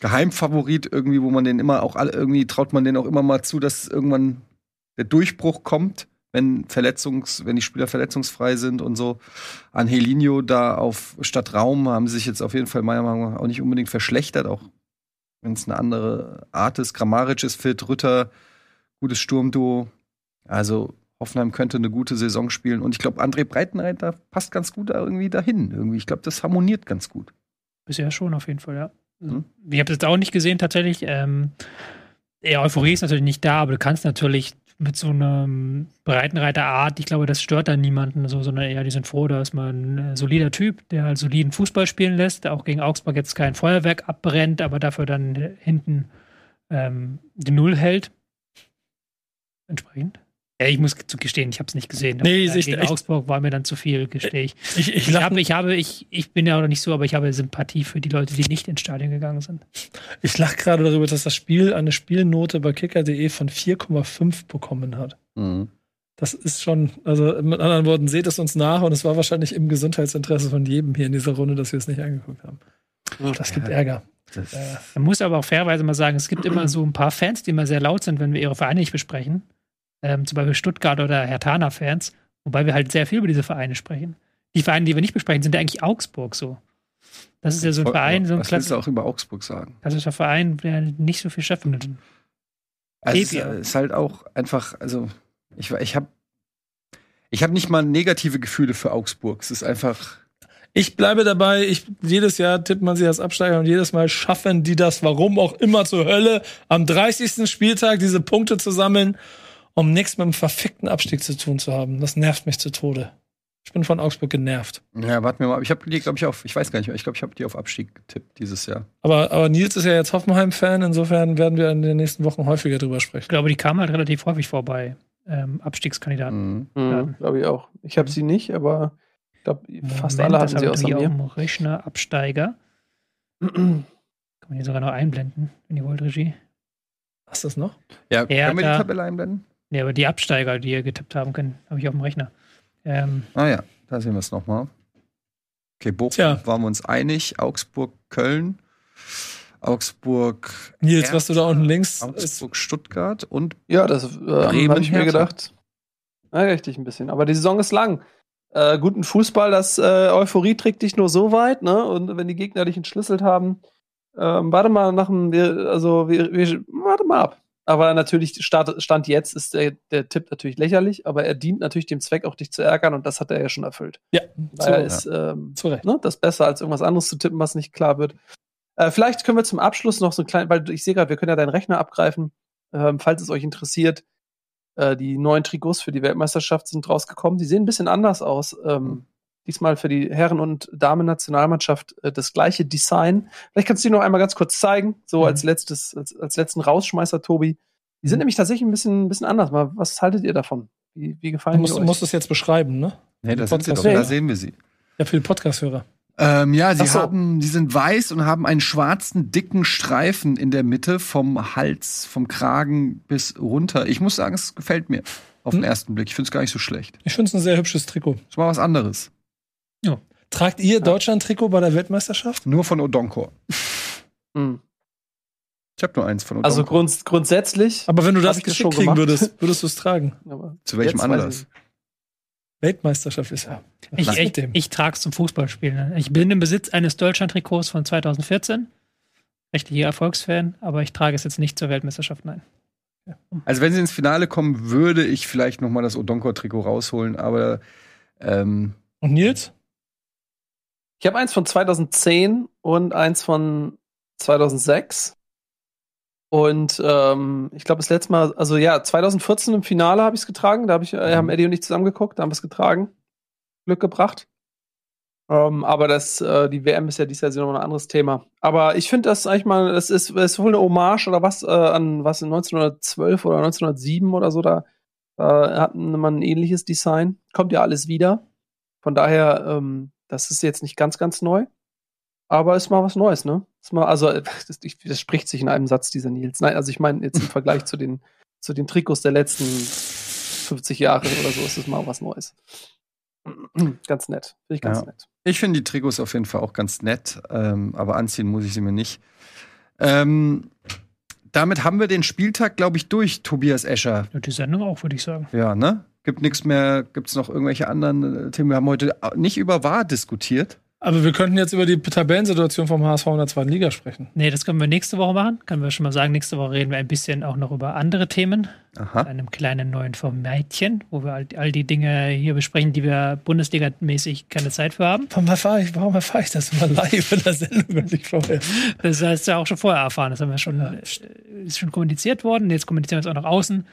Geheimfavorit irgendwie, wo man den immer auch alle, irgendwie traut man den auch immer mal zu, dass irgendwann der Durchbruch kommt, wenn Verletzungs, wenn die Spieler verletzungsfrei sind und so. Angelino da auf statt Raum haben sich jetzt auf jeden Fall meiner Meinung nach auch nicht unbedingt verschlechtert, auch wenn es eine andere Art ist. Grammaric ist fit, Rütter, gutes Sturmduo. Also Hoffenheim könnte eine gute Saison spielen und ich glaube, André Breitenreiter passt ganz gut da irgendwie dahin. Irgendwie, ich glaube, das harmoniert ganz gut. Bisher schon auf jeden Fall, ja. Also, Mhm. Ich habe das jetzt auch nicht gesehen tatsächlich. Ähm, ja, Euphorie ist natürlich nicht da, aber du kannst natürlich mit so einer Breitenreiter-Art, ich glaube, das stört dann niemanden, so, sondern eher, die sind froh, dass man ein solider Typ, der halt soliden Fußball spielen lässt, der auch gegen Augsburg jetzt kein Feuerwerk abbrennt, aber dafür dann hinten ähm, die Null hält. Entsprechend. Ja, ich muss gestehen, ich habe es nicht gesehen. Nee, Äh, ich- gegen ich- Augsburg war mir dann zu viel, gestehe ich. Ich, ich, Ich, lach, habe, ich, habe, ich, ich bin ja auch nicht so, aber ich habe Sympathie für die Leute, die nicht ins Stadion gegangen sind. ich lach gerade darüber, dass das Spiel eine Spielnote bei kicker.de von 4,5 bekommen hat. Das ist schon, also mit anderen Worten, seht es uns nach und es war wahrscheinlich im Gesundheitsinteresse von jedem hier in dieser Runde, dass wir es nicht angeguckt haben. Das gibt. Ärger. Das, Äh, Man muss aber auch fairerweise mal sagen, es gibt immer so ein paar Fans, die immer sehr laut sind, wenn wir ihre Vereine nicht besprechen. Ähm, zum Beispiel Stuttgart oder Hertana-Fans, wobei wir halt sehr viel über diese Vereine sprechen. Die Vereine, die wir nicht besprechen, sind ja eigentlich Augsburg so. Das ist ja so ein Verein, so ein Was willst du klassischer auch über Augsburg sagen? klassischer Verein, der nicht so viel stattfindet. Also es ist, Ebia. ist halt auch einfach, also ich, ich habe ich hab nicht mal negative Gefühle für Augsburg. Es ist einfach, Ich bleibe dabei, ich, jedes Jahr tippt man sie als Absteiger und jedes Mal schaffen die das, warum auch immer zur Hölle, am 30. Spieltag diese Punkte zu sammeln, um nichts mit dem verfickten Abstieg zu tun zu haben. Das nervt mich zu Tode. Ich bin von Augsburg genervt. ja, warten wir mal. ab. Ich habe die, glaube ich, auf, ich weiß gar nicht mehr, ich glaube, ich habe die auf Abstieg getippt dieses Jahr. Aber, aber Nils ist ja jetzt Hoffenheim-Fan, insofern werden wir in den nächsten Wochen häufiger drüber Ich sprechen. glaube, die kamen halt relativ häufig vorbei. Ähm, Abstiegskandidaten. Mhm. Mhm, glaube ich auch. Ich habe sie nicht, aber ich glaube, fast Moment, alle hatten sie ich außer mir. auch im Rechner Absteiger. Kann man hier sogar noch einblenden, wenn ihr wollt, Regie. Hast du das noch? Ja, können wir die Tabelle einblenden? Nee, aber die Absteiger, die ihr getippt haben können, habe ich auf dem Rechner. Ähm, Ah ja, da sehen wir es nochmal. Okay, Bochum Tja. waren wir uns einig. Augsburg, Köln. Augsburg, Nils, Hertha, was du da unten links ist, Augsburg, Stuttgart und Ja, das äh, habe ich mir gedacht. Ja, richtig ein bisschen. Aber die Saison ist lang. Äh, guten Fußball, das äh, Euphorie trägt dich nur so weit, ne? Und wenn die Gegner dich entschlüsselt haben, ähm, warte mal nach dem, wir- also wir, wir, warte mal ab. Aber natürlich, Start, Stand jetzt ist der, der Tipp natürlich lächerlich, aber er dient natürlich dem Zweck, auch dich zu ärgern und das hat er ja schon erfüllt. ja, zu, ist ähm, zu Recht. ne, das besser als irgendwas anderes zu tippen, was nicht klar wird. Äh, vielleicht können wir zum Abschluss noch so ein klein, weil ich sehe gerade, wir können ja deinen Rechner abgreifen, ähm, falls es euch interessiert. Äh, die neuen Trikots für die Weltmeisterschaft sind rausgekommen. Die sehen ein bisschen anders aus. Ähm, Diesmal für die Herren- und Damen-Nationalmannschaft äh, das gleiche Design. Vielleicht kannst du die noch einmal ganz kurz zeigen, so Mhm. als letztes, als, als letzten Rausschmeißer, Tobi. Die sind Mhm. nämlich tatsächlich ein bisschen, ein bisschen anders. Mal, was haltet ihr davon? Wie, wie Du gefallen die musst, euch? musst es jetzt beschreiben, ne? Nee, da sind sie doch, da sehen wir sie. Ja, für die Podcast-Hörer. Ähm, ja, sie so. haben, die sind weiß und haben einen schwarzen, dicken Streifen in der Mitte vom Hals, vom Kragen bis runter. Ich muss sagen, es gefällt mir auf den Hm? ersten Blick. Ich finde es gar nicht so schlecht. Ich finde es ein sehr hübsches Trikot. Ist mal was anderes. Tragt ihr Deutschland-Trikot bei der Weltmeisterschaft? Nur von Odonkor. Hm. Ich habe nur eins von Odonkor. Also grunds grundsätzlich. Aber wenn du das geschickt kriegen gemacht? würdest, würdest du es tragen. aber Zu welchem Anlass? Weltmeisterschaft ist ja. Ich, ich, ich trage es zum Fußballspielen. ne? Ich bin im Besitz eines Deutschland-Trikots von 2014. Rechtlicher Erfolgsfan, aber ich trage es jetzt nicht zur Weltmeisterschaft, nein. Also wenn sie ins Finale kommen, würde ich vielleicht noch mal das Odonkor-Trikot rausholen, aber ähm, Und Nils? Ich habe eins von 2010 und eins von 2006. Und ähm, ich glaube, das letzte Mal, also ja, 2014 im Finale habe ich es getragen. Da hab ich, äh, haben Eddie und ich zusammen geguckt, da haben wir es getragen. Glück gebracht. Ähm, aber das, äh, die WM ist ja dieses Jahr noch ein anderes Thema. Aber ich finde das eigentlich mal, das ist, das ist wohl eine Hommage oder was äh, an was in 1912 oder 1907 oder so. Da äh, hat man ein ähnliches Design. Kommt ja alles wieder. Von daher, ähm, das ist jetzt nicht ganz, ganz neu. Aber ist mal was Neues, ne? Ist mal, also, äh, das, ich- das spricht sich in einem Satz, dieser Nils. Nein, also ich meine, jetzt im Vergleich zu den, zu den Trikots der letzten 50 Jahre oder so, ist es mal was Neues. ganz nett. Finde ich ganz Ja. nett. ich finde die Trikots auf jeden Fall auch ganz nett, ähm, aber anziehen muss ich sie mir nicht. Ähm, damit haben wir den Spieltag, glaube ich, durch, Tobias Escher. Und die Sendung auch, würde ich sagen. Ja, ne? Gibt nichts mehr, gibt es noch irgendwelche anderen äh, Themen? Wir haben heute nicht über Wahr diskutiert. Aber wir könnten jetzt über die Tabellensituation vom HSV in der zweiten Liga sprechen. Nee, das können wir nächste Woche machen. Können wir schon mal sagen, nächste Woche reden wir ein bisschen auch noch über andere Themen. Aha. einem kleinen neuen Formatchen, wo wir all, all die Dinge hier besprechen, die wir Bundesliga-mäßig keine Zeit für haben. Warum erfahre ich, warum erfahre ich das immer live in der Sendung und nicht vorher? Das heißt ja auch schon vorher erfahren. Das haben wir schon, äh, ist schon kommuniziert worden. Jetzt kommunizieren wir es auch nach außen.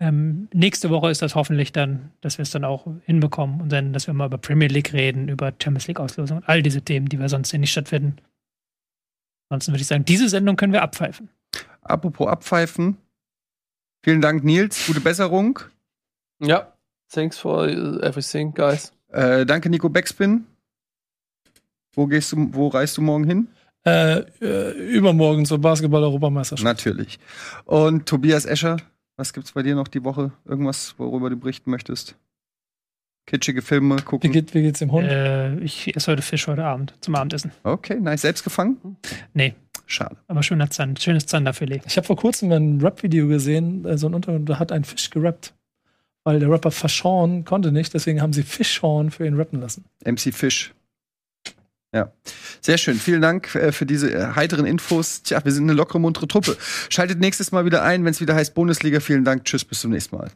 Ähm, nächste Woche ist das hoffentlich dann, dass wir es dann auch hinbekommen und dann, dass wir mal über Premier League reden, über Champions League Auslosung und all diese Themen, die wir sonst hier nicht stattfinden. Ansonsten würde ich sagen, diese Sendung können wir abpfeifen. Apropos Abpfeifen. Vielen Dank, Nils. Gute Besserung. Ja. Thanks for everything, guys. Äh, danke, Nico Backspin. Wo gehst du, wo reist du morgen hin? Äh, äh, übermorgen zur Basketball-Europameisterschaft. Natürlich. Und Tobias Escher, was gibt's bei dir noch die Woche? Irgendwas, worüber du berichten möchtest? Kitschige Filme Wie, gucken. geht, wie geht's dem Hund? Äh, ich esse heute Fisch heute Abend zum Abendessen. Okay, nice. Selbst gefangen? Nee, Schade. aber schöner Zand, schönes Zanderfilet. Ich habe vor kurzem ein Rap-Video gesehen, äh, so ein Untergrund, da hat ein Fisch gerappt. Weil der Rapper Fashawn konnte nicht, deswegen haben sie Fischhorn für ihn rappen lassen. MC Fish. Ja, sehr schön. Vielen Dank äh, für diese äh, heiteren Infos. Tja, wir sind eine lockere, muntere Truppe. Schaltet nächstes Mal wieder ein, wenn es wieder heißt Bundesliga. Vielen Dank. Tschüss, bis zum nächsten Mal.